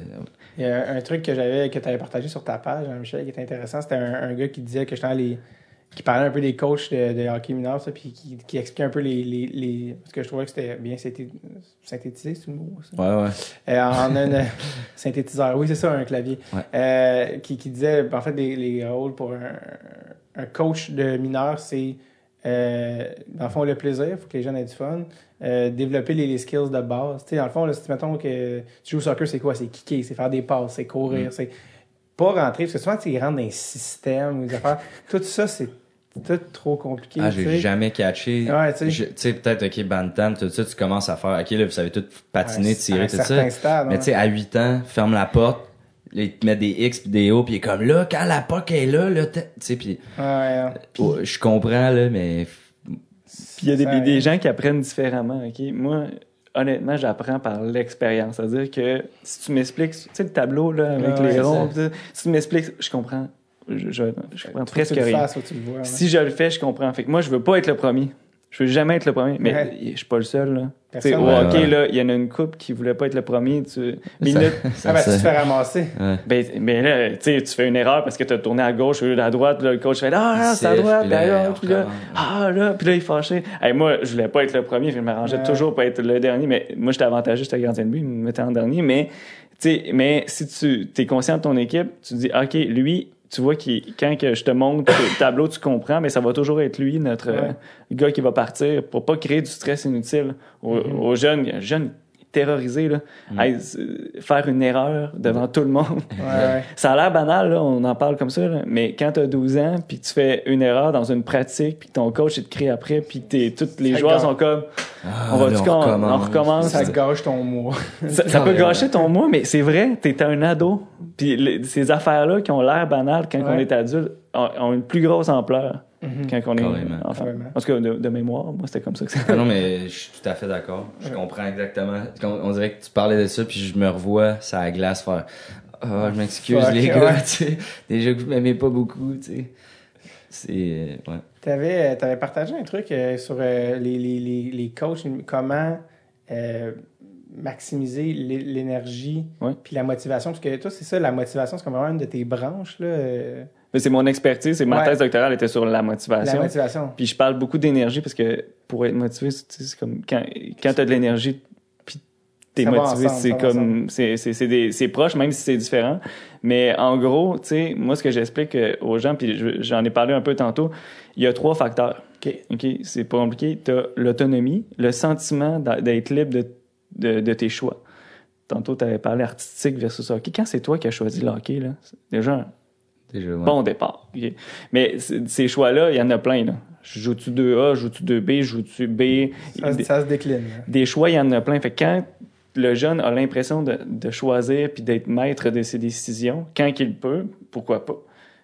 S1: Il y a un, truc que j'avais que tu avais partagé sur ta page, hein, Michel, qui était intéressant. C'était un, un gars qui disait que justement les, qui parlait un peu des coachs de, de hockey mineur, ça, puis qui, qui expliquait un peu les, les, les. Parce que je trouvais que c'était bien synthé- synthétisé, c'est le mot, ça?
S3: Ouais, ouais.
S1: Euh, en un euh, synthétiseur, oui, c'est ça, un clavier.
S3: Ouais.
S1: Euh, qui, qui disait, en fait, les, les rôles pour un, un coach de mineur, c'est, euh, dans le fond, le plaisir, il faut que les jeunes aient du fun. Euh, développer les, les skills de base. Tu sais, dans le fond, là, si mettons que tu joues au soccer, c'est quoi? C'est kicker, c'est faire des passes, c'est courir,
S3: Mm.
S1: c'est pas rentrer. Parce que souvent, tu rentrent dans un système ou des affaires. Tout ça, c'est tout trop compliqué.
S3: Ah, j'ai jamais catché.
S1: Ouais, tu sais.
S3: Peut-être, OK, Bantam, tout ça, tu commences à faire, OK, là, vous savez tout patiner, tirer, tout ça.
S1: stade,
S3: Mais tu sais, à 8 ans, ferme la porte, là, ils te mettent des X pis des O, pis il est comme là, quand la POC est là, là, tu sais, pis
S1: Ouais, ouais.
S3: oh, je comprends, là, mais
S2: Puis il y a des,
S1: Ça-
S2: des gens qui apprennent différemment, OK? Moi, honnêtement, j'apprends par l'expérience. C'est-à-dire que si tu m'expliques, tu sais, le tableau, là, avec
S1: Ouais,
S2: les ronds,
S1: ça.
S2: pis ça, si tu m'expliques, je comprends. Je, je, je comprends presque rien.
S1: fasses, faut que tu le vois. ouais.
S2: Si je le fais, je comprends. Fait que moi, je veux pas être le premier. Je veux jamais être le premier. Mais
S1: Ouais.
S2: je suis pas le seul, là. Tu sais,
S1: Personne.
S2: au
S3: Ouais,
S2: hockey,
S3: ouais.
S2: là, il y en a une couple qui voulait pas être le premier. Tu... Mais,
S3: ça-
S2: là,
S1: Ah, ben, tu te fais ramasser.
S3: ouais.
S2: ben, mais là, tu sais, tu fais une erreur parce que tu as tourné à gauche au lieu à droite. Là, le coach fait Ah, ah, c'est à droite,
S3: puis
S2: puis
S3: là,
S2: puis là, ah, là, puis là, il est fâché. Hey, moi, je voulais pas être le premier, je m'arrangeais
S1: Ouais.
S2: toujours pour être le dernier, mais moi, j'étais avantagé, j'étais gardien de but, il me mettait en dernier. Mais, tu sais, mais si tu es conscient de ton équipe, tu te dis OK, lui, tu vois qu'il quand que je te montre le tableau, tu comprends, mais ça va toujours être lui, notre
S1: Ouais.
S2: euh, gars qui va partir pour pas créer du stress inutile aux,
S1: Mm-hmm.
S2: aux jeunes. Il terrorisé, là.
S1: Mm.
S2: Hey, faire une erreur devant tout le monde.
S1: Ouais, ouais.
S2: Ça a l'air banal, là, on en parle comme ça, là, mais quand tu as 12 ans, puis tu fais une erreur dans une pratique, puis ton coach il te crie après, puis tous les
S1: Ça
S2: joueurs
S1: gâche.
S2: sont comme
S3: Ah,
S2: on va on, on recommence?
S1: Ça gâche ton mois.
S2: ça peut gâcher ton mois, mais c'est vrai, t'es un ado. Puis ces affaires-là qui ont l'air banales quand on est adulte ont, ont une plus grosse ampleur quand on est enfant.
S1: Carrément.
S2: En tout cas, de, de mémoire, moi, c'était comme ça que ça.
S3: Ah non, mais je suis tout à fait d'accord. Je comprends exactement. On, on dirait que tu parlais de ça, puis je me revois ça à la glace faire Ah, je m'excuse, les
S1: ouais.
S3: gars, tu sais. Déjà que vous m'aimez pas beaucoup, tu sais. C'est. euh, ouais.
S1: T'avais, avais partagé un truc euh, sur euh, les, les, les, les coachs, comment euh, maximiser l'é- l'énergie
S2: Ouais.
S1: puis la motivation. Parce que toi, c'est ça, la motivation, c'est comme vraiment une de tes branches, là, euh,
S2: Mais c'est mon expertise, c'est ma
S1: Ouais.
S2: thèse doctorale était sur la
S1: la
S2: motivation.
S1: motivation.
S2: Puis je parle beaucoup d'énergie parce que pour être motivé, c'est comme quand, quand tu as de l'énergie, puis t'es motivé, c'est comme c'est c'est c'est des- c'est proche même si c'est différent. Mais en gros, tu sais, moi ce que j'explique euh, aux gens, puis je- j'en ai parlé un peu tantôt, il y a trois facteurs.
S1: OK.
S2: Ok, c'est pas compliqué. T'as l'autonomie, le sentiment d'être libre de, de, de tes choix. Tantôt, tu avais parlé artistique versus hockey. Quand c'est toi qui as choisi le hockey, là, déjà
S3: Déjà, ouais.
S2: bon départ. Mais ces choix-là, il y en a plein. Là. Je joue-tu 2A, je joue-tu 2B, je joue-tu B?
S1: Ça,
S2: Des,
S1: ça se décline. là.
S2: des choix, il y en a plein. Fait que quand le jeune a l'impression de, de choisir puis d'être maître de ses décisions, quand il peut, pourquoi pas?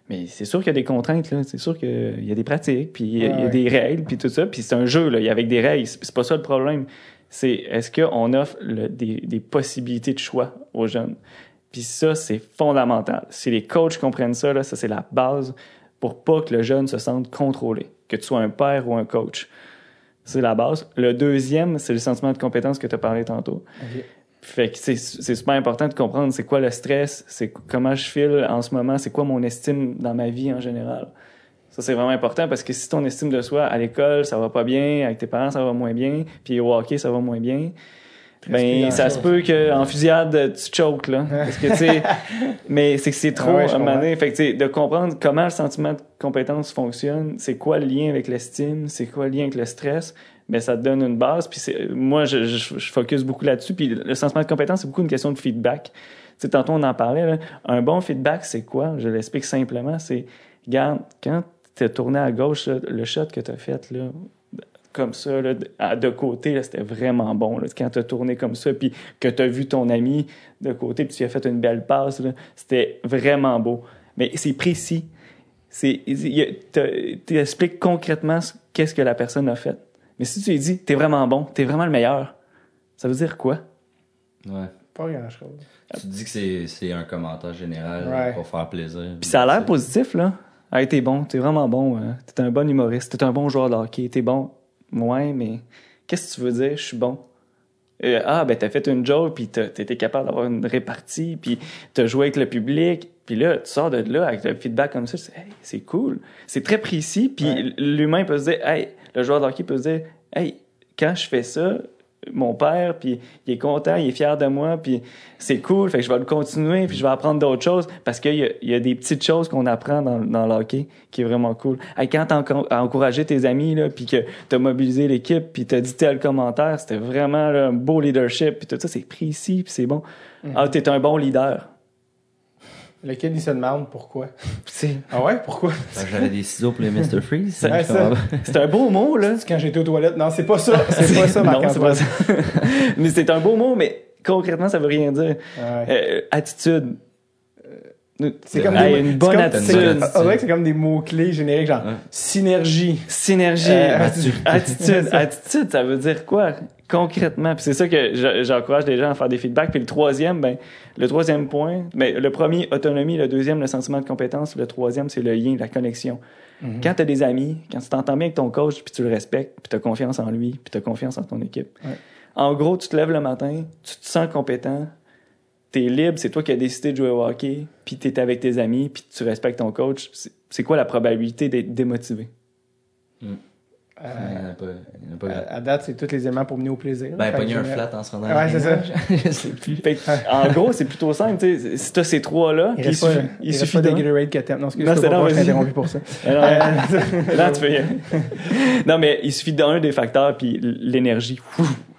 S2: Mais c'est sûr qu'il y a des contraintes, là. C'est sûr qu'il y a des pratiques, puis il y a, il y a
S1: Ouais, ouais.
S2: des règles, puis tout ça. Puis c'est un jeu, là. Il y a avec des règles. C'est c'est pas ça le problème. C'est est-ce qu'on offre le- des, des possibilités de choix aux jeunes? Puis ça, c'est fondamental. Si les coachs comprennent ça, là, ça, c'est la base pour pas que le jeune se sente contrôlé, que tu sois un père ou un coach. C'est la base. Le deuxième, c'est le sentiment de compétence que tu as parlé tantôt. Fait que c'est c'est super important de comprendre c'est quoi le stress, c'est comment je file en ce moment, c'est quoi mon estime dans ma vie en général. Ça, c'est vraiment important parce que si ton estime de soi à l'école, ça va pas bien, avec tes parents, ça va moins bien, puis au hockey, ça va moins bien, ben, ça se peut qu'en fusillade, tu choques, là. Parce que, tu sais, mais c'est que c'est trop,
S1: Ah ouais,
S2: à un moment donné. Fait que, tu sais, de comprendre comment le sentiment de compétence fonctionne, c'est quoi le lien avec l'estime, c'est quoi le lien avec le stress, ben, ça te donne une base. Puis moi, je, je, je focus beaucoup là-dessus. Puis le sentiment de compétence, c'est beaucoup une question de feedback. Tu sais, tantôt, on en parlait, là. Un bon feedback, c'est quoi? Je l'explique simplement. C'est, regarde, quand t'es tourné à gauche, là, le shot que t'as fait, là, comme ça, là, de, côté, là, c'était vraiment bon. Là. Quand tu as tourné comme ça, puis que tu as vu ton ami de côté, puis tu lui as fait une belle passe, là, c'était vraiment beau. Mais c'est précis. C'est, tu expliques concrètement ce- qu'est-ce que la personne a fait. Mais si tu lui dis, t'es vraiment bon, t'es vraiment le meilleur, ça veut dire quoi?
S3: Ouais.
S1: Pas grand-chose.
S3: Tu te dis que c'est, c'est un commentaire général
S1: Ouais.
S3: pour faire plaisir.
S2: Puis ça a l'air
S3: C'est-
S2: positif, là. Hey, t'es bon, t'es vraiment bon. hein. T'es un bon humoriste, t'es un bon joueur de hockey, t'es bon. Ouais, mais qu'est-ce que tu veux dire, je suis bon? Euh, ah, ben, t'as fait une joke, puis t'as été capable d'avoir une répartie, puis t'as joué avec le public, puis là, tu sors de là avec le feedback comme ça, c'est hey, c'est cool. C'est très précis, puis
S1: Ouais.
S2: l'humain peut se dire, hey, le joueur de hockey peut se dire, hey, quand je fais ça, mon père, puis il est content, il est fier de moi, puis c'est cool, fait que je vais le continuer, puis je vais apprendre d'autres choses, parce qu'il y, a- il y a des petites choses qu'on apprend dans, dans le hockey qui est vraiment cool. Hey, quand t'as encor- encouragé tes amis, là, puis que t'as mobilisé l'équipe, puis t'as dit tel commentaire, c'était vraiment là, un beau leadership, puis tout ça, c'est précis, puis c'est bon. Ah, t'es un bon leader.
S1: Le kid, il se demande pourquoi? Ah ouais, pourquoi?
S3: Ben, J'avais des ciseaux pour les Mr. Freeze.
S1: Ouais,
S2: c'est un beau mot, là.
S1: C'est quand j'étais aux toilettes. Non, c'est pas ça. C'est pas ça,
S2: non,
S1: Marc
S2: c'est pas ça. mais c'est un beau mot, mais concrètement, ça veut rien dire.
S1: Ouais.
S2: Euh, attitude.
S1: C'est comme
S2: Hey,
S1: des-
S2: une bonne
S1: comme-
S2: attitude.
S1: c'est- On dirait que c'est comme des mots-clés génériques, genre
S3: Ouais.
S1: synergie.
S2: Synergie,
S1: Euh,
S2: attitude, attitude, attitude, ça veut dire quoi? Concrètement Puis c'est ça que je- j'encourage les gens à faire des feedbacks. Puis le troisième, ben le troisième point, ben le premier autonomie, le deuxième le sentiment de compétence, le troisième c'est le lien, la connexion.
S1: Mhm.
S2: Quand tu as des amis, quand tu t'entends bien avec ton coach, puis tu le respectes, puis tu as confiance en lui, puis tu as confiance en ton équipe.
S1: Ouais.
S2: En gros, tu te lèves le matin, tu te sens compétent, tu es libre, c'est toi qui as décidé de jouer au hockey, puis tu es avec tes amis, puis tu respectes ton coach. C'est- C'est quoi la probabilité d'être démotivé?
S1: Euh,
S3: Il y en a pas. il y en a pas-
S1: à, à date, c'est tous les éléments pour mener au plaisir.
S3: Ben, pogner un flat en se rendant
S1: Ouais,
S3: la
S1: c'est ça.
S3: Je sais plus.
S2: Fait en gros, c'est plutôt simple. tu sais. Si tu as ces trois-là,
S1: Il
S2: il
S1: reste pas,
S2: suffit,
S1: il
S2: il suffit d'un.
S1: Gatorade que t'aimes. Non, excuse
S2: Non,
S1: moi
S2: c'est non,
S1: je t'ai
S2: vas-y.
S1: interrompu pour ça.
S2: Alors, là, tu fais. non, mais il suffit d'un des facteurs, puis l'énergie.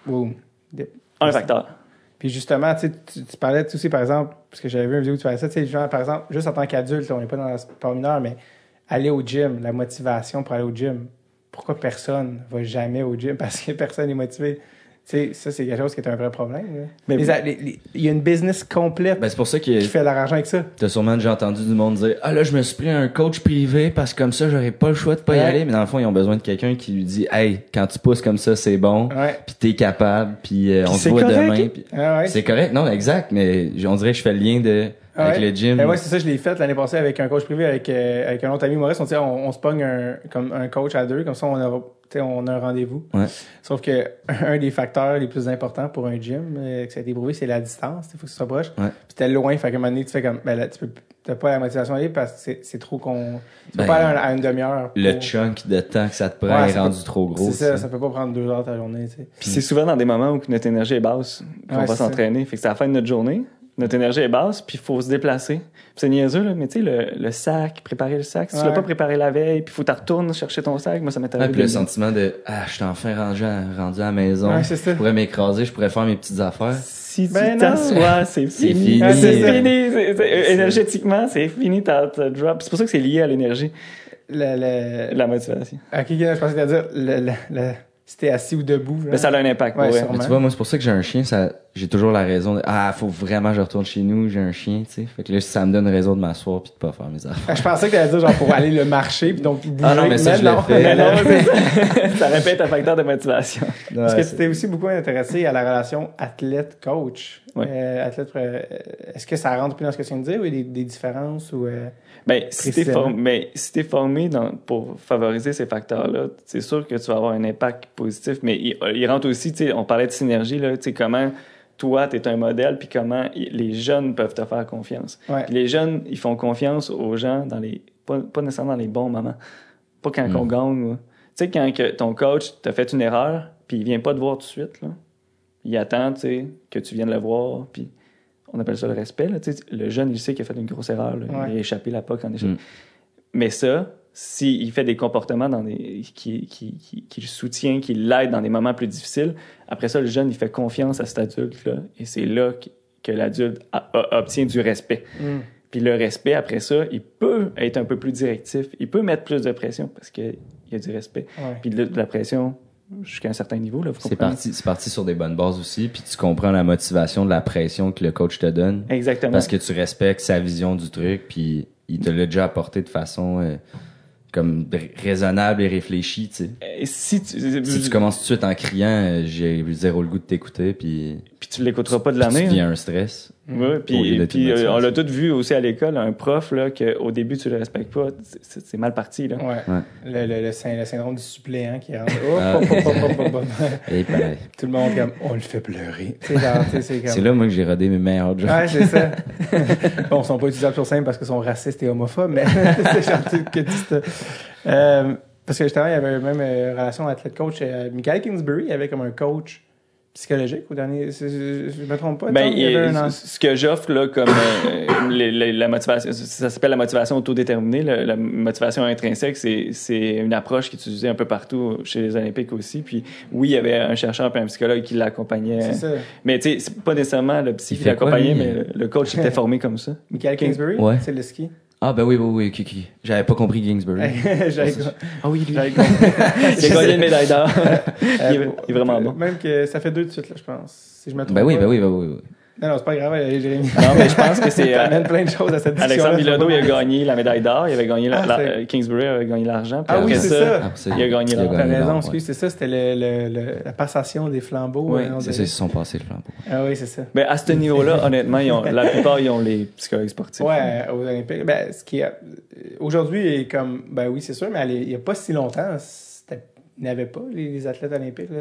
S1: Wow.
S2: Un facteur.
S1: Puis justement, tu, tu, parlais tu aussi, par exemple, parce que j'avais vu une vidéo où tu faisais ça, tu sais, genre, par exemple, juste en tant qu'adulte, on n'est pas dans le sport mineur, mais aller au gym, la motivation pour aller au gym. Pourquoi personne va jamais au gym? Parce que personne n'est motivé? Tu sais, ça, c'est quelque chose qui est un vrai problème.
S2: Mais-
S1: a- Il y a une business complète
S3: Ben, c'est pour ça que
S1: qui fait de l'argent avec ça.
S3: t'as sûrement déjà entendu du monde dire Ah là, je me suis pris un coach privé parce que comme ça, j'aurais pas le choix de pas y aller. Mais dans le fond, ils ont besoin de quelqu'un qui lui dit Hey, quand tu pousses comme ça, c'est bon.
S1: Ouais.
S3: Puis t'es capable. Puis euh, on se voit
S1: correct.
S3: demain.
S1: Ah ouais.
S3: C'est correct. Non, exact. Mais on dirait que je fais le lien de, avec
S1: ouais.
S3: le gym.
S1: Ben ouais, c'est ça, je l'ai fait l'année passée avec un coach privé, avec, euh, avec un autre ami Maurice. On, dit, on, on se pogne un, comme un coach à deux, comme ça on a, tu on a un rendez-vous.
S3: Ouais.
S1: Sauf que un des facteurs les plus importants pour un gym, euh, que ça a été prouvé, c'est la distance. Il faut que ce soit proche.
S3: Ouais.
S1: Puis t'es loin, fait qu'à un moment donné, tu fais comme, ben là, tu peux, t'as pas la motivation d'aller parce que c'est, c'est trop qu'on, tu peux
S3: Ben,
S1: pas aller à une demi-heure.
S3: Le chunk de temps que ça te prend
S1: Ouais,
S3: est rendu
S1: peut-
S3: trop gros.
S1: C'est ça,
S3: ça.
S1: ça peut pas prendre deux heures ta journée, tu.
S2: Puis c'est souvent dans des moments où notre énergie est basse, qu'on
S1: Ouais,
S2: va s'entraîner. Fait que c'est à la fin de notre journée. Notre énergie est basse, puis il faut se déplacer. C'est niaiseux, là, mais tu sais, le, le sac, préparer le sac. Si tu
S1: Ouais.
S2: l'as pas préparé la veille, puis il faut que tu retournes chercher ton sac, moi, ça m'est
S3: Ah,
S2: arrivé.
S3: puis le sentiment de Ah, je suis enfin rendu à, rendu à la maison.
S1: Ouais, c'est ça.
S3: Je pourrais m'écraser, je pourrais faire mes petites affaires.
S2: Si tu
S1: Ben non.
S2: t'assois, c'est
S3: C'est
S2: fini.
S3: fini.
S2: Ah, C'est fini. C'est- énergétiquement, c'est fini ta, ta drop. C'est pour ça que c'est lié à l'énergie,
S1: Le, le,
S2: la motivation.
S1: ok, je pensais que t'allais dire, le, le, le- si t'es assis ou debout. genre.
S2: Mais ça a un impact,
S1: Ouais.
S3: Mais tu vois, moi, c'est pour ça que j'ai un chien, ça, j'ai toujours la raison de, ah, faut vraiment que je retourne chez nous, j'ai un chien, tu sais. Fait que là, ça me donne raison de m'asseoir puis de pas faire mes affaires.
S1: Je pensais que t'allais dire genre pour aller le marcher puis donc bouger.
S3: Ah non, mais ça, je
S1: non.
S3: fait.
S2: Mais non, c'est ça. ça répète un facteur de motivation.
S1: Parce
S3: Ouais,
S1: que tu t'es aussi beaucoup intéressé à la relation athlète-coach.
S2: Ouais.
S1: Euh, athlète, euh, est-ce que ça rentre plus dans ce que tu viens de dire ou il y a des, des différences ou euh,
S2: Ben, si t'es formé, ben, si t'es formé dans, pour favoriser ces facteurs-là, c'est sûr que tu vas avoir un impact positif, mais il, il rentre aussi, tu sais, on parlait de synergie, là, tu sais, comment toi, tu es un modèle, puis comment les jeunes peuvent te faire confiance.
S1: ouais.
S2: Puis les jeunes, ils font confiance aux gens dans les, pas, pas nécessairement dans les bons moments. Pas quand
S3: Mm.
S2: on gagne. ou- Tu sais, quand que ton coach t'a fait une erreur, puis il vient pas te voir tout de suite, là. Il attend, tu sais, que tu viennes le voir, puis on appelle ça le respect, là. Le jeune, il sait qu'il a fait une grosse erreur, là.
S1: Ouais.
S2: Il a échappé la POC en échappé.
S3: Mm.
S2: Mais ça, s'il fait des comportements dans des, qui, qui, qui, qui le soutient, qui l'aide dans des moments plus difficiles, après ça, le jeune, il fait confiance à cet adulte-là. Et c'est là que, que l'adulte obtient du respect.
S1: Mm.
S2: Puis le respect, après ça, il peut être un peu plus directif. Il peut mettre plus de pression parce qu'il y a du respect.
S1: Ouais.
S2: Puis de, de la pression jusqu'à un certain niveau. Là,
S3: C'est parti, c'est parti sur des bonnes bases aussi, puis tu comprends la motivation de la pression que le coach te donne,
S2: Exactement.
S3: parce que tu respectes sa vision du truc, puis il te l'a déjà apporté de façon euh, comme raisonnable et réfléchie, tu sais.
S2: si tu,
S3: Si tu commences tout de suite en criant, euh, j'ai zéro le goût de t'écouter, puis
S2: puis tu l'écouteras pas de
S3: tu
S2: l'année.
S3: deviens un stress.
S2: Ouais, puis, puis
S3: une
S2: euh, on l'a tous vu aussi à l'école, un prof là que au début tu le respectes pas, c'est c'est mal parti là.
S1: Ouais.
S3: Ouais.
S1: Le, le, le, syn- le syndrome du suppléant qui rentre.
S3: Ah. Et pareil.
S1: Tout le monde comme on le fait pleurer. Tu tu c'est comme.
S3: C'est là, moi, que j'ai rodé mes meilleurs jobs.
S1: Ouais, c'est ça. bon, ils sont pas utilisables sur scène parce qu'ils sont racistes et homophobes, mais c'est gentil que tu te... Euh, parce que justement, il y avait même euh, relation athlète-coach. Michael Kingsbury il avait comme un coach psychologique au dernier... Je, me trompe pas?
S2: Ben,
S1: an-
S2: ce que j'offre là comme euh, les- les- la motivation, ça s'appelle la motivation autodéterminée. La, la motivation intrinsèque, c'est c'est une approche qui est utilisée un peu partout chez les Olympiques aussi. Puis oui, il y avait un chercheur et un psychologue qui l'accompagnait.
S1: C'est ça.
S2: Mais tu sais, c'est pas nécessairement le psy qui l'accompagnait, mais le, le coach était formé comme ça.
S1: Michael Kingsbury,
S3: Ouais.
S1: c'est le ski.
S3: Ah, ben oui, oui, oui, Kiki. J'avais pas compris Kingsbury.
S1: J'avais-
S2: Ah oui, lui.
S1: j'avais-
S2: Il a gagné une médaille d'or. il, est,
S1: Euh,
S2: vraiment bon.
S1: Même que ça fait deux de suite, là, je pense. Si je me trompe
S3: Ben oui, ben oui, ben oui.
S1: Non, non, c'est pas grave, euh, Jérémy.
S2: Non, mais je pense que c'est. euh,
S1: T'amènes plein de choses à cette discussion.
S2: Alexandre Bilodeau, il a gagné la médaille d'or. Il avait gagné la,
S1: Ah,
S2: la- euh, Kingsbury avait gagné l'argent.
S1: Ah oui,
S2: après
S1: c'est ça.
S3: Ça,
S2: Il a gagné l'or.
S1: T'as raison, excuse, c'est ça, c'était le, le, le- la passation des flambeaux.
S2: Oui,
S1: on
S3: C'est ça, ils se sont passés le flambeau.
S1: Ah oui, c'est ça.
S2: Mais à ce niveau-là, honnêtement, ils ont, la plupart, ils ont les psychologues sportifs.
S1: Ouais, aux Olympiques. Ben, ce qui aujourd'hui est comme, ben oui, c'est sûr, mais il n'y a pas si longtemps, c'était, il n'y avait pas les, les athlètes olympiques. Là,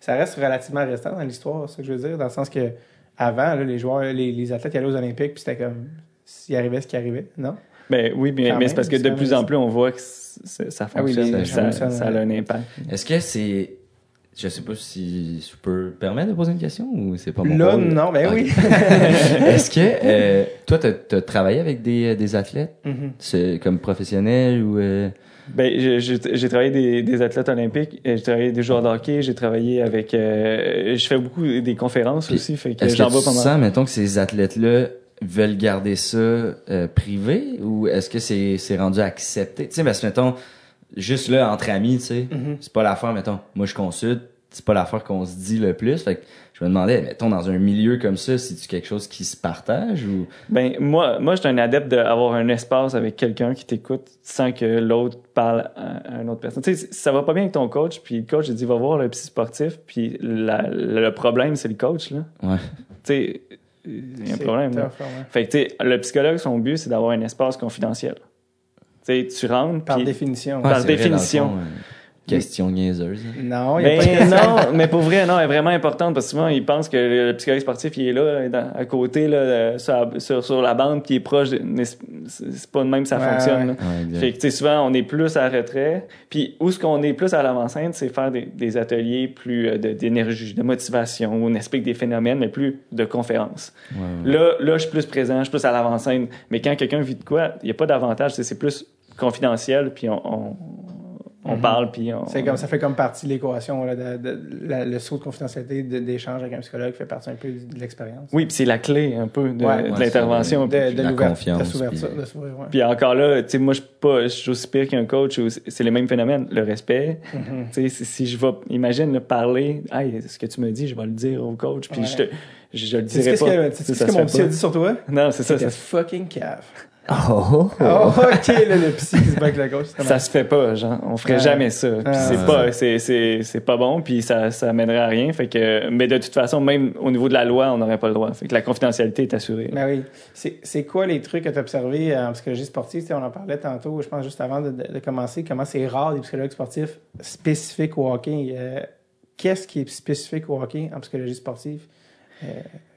S1: ça reste relativement restant dans l'histoire, c'est ça que je veux dire, dans le sens que avant, là, les joueurs, les, les athlètes ils allaient aux Olympiques, puis c'était comme, s'il arrivait ce qui arrivait, non?
S2: Ben oui, mais, c'est parce que de plus en plus, on voit que ça
S1: Ah oui,
S2: fonctionne,
S1: les-
S2: ça,
S1: ça-
S2: ça a un impact.
S3: Est-ce que c'est. Je sais pas si je peux permettre de poser une question ou c'est pas mon
S1: Là,
S3: rôle?
S1: non, ben oui.
S3: Est-ce que euh, toi, t'as as travaillé avec des, des athlètes
S1: Mhm.
S3: c'est comme professionnels ou. euh,
S2: Ben, j'ai- travaillé des, des athlètes olympiques, euh, j'ai travaillé des joueurs de hockey, j'ai travaillé avec... euh, je fais beaucoup des conférences
S3: Puis,
S2: aussi, fait que
S3: Est-ce que
S2: j'en pas mal.
S3: sens, mettons, que ces athlètes-là veulent garder ça euh, privé ou est-ce que c'est c'est rendu accepté? Tu sais, parce que, mettons, juste là, entre amis, tu sais,
S1: Mhm.
S3: c'est pas l'affaire, mettons, moi je consulte, c'est pas l'affaire qu'on se dit le plus. Fait que je me demandais, mettons, dans un milieu comme ça, c'est-tu quelque chose qui se partage ou?
S2: Ben, moi, moi, je suis un adepte d'avoir un espace avec quelqu'un qui t'écoute sans que l'autre parle à, à une autre personne. Tu sais, ça va pas bien avec ton coach, puis le coach, il dit, va voir le psy sportif, puis la- le problème, c'est le coach, là.
S3: Ouais.
S2: Tu sais, il y a un
S1: C'est
S2: problème, là.
S1: tough, ouais.
S2: Fait que, tu sais, le psychologue, son but, c'est d'avoir un espace confidentiel. Tu sais, tu rentres,
S1: Par définition.
S2: Par
S3: vrai, question niaiseuse. hein.
S1: Non, il y a
S2: Ben
S1: pas de
S2: non, mais pour vrai, non, elle est vraiment importante parce que souvent, ils pensent que le psychologue sportif, il est là, dans- à côté, là, euh, sur, la- sur, sur la bande, qui est proche. de- mais c'est pas de même que ça
S1: Ouais,
S2: fonctionne.
S1: ouais.
S2: là.
S3: Ouais.
S2: Fait que, tu sais, souvent, on est plus à retrait. Puis, où est-ce qu'on est plus à l'avant-scène, c'est faire des, des ateliers plus euh, de- d'énergie, de, motivation, où on explique des phénomènes, mais plus de conférences.
S3: Ouais, ouais.
S2: Là, là, je suis plus présent, je suis plus à l'avant-scène. Mais quand quelqu'un vit de quoi, il n'y a pas d'avantage, c'est c'est plus confidentiel, puis on, on, on
S1: Mhm.
S2: parle, puis on...
S1: C'est comme ça fait comme partie de l'équation là, de, de- la- le saut de confidentialité de- d'échange avec un psychologue fait partie un peu de l'expérience.
S2: Oui, puis c'est la clé un peu de,
S1: Ouais.
S2: de l'intervention.
S1: de, de
S3: la confiance, puis-
S1: de s'ouvrir, ouais.
S2: Puis encore là, tu sais, moi, je suis pas, je suis aussi pire qu'un coach. où C'est les mêmes phénomènes. Le respect.
S1: Mhm.
S2: Tu sais, si, si je vais, imagine, le parler, hey, ce que tu me dis, je vais le dire au coach. Puis
S1: Ouais.
S2: je te, je, je le
S1: Tu sais
S2: dirai
S1: ce
S2: pas.
S1: que, tu
S2: Tu
S1: sais
S2: sais,
S1: ce
S2: ça
S1: que mon psy a dit sur toi?
S2: Non, c'est ça. Ça,
S1: fucking cave.
S3: Oh,
S1: Oh, ok, là, le psy qui se bat avec coach. c'est
S2: ça se fait pas, genre. On ferait
S1: Ouais.
S2: jamais ça.
S1: Ah,
S2: c'est
S3: ouais.
S2: pas, c'est, c'est, c'est pas bon. Puis ça, ça mènerait à rien. Fait que, mais de toute façon, même au niveau de la loi, on n'aurait pas le droit. Fait que la confidentialité est assurée.
S1: Ben oui. C'est c'est quoi les trucs que tu as observés en psychologie sportive? On en parlait tantôt, je pense, juste avant de, de- de commencer, comment c'est rare des psychologues sportifs spécifiques au hockey. Euh, Qu'est-ce qui est spécifique au hockey en psychologie sportive? Euh,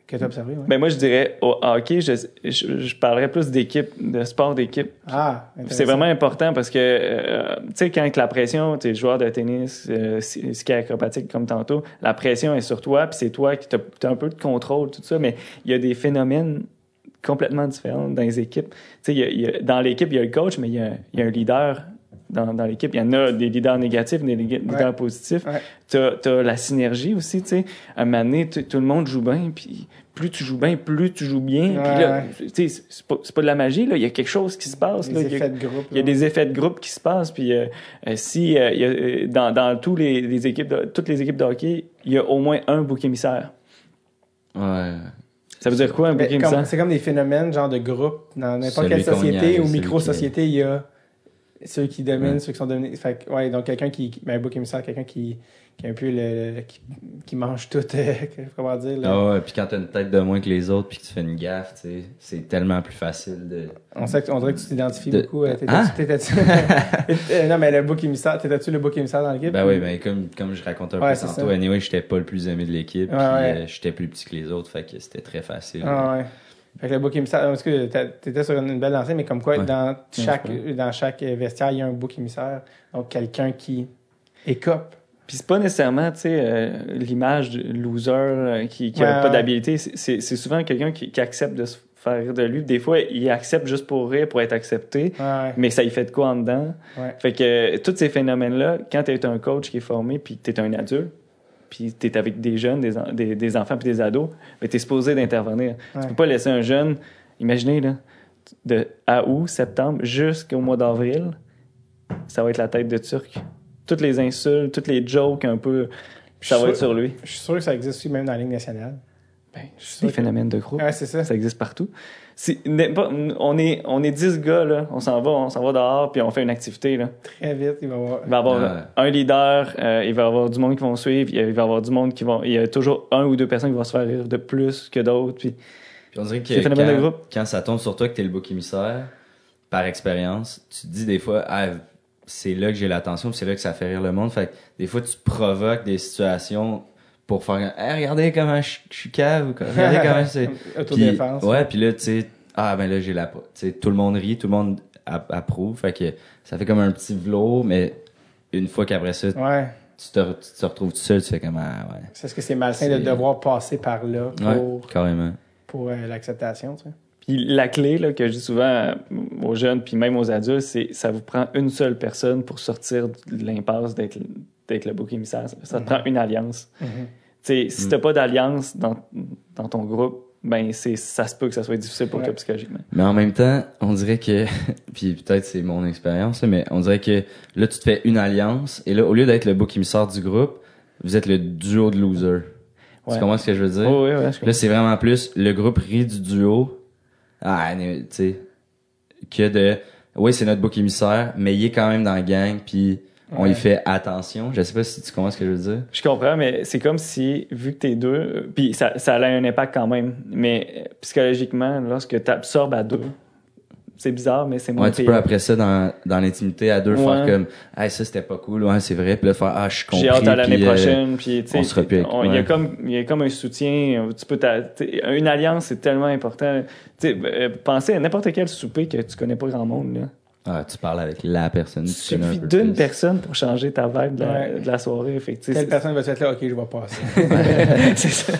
S1: que tu as observé? ouais?
S2: Ben moi, je dirais, au hockey, je, je, je parlerais plus d'équipe, de sport d'équipe.
S1: ah,
S2: C'est vraiment important parce que, euh, tu sais, quand la pression, tu es joueur de tennis, euh, ski acrobatique comme tantôt, la pression est sur toi, puis c'est toi qui as un peu de contrôle, tout ça, mais il y a des phénomènes complètement différents dans les équipes. Tu sais, dans l'équipe, il y a le coach, mais il y a, il y a un leader dans, dans l'équipe. Il y en a des leaders négatifs, des leaders
S1: Ouais.
S2: positifs.
S1: Ouais.
S2: Tu as, la synergie aussi, tu sais. À un moment donné, tout le monde joue bien, puis plus tu joues bien, plus tu joues bien. Puis là, tu sais, c'est- c'est pas, de la magie, là. Il y a quelque chose qui se passe, là. A-
S1: effets de groupe.
S2: il y a des effets de groupe qui se passent. Puis euh, euh, si euh, il y a, dans, dans tous les, les équipes de, toutes les équipes de hockey, il y a au moins un bouc émissaire.
S3: Ouais.
S2: Ça veut dire quoi un bouc émissaire?
S1: C'est comme des phénomènes genre de groupe dans n'importe quelle société ou micro-société, il y a ceux qui dominent, ceux qui sont dominés. Fait que, ouais, donc quelqu'un qui, qui- ben, un bouc émissaire, quelqu'un qui, qui est un peu le, qui, qui mange tout, euh, comment dire, là.
S3: Ah ouais, puis quand t'as une tête de moins que les autres puis que tu fais une gaffe, tu sais, c'est tellement plus facile de.
S1: On sait que, on dirait que tu t'identifies
S3: De-
S1: beaucoup. euh, T'étais-tu,
S3: Hein?
S1: Euh, non, mais le bouc émissaire, t'étais-tu le bouc émissaire dans l'équipe?
S3: Ben oui, ben comme, comme je racontais un
S1: Ouais,
S3: peu tantôt, anyway, j'étais pas le plus aimé de l'équipe, puis euh, j'étais plus petit que les autres, fait que c'était très facile.
S1: Ah ouais. Fait que le bouc émissaire, parce que t'étais sur une belle lancée, mais comme quoi,
S3: Ouais.
S1: dans chaque, dans chaque vestiaire, il y a un bouc émissaire. Donc, quelqu'un qui écope.
S2: Puis c'est pas nécessairement, tu sais, euh, l'image de loser euh, qui, qui
S1: Ouais,
S2: a pas d'habilité. C'est- souvent quelqu'un qui, qui accepte de se faire rire de lui. Des fois, il accepte juste pour rire, pour être accepté, mais ça y fait de quoi en dedans?
S1: Ouais.
S2: Fait que euh, tous ces phénomènes-là, quand tu es un coach qui est formé, puis tu es un adulte, puis tu es avec des jeunes, des, des, des enfants puis des ados, mais tu es supposé d'intervenir.
S1: Ouais.
S2: Tu peux pas laisser un jeune, imaginez, là, de à août, septembre, jusqu'au mois d'avril, ça va être la tête de Turc. Toutes les insultes, toutes les jokes un peu, ça va être sur lui.
S1: Je suis sûr que ça existe aussi même dans la Ligue nationale.
S2: Ben,
S1: sûr
S2: des
S1: que-
S2: phénomènes de groupe.
S1: Ouais, c'est ça.
S2: Ça existe partout. On, est, on est 10 gars, là. On s'en va, on s'en va dehors, puis on fait une activité, là.
S1: Très vite, il va y avoir.
S2: Il va y avoir un leader, euh, il va y avoir du monde qui vont suivre, il va y avoir du monde qui vont. Il y a toujours un ou deux personnes qui vont se faire rire de plus que d'autres. Puis
S3: Puis on dirait que
S2: de
S3: quand,
S2: groupe.
S3: quand ça tombe sur toi que t'es le bouc émissaire, par expérience, tu te dis des fois, ah, c'est là que j'ai l'attention, c'est là que ça fait rire le monde. Fait que des fois, tu provoques des situations pour faire, hey, regardez comment je, je suis cave, ou quoi. regardez comment c'est. Puis,
S1: Autodéfense.
S3: ouais, puis là, tu sais, ah, ben là, j'ai la tu sais, tout le monde rit, tout le monde app- approuve. Fait que ça fait comme un petit velours, mais une fois qu'après ça, tu te, tu te retrouves tout seul, tu fais comme, ah, ouais.
S1: C'est ce que c'est malsain de devoir passer par là pour,
S3: Ouais, carrément.
S1: pour euh, l'acceptation, tu sais.
S2: Puis la clé là, que je dis souvent euh, aux jeunes, puis même aux adultes, c'est ça vous prend une seule personne pour sortir de l'impasse d'être d'être le bouc émissaire. Ça, te prend une alliance.
S1: Mhm.
S2: Tu sais, si t'as pas d'alliance dans, dans ton groupe, ben c'est ça se peut que ça soit difficile pour
S1: Ouais.
S2: toi psychologiquement.
S3: Mais en même temps, on dirait que, puis peut-être c'est mon expérience, mais on dirait que là, tu te fais une alliance, et là, au lieu d'être le bouc émissaire du groupe, vous êtes le duo de losers.
S2: Ouais.
S3: Tu comprends ce que je veux dire?
S2: Oh, oui, ouais, je
S3: Là, c'est vraiment plus le groupe rit du duo. Ah, tu sais, que de, oui, c'est notre bouc émissaire, mais il est quand même dans la gang, puis on
S1: Ouais.
S3: y fait attention. Je sais pas si tu comprends ce que je veux dire.
S2: Je comprends, mais c'est comme si, vu que t'es deux, puis ça, ça a un impact quand même, mais euh, psychologiquement, lorsque tu absorbes à deux, c'est bizarre, mais c'est moins
S3: Ouais, tu peux après ça, dans, dans l'intimité, à deux,
S2: Ouais.
S3: faire comme, hey, ça c'était pas cool, ouais, c'est vrai, puis là, faire, ah, je suis compris.
S2: J'ai hâte à l'année
S3: euh,
S2: prochaine, puis tu sais, il y a comme il y a comme un soutien, euh, tu peux une alliance c'est tellement important. Tu sais, euh, pensez à n'importe quel souper que tu connais pas grand monde là.
S3: Ah, tu parles avec la personne.
S2: Il suffit d'une personne pour changer ta vibe de la,
S1: Ouais.
S2: de la soirée, fait
S1: Telle
S2: c'est-
S1: personne va être là, ok, je vais passer.
S2: c'est ça.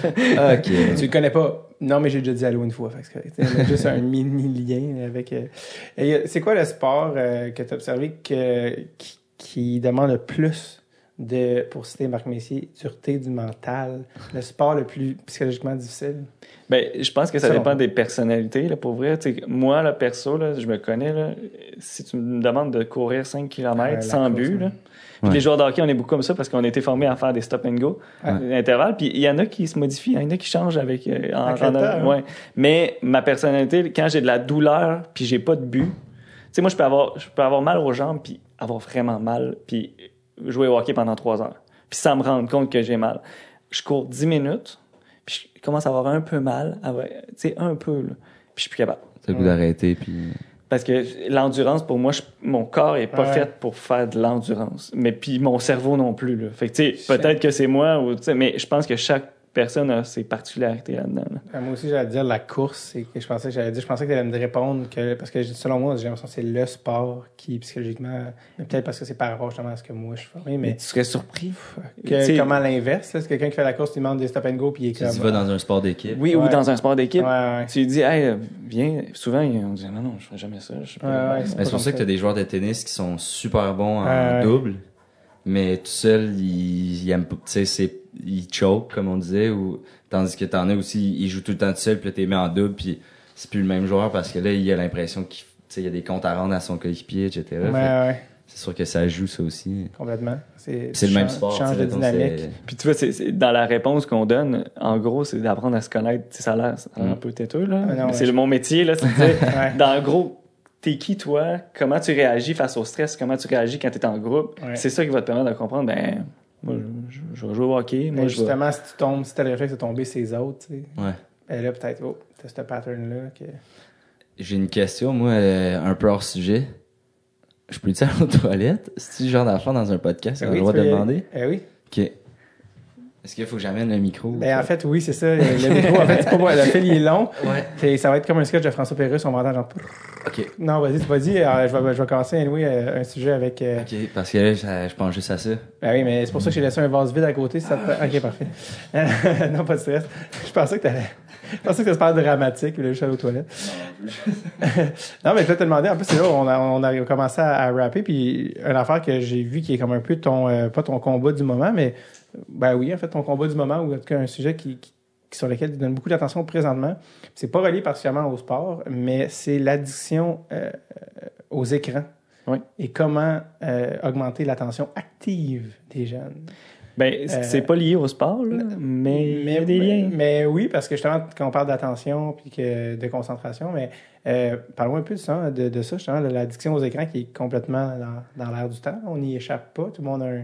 S3: Ok.
S1: tu le connais pas? Non, mais j'ai déjà dit allô une fois. Fait que juste un mini lien avec. euh, et, euh, c'est quoi le sport euh, que tu as observé que, qui, qui demande le plus? De, pour citer Marc Messier, dureté du mental? Le sport le plus psychologiquement difficile?
S2: Ben, je pense que ça dépend des personnalités, là, pour vrai. Tu sais, moi, là, perso, là, je me connais, là, si tu me demandes de courir 5 km sans
S1: course,
S2: but, là, puis
S3: Ouais.
S2: les joueurs de hockey, on est beaucoup comme ça parce qu'on a été formés à faire des stop and go,
S1: Ouais.
S2: des intervalles, puis il y en a qui se modifient, il y en a qui changent avec... euh, en,
S1: Avec
S2: en-
S1: temps, hein.
S2: ouais. Mais ma personnalité, quand j'ai de la douleur, puis j'ai pas de but, tu sais, moi, je peux avoir, je peux avoir mal aux jambes, puis avoir vraiment mal, puis jouer au hockey pendant 3 heures, puis sans me rendre compte que j'ai mal. Je cours 10 minutes, puis je commence à avoir un peu mal, à vrai- tu sais, un peu, là, puis je suis plus capable.
S3: T'as le goût d'arrêter, puis.
S2: Parce que l'endurance, pour moi, je- mon corps est pas
S1: Ouais.
S2: fait pour faire de l'endurance. Mais puis mon cerveau non plus. Là. Fait que, tu sais, peut-être que c'est moi, ou, tu sais, mais je pense que chaque personne a ses particularités là-dedans. là.
S1: Euh, Moi aussi, j'allais dire la course. C'est que je pensais que j'allais dire, je pensais que tu allais me répondre que, parce que selon moi, j'ai l'impression que c'est le sport qui, psychologiquement, peut-être parce que c'est par rapport justement à ce que moi je suis formé,
S2: Mais
S1: mais
S2: tu serais surpris.
S1: que,
S2: Tu sais,
S1: comment l'inverse, c'est quelqu'un qui fait la course, tu lui demandes des stop and go, puis il est
S3: Tu
S1: comme.
S3: dis, va dans un sport d'équipe.
S2: Oui, ou dans un sport d'équipe.
S1: Ouais, ouais.
S2: Tu lui dis, hey, euh, viens. Souvent, on dit, non, non, je ferai jamais ça. Je
S3: Mais c'est pour ça que
S1: ça.
S3: t'as des joueurs de tennis qui sont super bons en
S1: Ouais, ouais.
S3: double, mais tout seul, ils, ils aiment pas, tu sais, c'est, ils choke, comme on disait, ou, tandis que t'en as aussi, ils jouent tout le temps tout seul, puis là, t'es mis en double, puis c'est plus le même joueur parce que là, il a l'impression qu'il, tu sais, il y a des comptes à rendre à son coéquipier, etc.
S1: Ouais,
S3: Fait
S1: ouais,
S3: C'est sûr que ça joue, ça aussi.
S1: complètement. C'est
S3: C'est le même sport.
S1: tu de dynamique.
S3: c'est-
S2: Puis tu vois, c'est, c'est- dans la réponse qu'on donne, en gros, c'est d'apprendre à se connaître. Tu sais, ça a l'air ça a l'air un
S3: Mm.
S2: peu têteux, là.
S1: Ah non,
S2: mais
S1: ouais,
S2: c'est
S1: je-
S2: mon métier, là.
S1: Ouais.
S2: dans le gros, t'es qui toi, comment tu réagis face au stress, comment tu réagis quand t'es en groupe?
S1: Ouais.
S2: C'est ça qui va te permettre de comprendre, ben, moi, je, je- je vais jouer au hockey, moi,
S1: Mais
S2: je vais...
S1: justement, si tu tombes, si t'as le réflexe de tomber ses autres, tu sais,
S3: Ouais.
S1: ben là, peut-être, oh, t'as ce pattern-là. Que...
S3: J'ai une question, moi, euh, un peu hors sujet. Je peux-tu aller aux toilettes? Le genre d'affaire dans un podcast? On a
S1: Oui,
S3: le droit
S1: tu
S3: de demander?
S1: Eh oui.
S3: OK. Est-ce qu'il faut que j'amène le micro?
S1: Ben, en fait, oui, c'est ça. Le micro, en fait, c'est pas moi. Le fil, il est long.
S3: Ouais.
S1: Puis ça va être comme un sketch de François Pérusse, on va entendre genre...
S3: OK.
S1: Non, vas-y, vas-y. euh, Je vais, je vais commencer, anyway, euh, un sujet avec... euh,
S3: OK, parce que là, je pense juste à ça.
S1: Ben oui, mais c'est pour ça que j'ai laissé un vase vide à côté. si Ça te... Ok, parfait. non, pas de stress. Je pensais que t'allais... Je pensais que c'était super dramatique, puis là, je suis allé aux toilettes. non, mais je vais te demander, en plus, c'est là où on a, on a commencé à, à rapper, puis une affaire que j'ai vu qui est comme un peu ton, euh, pas ton combat du moment, mais, ben oui, en fait, ton combat du moment, ou en tout cas un sujet qui, qui- sur lequel tu donnes beaucoup d'attention présentement. C'est pas relié particulièrement au sport, mais c'est l'addiction euh, aux écrans.
S2: Oui.
S1: Et comment euh, augmenter l'attention active des jeunes.
S2: Ben,
S1: Euh,
S2: c'est pas lié au sport, là, mais il y a des
S1: mais,
S2: liens.
S1: mais oui, parce que justement, quand on parle d'attention puis que de concentration, mais euh, parlons un peu de ça, de, de ça, justement, de l'addiction aux écrans qui est complètement dans, dans l'air du temps. On n'y échappe pas. Tout le monde a un.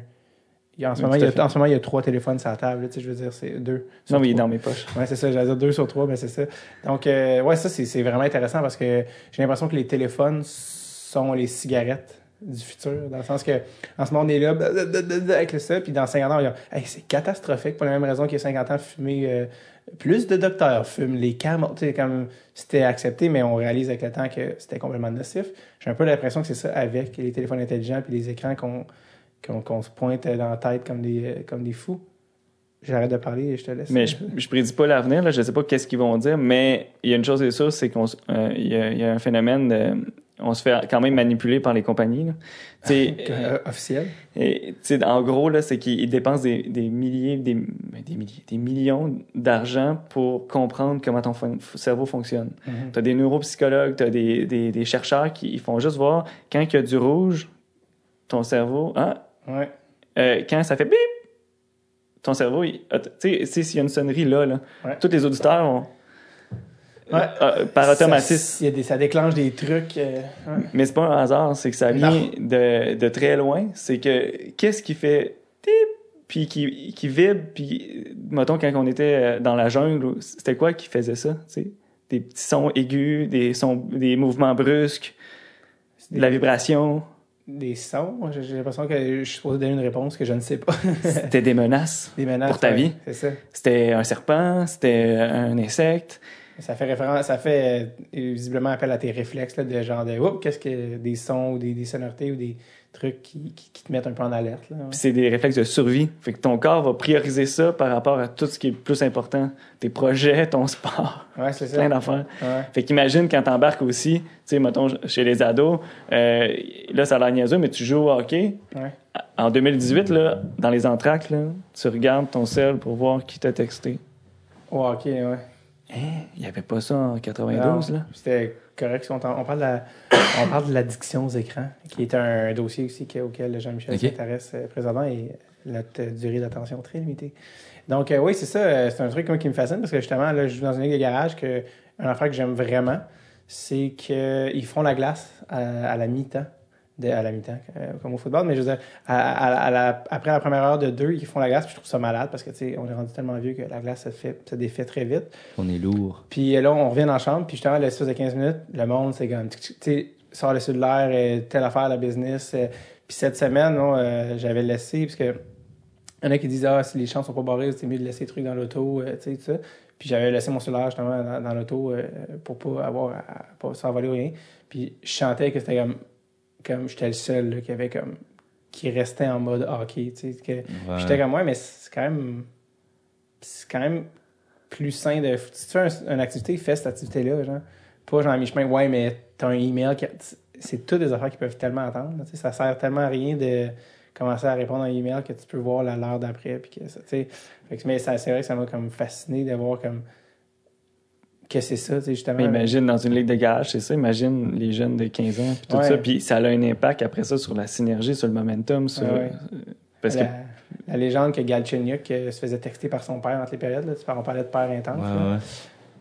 S1: Il en, ce
S2: Oui,
S1: moment, il a, en ce moment, il y a trois téléphones sur la table. là, tu sais, je veux dire, c'est deux. sur
S2: Non, mais il est dans mes poches.
S1: Ouais, c'est ça, j'allais dire deux sur trois, mais c'est ça. Donc, euh, ouais, ça, c'est c'est vraiment intéressant parce que j'ai l'impression que les téléphones sont les cigarettes du futur, dans le sens que en ce moment, on est là avec ça, puis dans 50 ans, on va hey, c'est catastrophique, pour la même raison qu'il y a 50 ans, fumer, euh, plus de docteurs fument les sais, comme c'était accepté, mais on réalise avec le temps que c'était complètement nocif. J'ai un peu l'impression que c'est ça avec les téléphones intelligents puis les écrans qu'on qu'on se pointe dans la tête comme des, comme des fous. J'arrête de parler et je te laisse.
S2: Mais je, je prédis pas l'avenir, je sais pas qu'est-ce qu'ils vont dire, mais il y a une chose qui est sûre, c'est s- euh, y, a, il y a un phénomène de, on se fait quand même manipuler par les compagnies. là. Sais,
S1: Euh, officiel.
S2: Et, en gros, là, c'est qu'ils dépensent des, des milliers, des, ben, des milliers, des millions d'argent pour comprendre comment ton cerveau fonctionne.
S1: Mhm.
S2: Tu as des neuropsychologues, tu as des, des, des chercheurs qui ils font juste voir quand il y a du rouge, ton cerveau, ah,
S1: Ouais.
S2: euh, quand ça fait bip, ton cerveau, ah, tu sais, s'il y a une sonnerie là, là
S1: Ouais.
S2: tous les auditeurs ont,
S1: Ouais.
S2: euh, par automatisme.
S1: Ça, des- déclenche des trucs. euh.
S2: Mais c'est pas un hasard, c'est que ça vient de, de très loin. C'est que qu'est-ce qui fait tip, puis qui, qui vibre, puis mettons quand on était euh, dans la jungle, c'était quoi qui faisait ça, tu sais? Des petits sons aigus, des sons, des mouvements brusques, de la vibration.
S1: Des sons. J'ai j'ai l'impression que je suis supposé donner une réponse que je ne sais pas.
S2: C'était des menaces.
S1: des menaces.
S2: Pour ta
S1: ouais,
S2: vie.
S1: C'est ça.
S2: C'était un serpent, c'était un insecte.
S1: Ça fait référence, ça fait euh, visiblement appel à tes réflexes là, de genre de Oups, qu'est-ce que des sons ou des, des sonorités ou des trucs qui, qui, qui te mettent un peu en alerte. Ouais.
S2: C'est des réflexes de survie. Fait que ton corps va prioriser ça par rapport à tout ce qui est le plus important. Tes projets, ton sport,
S1: Ouais, c'est ça.
S2: plein d'affaires.
S1: Ouais.
S2: Fait qu'imagine quand t'embarques aussi, tu sais, mettons, chez les ados, euh, là, ça a l'air niaiseux, mais tu joues au hockey.
S1: Ouais.
S2: En 2018, là, dans les entractes, là, tu regardes ton sel pour voir qui t'a texté.
S1: Ouais, ok, ouais.
S2: Hein? Il n'y avait pas ça en 92,
S1: Non,
S2: là?
S1: C'était correct. On, on parle de la- on parle de l'addiction aux écrans, qui est un dossier aussi que- auquel Jean-Michel s'intéresse euh, présentement et notre euh, durée d'attention très limitée. Donc, euh, oui, c'est ça. euh, C'est un truc moi, qui me fascine parce que justement, là, je joue dans une ligue de garage que une affaire que j'aime vraiment, c'est qu'ils font la glace à, à la mi-temps. De- à la mi-temps, euh, comme au football, mais je veux dire, à, à- à la- après la première heure de deux, ils font la glace, puis je trouve ça malade parce que, tu sais, on est rendu tellement vieux que la glace se, fait, se défait très vite.
S3: On est lourd.
S1: Puis là, on revient dans la chambre, puis justement, l'espace de 15 minutes, le monde, c'est comme, tu sais, sort le cellulaire, euh, telle affaire, la business. euh, Puis cette semaine, euh, j'avais laissé, parce que il y en a qui disent, ah, si les champs sont pas barrés, c'est mieux de laisser les trucs dans l'auto, euh, tu sais, tout ça. Puis j'avais laissé mon cellulaire, justement, dans, dans l'auto euh, pour pas avoir, à, pas s'envoler ou rien. Puis je sentais que c'était comme, comme j'étais le seul, là, qui avait comme, qui restait en mode hockey, tu sais, que,
S3: Ouais.
S1: J'étais comme, ouais, mais c'est quand même. C'est quand même plus sain de. Si tu fais un- une activité, fais cette activité-là, genre. Pas genre à mi-chemin, ouais, mais t'as un email. qui- C'est toutes des affaires qui peuvent tellement attendre. là, tu sais, ça sert tellement à rien de commencer à répondre à un email que tu peux voir l'heure d'après. Puis que ça, tu sais. Que- mais ça- c'est vrai que ça m'a comme fasciné de voir comme. Que c'est ça, tu sais, justement.
S2: Mais imagine dans une ligue de garage, c'est ça. Imagine les jeunes de 15 ans, puis tout
S1: Ouais.
S2: ça. Puis ça a un impact après ça sur la synergie, sur le momentum. Sur,
S1: Ouais, ouais.
S2: Parce que
S1: la, la légende que Galchenyuk euh, se faisait texter par son père entre les périodes. Là, tu parles- on parlait de père intense.
S3: Ouais,
S1: là.
S3: ouais.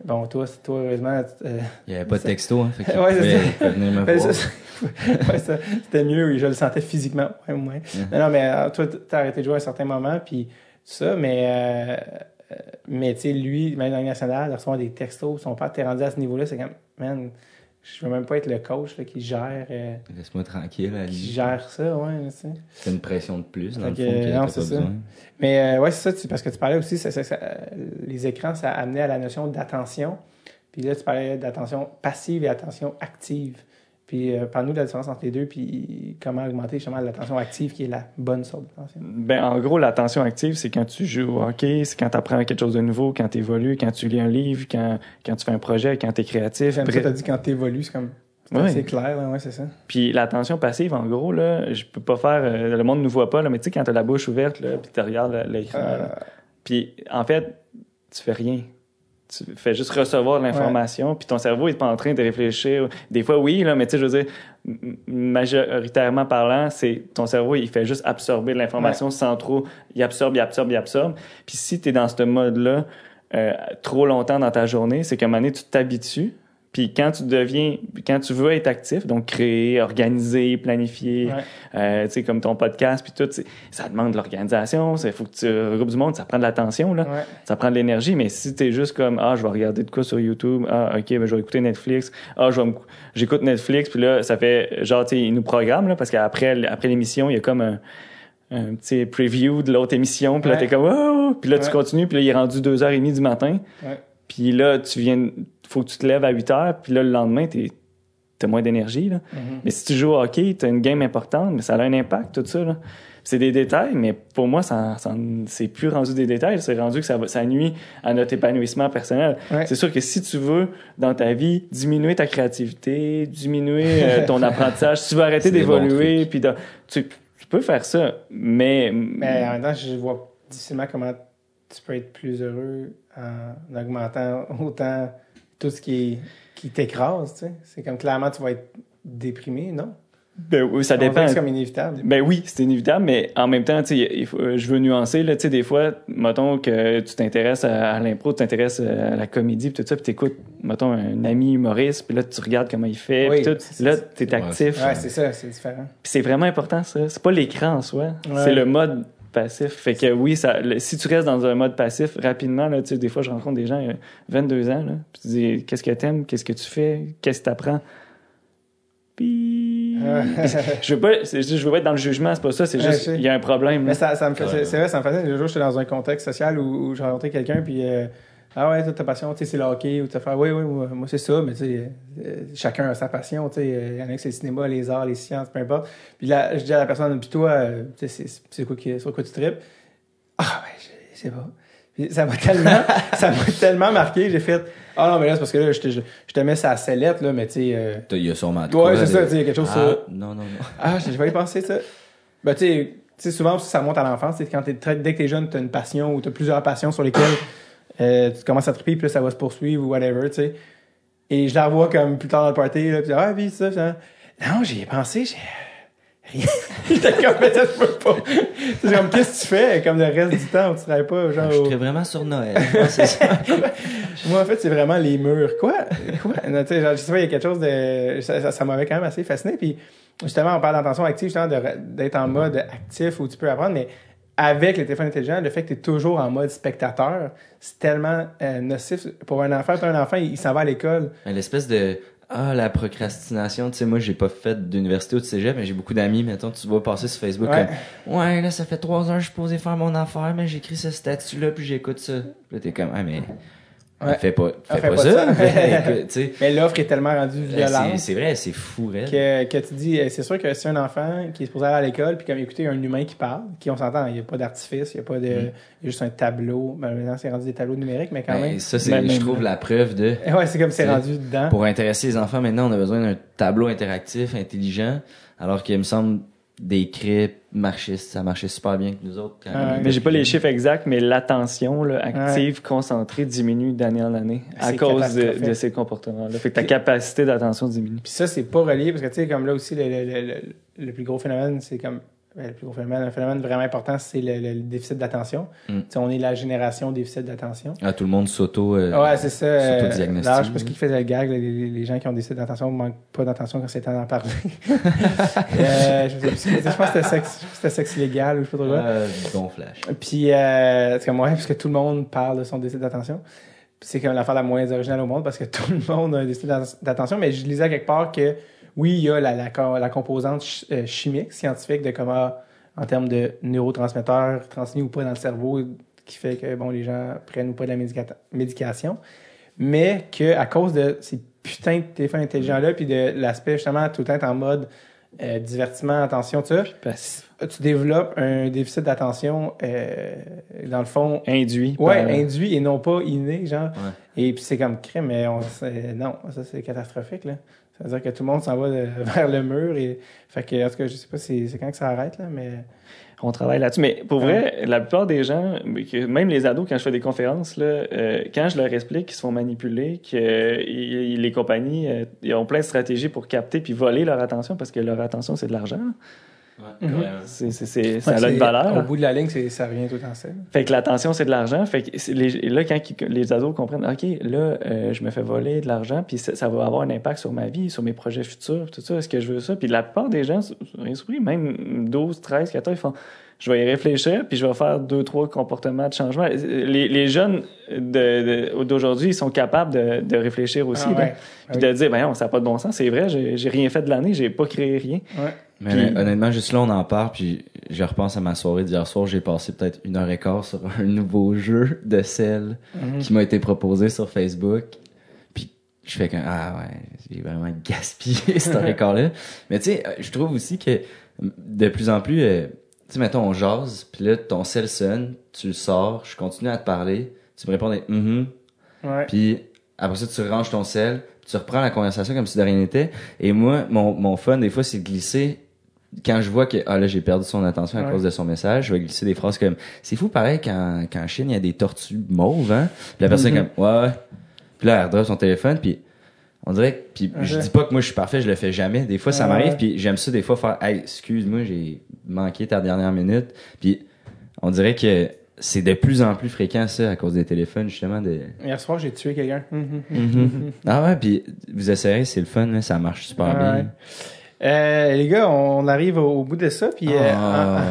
S1: Bon, toi, toi heureusement. euh,
S3: Il n'y avait pas de texto, hein. Fait qu'il
S1: Ouais, c'est
S3: pouvait,
S1: ça.
S3: il pouvait venir me voir.
S1: ça, ouais, ça, c'était mieux, je le sentais physiquement. Ouais, ouais. Non, non, mais euh, toi, t'as arrêté de jouer à un certain moment, puis tout ça, mais, euh, mais tu sais, lui, même dans le national, de recevoir des textos, son père, t'es rendu à ce niveau-là, c'est comme, man, je veux même pas être le coach là, qui gère euh,
S3: Laisse-moi tranquille, à
S1: qui gère ça, ouais.
S3: C'est une pression de plus, dans le fond,
S1: non,
S3: pas
S1: ça. Mais euh, ouais, c'est ça, tu- parce que tu parlais aussi, ça- ça- ça- euh, les écrans, ça amenait à la notion d'attention. Puis là, tu parlais d'attention passive et attention active. Puis euh, parle-nous de la différence entre les deux, puis comment augmenter justement l'attention active, qui est la bonne sorte d'attention.
S2: Ben, en gros, l'attention active, c'est quand tu joues au hockey, c'est quand tu apprends quelque chose de nouveau, quand tu évolues, quand tu lis un livre, quand, quand tu fais un projet, quand tu es créatif.
S1: J'aime
S2: Bref.
S1: t'as dit quand t'évolues, c'est comme. C'est assez clair, ouais, c'est ça.
S2: Puis l'attention passive, en gros, là, je peux pas faire. euh, le monde ne nous voit pas, là, mais tu sais, quand tu as la bouche ouverte, là, puis tu regardes l'écran,
S1: Euh,
S2: puis en fait, tu fais rien. Tu fais juste recevoir de l'information, puis ton cerveau est pas en train de réfléchir. Des fois, oui, là, mais tu sais, je veux dire, majoritairement parlant, c'est ton cerveau, il fait juste absorber de l'information sans trop. Il absorbe, il absorbe, il absorbe. Puis si tu es dans ce mode-là euh, trop longtemps dans ta journée, c'est qu'à un moment donné, tu t'habitues. Puis quand tu deviens, quand tu veux être actif, donc créer, organiser, planifier,
S1: Ouais.
S2: euh, tu sais, comme ton podcast, puis tout, ça demande de l'organisation, il faut que tu regroupes du monde, ça prend de l'attention, là.
S1: Ouais.
S2: Ça prend de l'énergie, mais si t'es juste comme, ah, je vais regarder de quoi sur YouTube, ah, ok, ben, je vais écouter Netflix, ah, je vais me- j'écoute Netflix, puis là, ça fait, genre, tu sais, ils nous programment, là, parce qu'après, après l'émission, il y a comme un, un petit preview de l'autre émission, puis là,
S1: Ouais.
S2: t'es comme, oh, puis là, tu continues, puis là, il est rendu 2h30 du matin,
S1: Ouais.
S2: puis là, tu viens, faut que tu te lèves à 8h, puis là, le lendemain, t'es, t'as moins d'énergie.
S1: Mhm.
S2: Mais si tu joues au hockey, tu as une game importante, mais ça a un impact, tout ça. C'est des détails, mais pour moi, ça, ça- c'est plus rendu des détails, c'est rendu que ça, ça nuit à notre épanouissement personnel.
S1: Ouais.
S2: C'est sûr que si tu veux, dans ta vie, diminuer ta créativité, diminuer euh, ton apprentissage, si tu veux arrêter d'évoluer, puis de- tu, tu peux faire ça, mais...
S1: Mais en même temps, je vois difficilement comment tu peux être plus heureux en augmentant autant tout ce qui, est, qui t'écrase, tu sais. C'est comme clairement, tu vas être déprimé, non?
S2: Ben oui, ça dépend.
S1: C'est comme inévitable.
S2: Ben oui, c'est inévitable, mais en même temps, tu sais, il faut- euh, je veux nuancer, là, tu sais, des fois, mettons que tu t'intéresses à, l'impro, tu t'intéresses à la comédie, puis tout ça, puis t'écoutes, mettons, un ami humoriste, puis là, tu regardes comment il fait,
S1: Oui,
S2: puis tout, là, t'es actif.
S1: Ouais, c'est ça, c'est différent.
S2: Puis c'est vraiment important, ça. C'est pas l'écran en soi,
S1: Ouais.
S2: c'est le mode passif. Fait que oui, ça, le- si tu restes dans un mode passif, rapidement, là, tu sais, des fois, je rencontre des gens, euh, 22 ans, là, puis tu dis, qu'est-ce que t'aimes, qu'est-ce que tu fais, qu'est-ce que t'apprends? Puis... je veux pas, je veux pas être dans le jugement, c'est pas ça, c'est juste, il y a un problème.
S1: Mais ça, ça me fait, c'est, vrai, ça me fascine. Le jour, j'étais dans un contexte social où, où j'ai rencontré quelqu'un, puis euh, ah ouais, toi, ta passion, tu sais, c'est le hockey, ou tu fais, oui, oui, moi, moi, c'est ça, mais tu sais, euh, chacun a sa passion, tu sais, il y en a qui c'est le cinéma, les arts, les sciences, peu importe. Puis là, je dis à la personne, puis toi, euh, tu sais, c'est, quoi qui, sur quoi tu tripes? Ah, ben, je sais pas. Puis ça m'a tellement, ça m'a tellement marqué, j'ai fait, ah non, mais là, c'est parce que là, je te, je, je te mets sa sellette, là, mais tu sais, euh,
S3: Il y a sûrement
S1: Ouais, c'est ça, tu sais, il y a quelque chose
S3: Ah,
S1: sur-
S3: Non, non, non.
S1: ah, je vais y penser, ça. Ben, tu sais, souvent, ça remonte à l'enfance. c'est Quand t'es dès que t'es jeune, t'as une passion ou t'as plusieurs passions sur lesquelles euh, tu commences à triper, puis là, ça va se poursuivre ou whatever, tu sais. Et je la revois comme plus tard dans le party, là, puis ah, puis ça, ça. Non, j'y ai pensé, j'ai. Rien. J'étais comme, mais ça se peut pas. C'est comme, qu'est-ce que tu fais? Comme le reste du temps où tu travailles pas, genre.
S3: Je serais vraiment sur Noël. Ça.
S1: Moi, en fait, c'est vraiment les murs. Quoi? Quoi? Tu sais, genre, je sais pas, il y a quelque chose de. Ça, ça, ça m'avait quand même assez fasciné. Puis, justement, on parle d'attention active, justement, d'être en mode actif où tu peux apprendre, mais avec les téléphones intelligents, le fait que tu es toujours en mode spectateur, c'est tellement euh, nocif. Pour un enfant, t'as un enfant, il, il s'en va à l'école.
S3: L'espèce de ah la procrastination, tu sais moi j'ai pas fait d'université ou de cégep, mais j'ai beaucoup d'amis, mettons tu vois passer sur Facebook
S1: Ouais.
S3: comme ouais là ça fait trois heures je suis posé faire mon affaire, mais j'écris ce statut là puis j'écoute ça. Puis Là t'es comme ah mais
S1: Ouais.
S3: fais pas fais pas,
S1: pas
S3: ça.
S1: Mais l'offre est tellement rendue
S3: C'est
S1: violente.
S3: c'est vrai, c'est fou, raide.
S1: que, que tu dis, euh, c'est sûr que si un enfant qui est supposé aller à l'école, puis comme écouter un humain qui parle, qui on s'entend, il n'y a pas d'artifice, il n'y a pas de. Il y a juste un tableau. Ben, maintenant, c'est rendu des tableaux numériques, mais quand
S3: Ben,
S1: même.
S3: ça, c'est,
S2: Ben,
S3: je trouve, la preuve de.
S1: Ouais, c'est comme C'est- rendu dedans.
S3: Pour intéresser les enfants, maintenant, on a besoin d'un tableau interactif, intelligent, alors qu'il me semble des crêpes marchaient, ça marchait super bien que nous autres. quand
S1: Ah
S2: Mais j'ai pas les chiffres exacts, mais l'attention là, active, concentrée, diminue d'année en année à cause de, ces comportements-là. Fait que ta capacité d'attention diminue.
S1: Puis ça, c'est pas relié, parce que tu sais, comme là aussi, le, le, le, le plus gros phénomène, c'est comme le plus gros phénomène, un phénomène vraiment important, c'est le, le- le déficit d'attention.
S3: Mm.
S1: On est la génération déficit d'attention.
S3: Ah, tout le monde s'auto. euh,
S1: ouais, c'est ça. euh,
S3: s'auto-diagnostique.
S1: D'ailleurs, je sais pas ce qui faisait le gag, là, les, les- gens qui ont déficit d'attention ne manquent pas d'attention quand c'est temps d'en parler. Euh, je, sais je pense que c'était sexe, c'était sexe illégal ou je sais pas trop quoi.
S3: euh, bon flash.
S1: Puis, euh, c'est comme, ouais, parce que tout le monde parle de son déficit d'attention. C'est comme l'affaire la moins originale au monde parce que tout le monde a un déficit d'att- d'attention. Mais je lisais quelque part que, oui, il y a la, la, la composante ch- euh, chimique, scientifique de comment, en termes de neurotransmetteurs transmis ou pas dans le cerveau, qui fait que, bon, les gens prennent ou pas de la médica- médication. Mais que à cause de ces putains de téléphones intelligents-là, puis de l'aspect justement tout le temps en mode euh, divertissement, attention,
S2: Passif.
S1: tu développes un déficit d'attention, euh, dans le fond,
S2: Induit.
S1: ouais,
S2: par-
S1: induit et non pas inné, genre.
S3: Ouais.
S1: Et puis c'est comme crème, mais on, non, ça c'est catastrophique, là. Ça veut dire que tout le monde s'en va de- vers le mur et, fait que, en tout cas, je sais pas c'est c'est quand que ça arrête, là, mais.
S2: On travaille là-dessus. Mais pour vrai, la plupart des gens, même les ados, quand je fais des conférences, là, euh, quand je leur explique qu'ils se font manipuler, que euh, les compagnies euh, ils ont plein de stratégies pour capter puis voler leur attention parce que leur attention, c'est de l'argent.
S3: Ouais, ouais.
S2: C'est, c'est, c'est- ça
S1: Ouais,
S2: a une valeur.
S1: Au bout de la ligne, c'est- ça revient tout temps ça.
S2: Fait que l'attention, c'est de l'argent. Fait que les, là, quand les ados comprennent, OK, là, euh, je me fais voler de l'argent, puis ça, ça va avoir un impact sur ma vie, sur mes projets futurs, tout ça, est-ce que je veux ça? Puis la plupart des gens, rien surpris, même 12, 13, 14, ils font, je vais y réfléchir, puis je vais faire deux, trois comportements de changement. Les, les jeunes de, de- d'aujourd'hui, ils sont capables de, de réfléchir aussi,
S1: Ah
S2: là.
S1: ouais.
S2: puis
S1: Ah
S2: de dire, ben non, ça n'a pas de bon sens, c'est vrai, j'ai, j'ai rien fait de l'année, j'ai pas créé rien.
S1: Ouais.
S3: Mais
S2: Puis-
S3: honnêtement, juste là, on en parle, puis je repense à ma soirée d'hier soir. J'ai passé peut-être une heure et quart sur un nouveau jeu de sel
S1: Mhm.
S3: qui m'a été proposé sur Facebook. Puis je fais que, ah ouais, j'ai vraiment gaspillé cette heure et quart-là. Mais tu sais, euh, je trouve aussi que de plus en plus, euh, tu sais, mettons, on jase, puis là, ton sel sonne, tu le sors, je continue à te parler, tu me réponds des mhm,
S1: Ouais.
S3: puis après ça, tu ranges ton sel, tu reprends la conversation comme si de rien n'était. Et moi, mon, mon fun, des fois, c'est de glisser. Quand je vois que ah là j'ai perdu son attention à
S1: Ouais.
S3: cause de son message, je vais glisser des phrases comme c'est fou pareil quand quand en Chine il y a des tortues mauves hein. Puis la personne est
S1: Mhm.
S3: comme ouais ouais. Puis là elle redresse son téléphone puis on dirait puis je dis pas que moi je suis parfait, je le fais jamais. Des fois ça
S1: Ouais.
S3: m'arrive puis j'aime ça des fois faire hey excuse-moi j'ai manqué ta dernière minute. Puis on dirait que c'est de plus en plus fréquent ça à cause des téléphones justement de
S1: Hier soir, j'ai tué quelqu'un. Mhm.
S3: Mhm. Ah ouais, puis vous essayez, c'est le fun, là, ça marche super bien.
S1: Euh, les gars, on arrive au, au bout de ça, puis euh,
S3: Ah.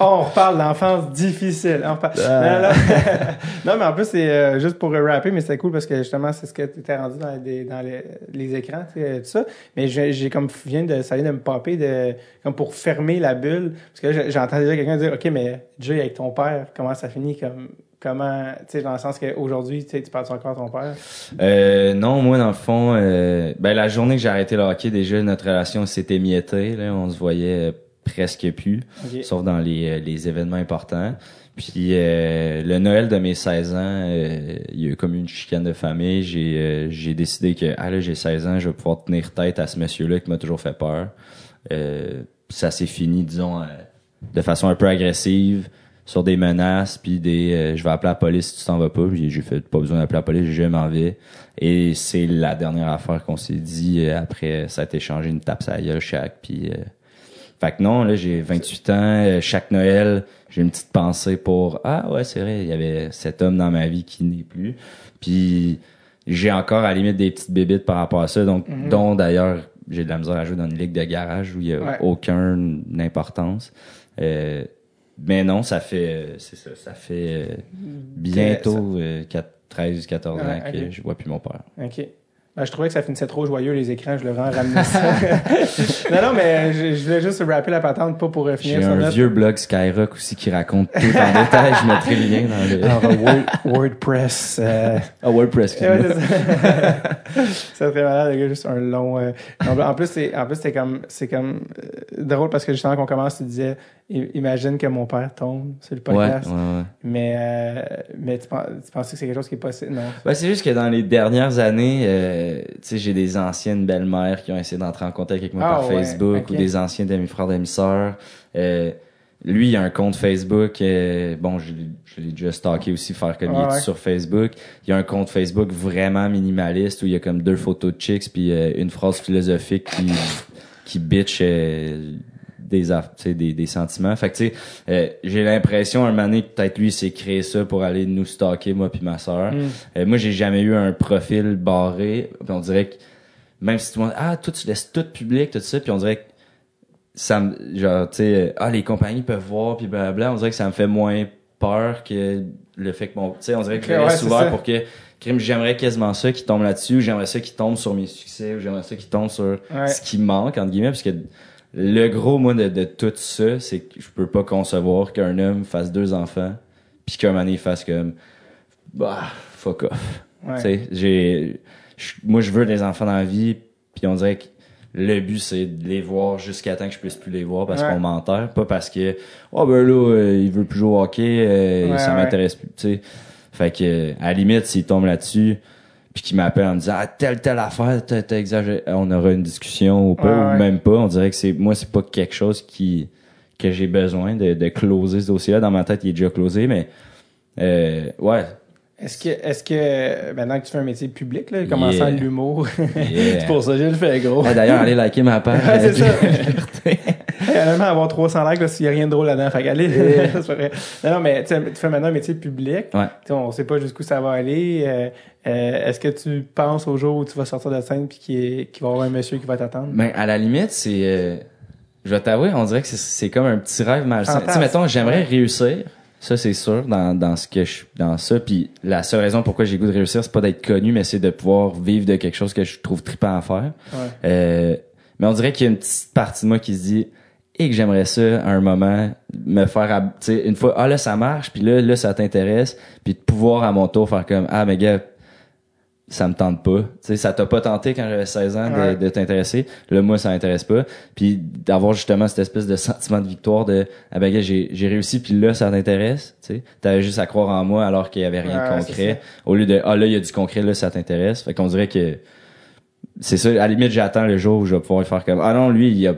S1: on reparle l'enfance difficile. On reparle-
S3: Ah.
S1: Non, non, non, mais en plus, c'est euh, juste pour rapper, mais c'était cool parce que justement, c'est ce que tu étais rendu dans, les, dans les, les écrans, tu sais, tout ça. Mais j'ai comme, vient de, ça vient de me popper de, comme pour fermer la bulle. Parce que j'entends déjà quelqu'un dire, OK, mais Jay, avec ton père, comment ça finit comme, comment, tu sais, dans le sens qu'aujourd'hui, tu sais, tu parles encore à ton père?
S3: Euh, non, moi, dans le fond, euh, ben, la journée que j'ai arrêté le hockey, déjà, notre relation s'était miettée, là, on se voyait euh, presque plus,
S1: OK.
S3: sauf dans les, euh, les événements importants. Puis euh, le Noël de mes 16 ans, euh, il y a eu comme une chicane de famille. J'ai euh, j'ai décidé que ah là j'ai 16 ans, je vais pouvoir tenir tête à ce monsieur-là qui m'a toujours fait peur. Euh, ça s'est fini, disons, euh, de façon un peu agressive, sur des menaces, puis des euh, je vais appeler la police si tu t'en vas pas. Puis j'ai fait pas besoin d'appeler la police, je m'en vais. Et c'est la dernière affaire qu'on s'est dit euh, après ça a été changé une tape à gueule chaque. Puis euh, fait que non, là, j'ai 28 ans. euh, Chaque Noël, j'ai une petite pensée pour Ah ouais, c'est vrai, il y avait cet homme dans ma vie qui n'est plus. Puis j'ai encore à la limite des petites bébites par rapport à ça. Donc,
S1: Mhm.
S3: dont d'ailleurs, j'ai de la misère à jouer dans une ligue de garage où il y a
S1: Ouais.
S3: aucune importance. Euh, mais non, ça fait c'est ça, ça fait euh, bientôt euh, 4, 13, 14 ans que je vois plus mon père.
S1: OK. Ben, je trouvais que ça finissait trop joyeux, les écrans. Je le rends ramener ça. non, non, mais je, je voulais juste rappeler la patente, pas pour euh,
S3: J'ai
S1: finir sur
S3: un vieux blog Skyrock aussi qui raconte tout en détail. Je mettrai le lien dans le...
S1: Alors, euh, Word- WordPress. euh,
S3: Ah, WordPress,
S1: Ouais, ça. très malade, le gars, juste un long. euh, En en plus, c'est, en plus, c'est comme, c'est comme euh, drôle parce que justement qu'on commence, tu disais, imagine que mon père tombe sur le
S3: Ouais, ouais,
S1: podcast.
S3: ouais.
S1: Mais, euh, mais tu, penses, tu penses que c'est quelque chose qui est possible? Non?
S3: Ben, c'est juste que dans les dernières années, euh, tu sais, j'ai des anciennes belles-mères qui ont essayé d'entrer en contact avec moi
S1: Ah,
S3: par
S1: ouais,
S3: Facebook
S1: ok.
S3: ou des anciens demi-frères, demi-sœurs. Euh, lui, il a un compte Facebook. euh, bon, je, l'ai- je l'ai déjà stalké aussi, faire comme il est
S1: ouais.
S3: sur Facebook. Il a un compte Facebook vraiment minimaliste où il y a comme deux photos de chicks puis euh, une phrase philosophique qui qui bitch des, des, des sentiments. Fait que, tu sais, euh, j'ai l'impression, un moment donné, que peut-être lui, s'est créé ça pour aller nous stalker, moi puis ma sœur.
S1: Mm.
S3: Euh, moi, j'ai jamais eu un profil barré. On dirait que, même si tout le monde, ah, toi, tu laisses tout public, tout ça, puis on dirait que ça me, genre, tu sais, ah, les compagnies peuvent voir, puis blablabla, on dirait que ça me fait moins peur que le fait que mon, tu sais, on dirait que je
S1: Ouais,
S3: pour que, j'aimerais quasiment ça qui tombe là-dessus, ou j'aimerais ça qui tombe sur mes succès, ou j'aimerais ça qui tombe sur
S1: Ouais.
S3: ce qui manque, entre guillemets, parce que le gros, moi, de, de tout ça, c'est que je peux pas concevoir qu'un homme fasse deux enfants, puis qu'un donné, il fasse comme, bah, fuck off.
S1: Ouais.
S3: Tu sais, j'ai, moi, je veux des enfants dans la vie, puis on dirait que le but, c'est de les voir jusqu'à temps que je puisse plus les voir parce
S1: Ouais.
S3: qu'on m'enterre, pas parce que, oh ben là, euh, il veut plus jouer au hockey, euh,
S1: Ouais,
S3: ça m'intéresse plus, tu sais. Fait que, à la limite, s'il tombe là-dessus, puis qu'il m'appelle en me disant, ah, telle, telle affaire, t'as exagéré, on aura une discussion ou pas, ou
S1: ouais.
S3: même pas, on dirait que c'est, moi, c'est pas quelque chose qui, que j'ai besoin de, de closer ce dossier-là. Dans ma tête, il est déjà closé, mais, euh, ouais.
S1: Est-ce que, est-ce que, maintenant que tu fais un métier public, là, commençant
S3: Yeah.
S1: l'humour,
S3: Yeah.
S1: c'est pour ça que je le fais, gros.
S3: D'ailleurs, allez liker ma page.
S1: Ouais, c'est ça. Honnêtement, avoir 300 likes, là, s'il n'y a rien de drôle là-dedans. Fait qu'allez. Non, non, mais tu fais maintenant un métier public.
S3: Ouais.
S1: On sait pas jusqu'où ça va aller. Euh, euh, Est-ce que tu penses au jour où tu vas sortir de scène puis qu'il va y avoir un monsieur qui va t'attendre?
S3: Ben, à la limite, c'est. euh, je vais t'avouer, on dirait que c'est- comme un petit rêve malsain. Tu sais, mettons, j'aimerais
S1: Ouais.
S3: réussir. Ça, c'est sûr, dans, dans ce que je dans ça. Puis la seule raison pourquoi j'ai goût de réussir, c'est pas d'être connu, mais c'est de pouvoir vivre de quelque chose que je trouve trippant à faire.
S1: Ouais.
S3: Euh, mais on dirait qu'il y a une petite partie de moi qui se dit et que j'aimerais ça à un moment me faire tu sais une fois ah là ça marche puis là là ça t'intéresse puis de pouvoir à mon tour faire comme ah mais gars ça me tente pas. Tu sais ça t'a pas tenté quand j'avais 16 ans de,
S1: Ouais.
S3: de t'intéresser. Là moi ça m'intéresse pas. Puis d'avoir justement cette espèce de sentiment de victoire de ah ben gars j'ai j'ai réussi puis là ça t'intéresse tu sais. T'avais juste à croire en moi alors qu'il y avait rien
S1: Ouais,
S3: de concret. au lieu de ah là il y a du concret là ça t'intéresse. Fait qu'on dirait que c'est ça, à la limite, j'attends le jour où je vais pouvoir faire comme, ah non, lui, il y a,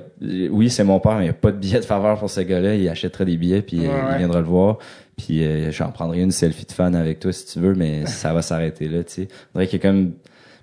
S3: oui, c'est mon père, mais il n'y a pas de billet de faveur pour ce gars-là, il achètera des billets, puis euh, il viendra le voir, puis euh, j'en prendrai une selfie de fan avec toi si tu veux, mais ça va s'arrêter là, tu sais. On dirait qu'il y a comme,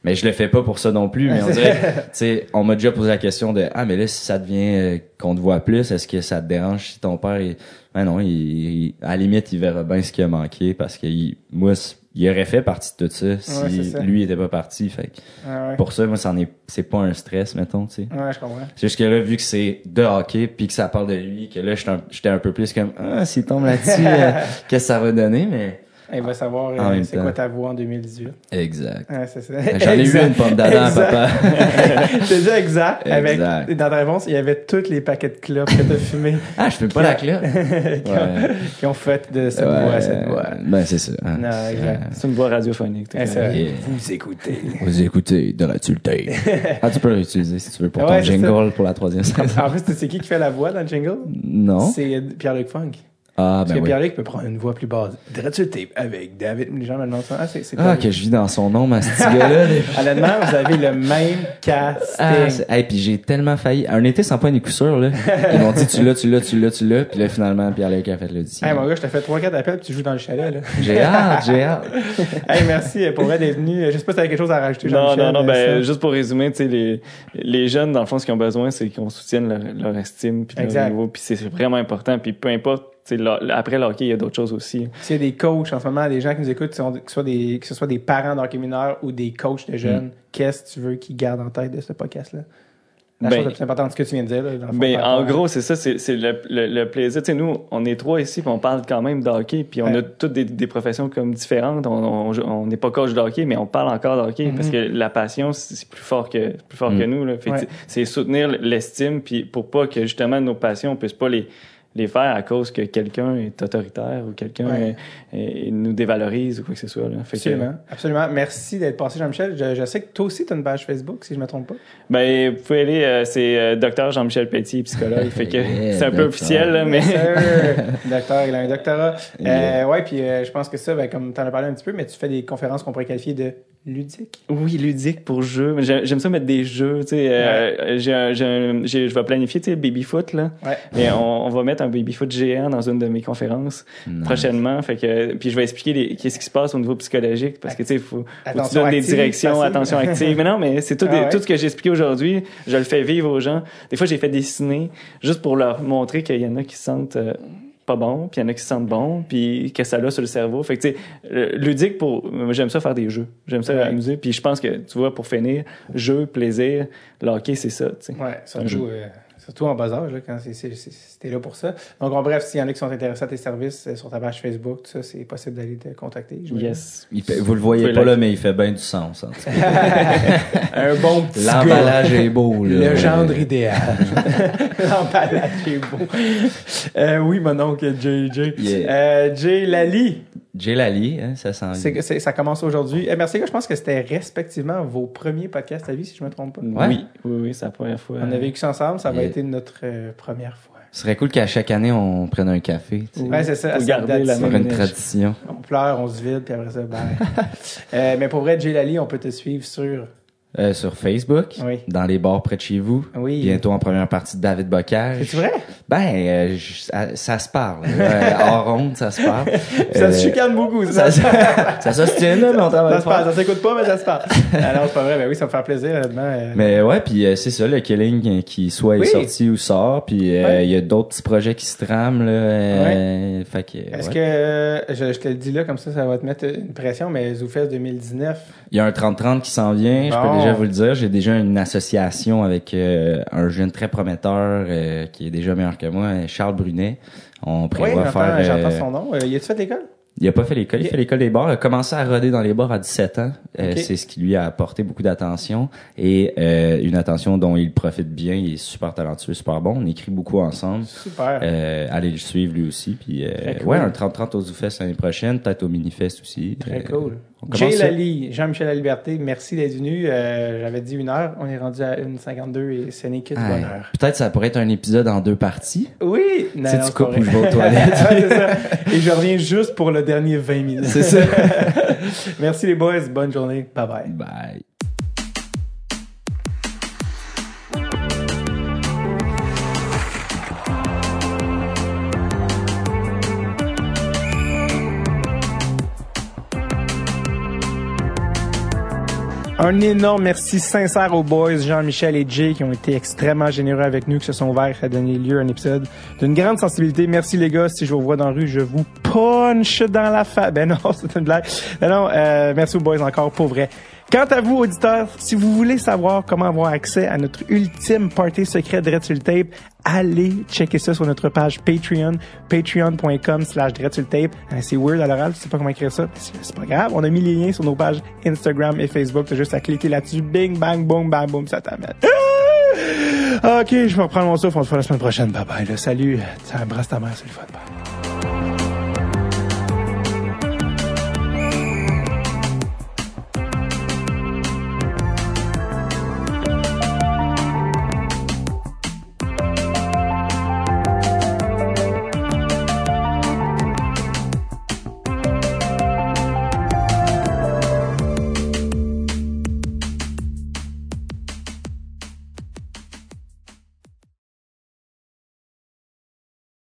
S3: mais je le fais pas pour ça non plus, mais on dirait, tu sais, on m'a déjà posé la question de, ah, mais là, si ça devient euh, qu'on te voit plus, est-ce que ça te dérange si ton père est, ben non, il, il- à la limite, il verra bien ce qui a manqué, parce que il- moi, il aurait fait partie de tout ça si
S1: Ouais,
S3: lui était pas parti, fait
S1: Ouais, ouais.
S3: pour ça, moi, c'en est, c'est pas un stress, mettons, tu sais.
S1: Ouais, je comprends.
S3: C'est juste que là, vu que c'est de hockey, puis que ça parle de lui, que là, j'étais un, j'étais un peu plus comme, ah, s'il tombe là-dessus, euh, qu'est-ce que ça va donner, mais.
S1: Il va savoir euh, c'est quoi ta voix en 2018.
S3: Exact.
S1: Ouais, c'est ça.
S3: J'en ai eu une pomme d'Adam, papa.
S1: T'as dit exact. Avec,
S3: Exact.
S1: dans ta réponse, il y avait tous les paquets de clopes que t'as fumés
S3: Ah, je fais pas la clope.
S1: qui, ont,
S3: Ouais.
S1: qui ont fait de cette voix à cette voix.
S3: Ben, c'est ça. hein.
S1: Non, exact.
S2: C'est une voix radiophonique.
S1: c'est.
S3: Yeah.
S1: Vous écoutez.
S3: Vous écoutez de la tulté. ah, tu peux le réutiliser si tu veux pour
S1: Ouais,
S3: ton
S1: c'est
S3: jingle pour la troisième saison.
S1: En plus, c'est qui qui fait la voix dans le jingle?
S3: Non.
S1: C'est Pierre-Luc Funk.
S3: Ah,
S1: Parce
S3: ben
S1: que
S3: oui.
S1: Pierre-Luc peut prendre une voix plus basse. Tape avec David. Les gens me demandent ça. Ah, c'est c'est
S3: Ah, que je vis dans son nom, ma petite gars-là.
S1: Honnêtement, vous avez le même casting.
S3: Ah, c'est- hey, puis j'ai tellement failli. Un été sans pas une coup sûr, là. Ils m'ont dit, tu l'as, tu l'as, tu l'as, tu l'as. Puis là, finalement, Pierre-Luc a fait l'audition.
S1: hey, mon gars, je t'ai fait 3-4 appels puis tu joues dans le chalet, là.
S3: J'ai hâte, j'ai hâte.
S1: hey, merci euh, pour d'être venu. Je sais pas si t'avais quelque chose à rajouter,
S2: Non,
S1: Jean-Michel.
S2: non, non, ben,
S1: ça.
S2: juste pour résumer, tu sais, les, les jeunes, dans le fond, ce qu'ils ont besoin, c'est qu'on soutienne leur, leur estime, puis leur
S1: Exact.
S2: niveau, puis c'est c'est vraiment important, puis peu importe, tu sais, leur- après le hockey, il y a d'autres choses aussi.
S1: S'il y a des coachs en ce moment, des gens qui nous écoutent, qui sont- que, ce soit des, que ce soit des parents d'hockey mineurs ou des coachs de
S2: Mm.
S1: jeunes, qu'est-ce que tu veux qu'ils gardent en tête de ce podcast-là? La
S2: Ben-
S1: chose la plus importante, ce que tu viens de dire. Là, dans le fond,
S2: Ben, en gros, c'est ça, c'est c'est le, le, le plaisir. Tu sais, nous, on est trois ici, puis on parle quand même de hockey, puis on
S1: Ouais.
S2: a toutes des, des professions comme différentes. On on- on n'est pas coach de hockey, mais on parle encore de hockey,
S1: Mhm.
S2: parce que la passion, c'est plus fort que plus fort
S3: Mhm.
S2: que nous. Là. Fait que
S1: Ouais.
S2: c'est- C'est soutenir l'estime, puis pour pas que justement nos passions, on puisse pas les les faire à cause que quelqu'un est autoritaire ou quelqu'un
S1: Ouais.
S2: nous dévalorise ou quoi que ce soit. Là. Fait que-
S1: Absolument. Absolument. Merci d'être passé, Jean-Michel. Je, je sais que toi aussi, tu as une page Facebook, si je me trompe pas.
S2: Ben, vous pouvez aller, euh, c'est euh, Docteur Jean-Michel Pelletier, psychologue. fait que
S3: Yeah,
S2: c'est un peu officiel, là, mais.
S1: Docteur, il a un doctorat. Euh, ouais, puis euh, je pense que ça, ben, comme tu en as parlé un petit peu, mais tu fais des conférences qu'on pourrait qualifier de ludique.
S2: Oui, ludique pour jeu. J'aime ça mettre des jeux. Tu sais, euh, j'ai un- j'ai un- j'ai- je vais planifier, tu sais, baby-foot, là.
S1: Ouais.
S2: Et on, on va mettre un baby-foot géant dans une de mes conférences
S3: Nice.
S2: prochainement. Fait que, puis je vais expliquer les- qu'est-ce qui se passe au niveau psychologique parce que, tu sais, il faut, faut que tu donnes des directions, attention active. Mais non, mais c'est tout,
S1: Ah
S2: des-
S1: ouais?
S2: tout ce que j'ai expliqué aujourd'hui. Je le fais vivre aux gens. Des fois, j'ai fait dessiner juste pour leur montrer qu'il y en a qui se sentent euh, pas bons, puis il y en a qui se sentent bons, puis que ça l'a sur le cerveau. Fait que, tu sais, ludique pour, j'aime ça faire des jeux. J'aime ça
S1: Ouais.
S2: amuser. Puis je pense que, tu vois, pour finir, jeu, plaisir, le hockey, c'est ça, tu sais.
S1: Ouais, surtout, euh, surtout en bas âge, là, quand c'était là pour ça. Donc, en bref, s'il y en a qui sont intéressés à tes services euh, sur ta page Facebook, tout ça, c'est possible d'aller te contacter.
S2: Yes.
S3: Il fait- vous le voyez
S2: Vous
S3: pas là, mais il fait bien du sens. en tout cas.
S1: Un bon petit
S3: L'emballage est beau. Là.
S1: Le gendre idéal. L'emballage est beau. Euh, oui, mon oncle JJ.
S3: Yeah.
S1: Euh, Jay Lali,
S3: Jay Lally, hein, ça sent
S1: c'est, c'est- ça commence aujourd'hui. Eh, merci, je pense que c'était respectivement vos premiers podcasts à vie, si je me trompe pas.
S3: Ouais.
S2: Oui, oui, oui, c'est la première fois.
S1: On a vécu ça ensemble, ça va été notre euh, première fois.
S3: Ce serait cool qu'à chaque année, on prenne un café. tu sais,
S1: Ouais, c'est ça. Ça
S2: garder la.
S3: Pour
S2: même
S3: une tradition.
S1: On pleure, on se vide, puis après ça, bye. euh, mais pour vrai, Jay Lali, on peut te suivre sur.
S3: Euh, sur Facebook,
S1: Oui.
S3: dans les bars près de chez vous.
S1: Oui.
S3: Bientôt en première partie de David Bocage.
S1: C'est vrai?
S3: Ben, euh, je- ça, ça se parle. Euh, hors ronde, ça se parle.
S1: Ça
S3: Euh,
S1: se chicane beaucoup,
S3: Ça,
S1: ça.
S3: ça, s'ostine, là, mais on travaille
S1: Ça se passe, ça s'écoute pas, mais ça se passe. ah non, c'est pas vrai, mais oui, ça me fait plaisir, honnêtement. euh.
S3: Mais ouais, puis euh, c'est ça, le Killing euh, qui soit
S1: Oui.
S3: est sorti ou sort, puis euh, il
S1: Ouais.
S3: y a d'autres petits projets qui se trament, là. euh, Fait que,
S1: Est-ce
S3: ouais.
S1: que, euh, je, je te le dis là, comme ça, ça va te mettre une pression, mais ZooFest 2019,
S3: Il y a un 30-30 qui s'en vient, je peux déjà vous le dire. J'ai déjà une association avec euh, un jeune très prometteur euh, qui est déjà meilleur que moi, Charles Brunet. On
S1: oui,
S3: prévoit
S1: j'entends,
S3: faire...
S1: j'entends
S3: euh,
S1: son nom. Euh, y a-tu fait l'école?
S3: Il a pas fait l'école, il fait l'école des bars. Il a commencé à roder dans les bars à 17 ans. Euh, c'est ce qui lui a apporté beaucoup d'attention et euh, une attention dont il profite bien. Il est super talentueux, super bon. On écrit beaucoup ensemble.
S1: Super.
S3: Euh, allez le suivre lui aussi. Puis euh,
S1: cool.
S3: ouais, un 30-30 au ZooFest l'année prochaine, peut-être au Minifest aussi.
S1: Très
S3: Euh,
S1: cool. Jay. Lally, Jean-Michel La Liberté, merci d'être venu. Euh, J'avais dit une heure, on est rendu à 1h52 et ce n'est que du
S3: Hey,
S1: bonheur.
S3: Peut-être ça pourrait être un épisode en deux parties.
S1: Oui! Non,
S3: sais,
S1: non,
S3: tu
S1: c'est
S3: coupes
S1: pas
S3: ou
S1: vrai.
S3: je vais aux toilettes.
S1: Ouais, c'est ça. Et je reviens juste pour le dernier 20 minutes.
S3: C'est ça.
S1: Merci les boys, bonne journée. Bye bye.
S3: Bye.
S1: Un énorme merci sincère aux boys Jean-Michel et Jay qui ont été extrêmement généreux avec nous, qui se sont ouverts à donner lieu à un épisode d'une grande sensibilité. Merci les gars. Si je vous vois dans la rue, je vous punch dans la face. Ben non, c'est une blague. Ben non, euh, merci aux boys encore pour vrai. Quant à vous, auditeurs, si vous voulez savoir comment avoir accès à notre ultime party secret de Tape, allez checker ça sur notre page Patreon, patreon.com slash Tape. Euh, C'est weird à l'oral, je sais pas comment écrire ça. C'est pas grave. On a mis les liens sur nos pages Instagram et Facebook. T'as juste à cliquer là-dessus. Bing, bang, boom, bang, boom, ça t'amène. Ah! Ok, je vais reprendre mon souffle. On se voit la semaine prochaine. Bye bye. là. Salut. Embrasse ta mère, c'est le fun.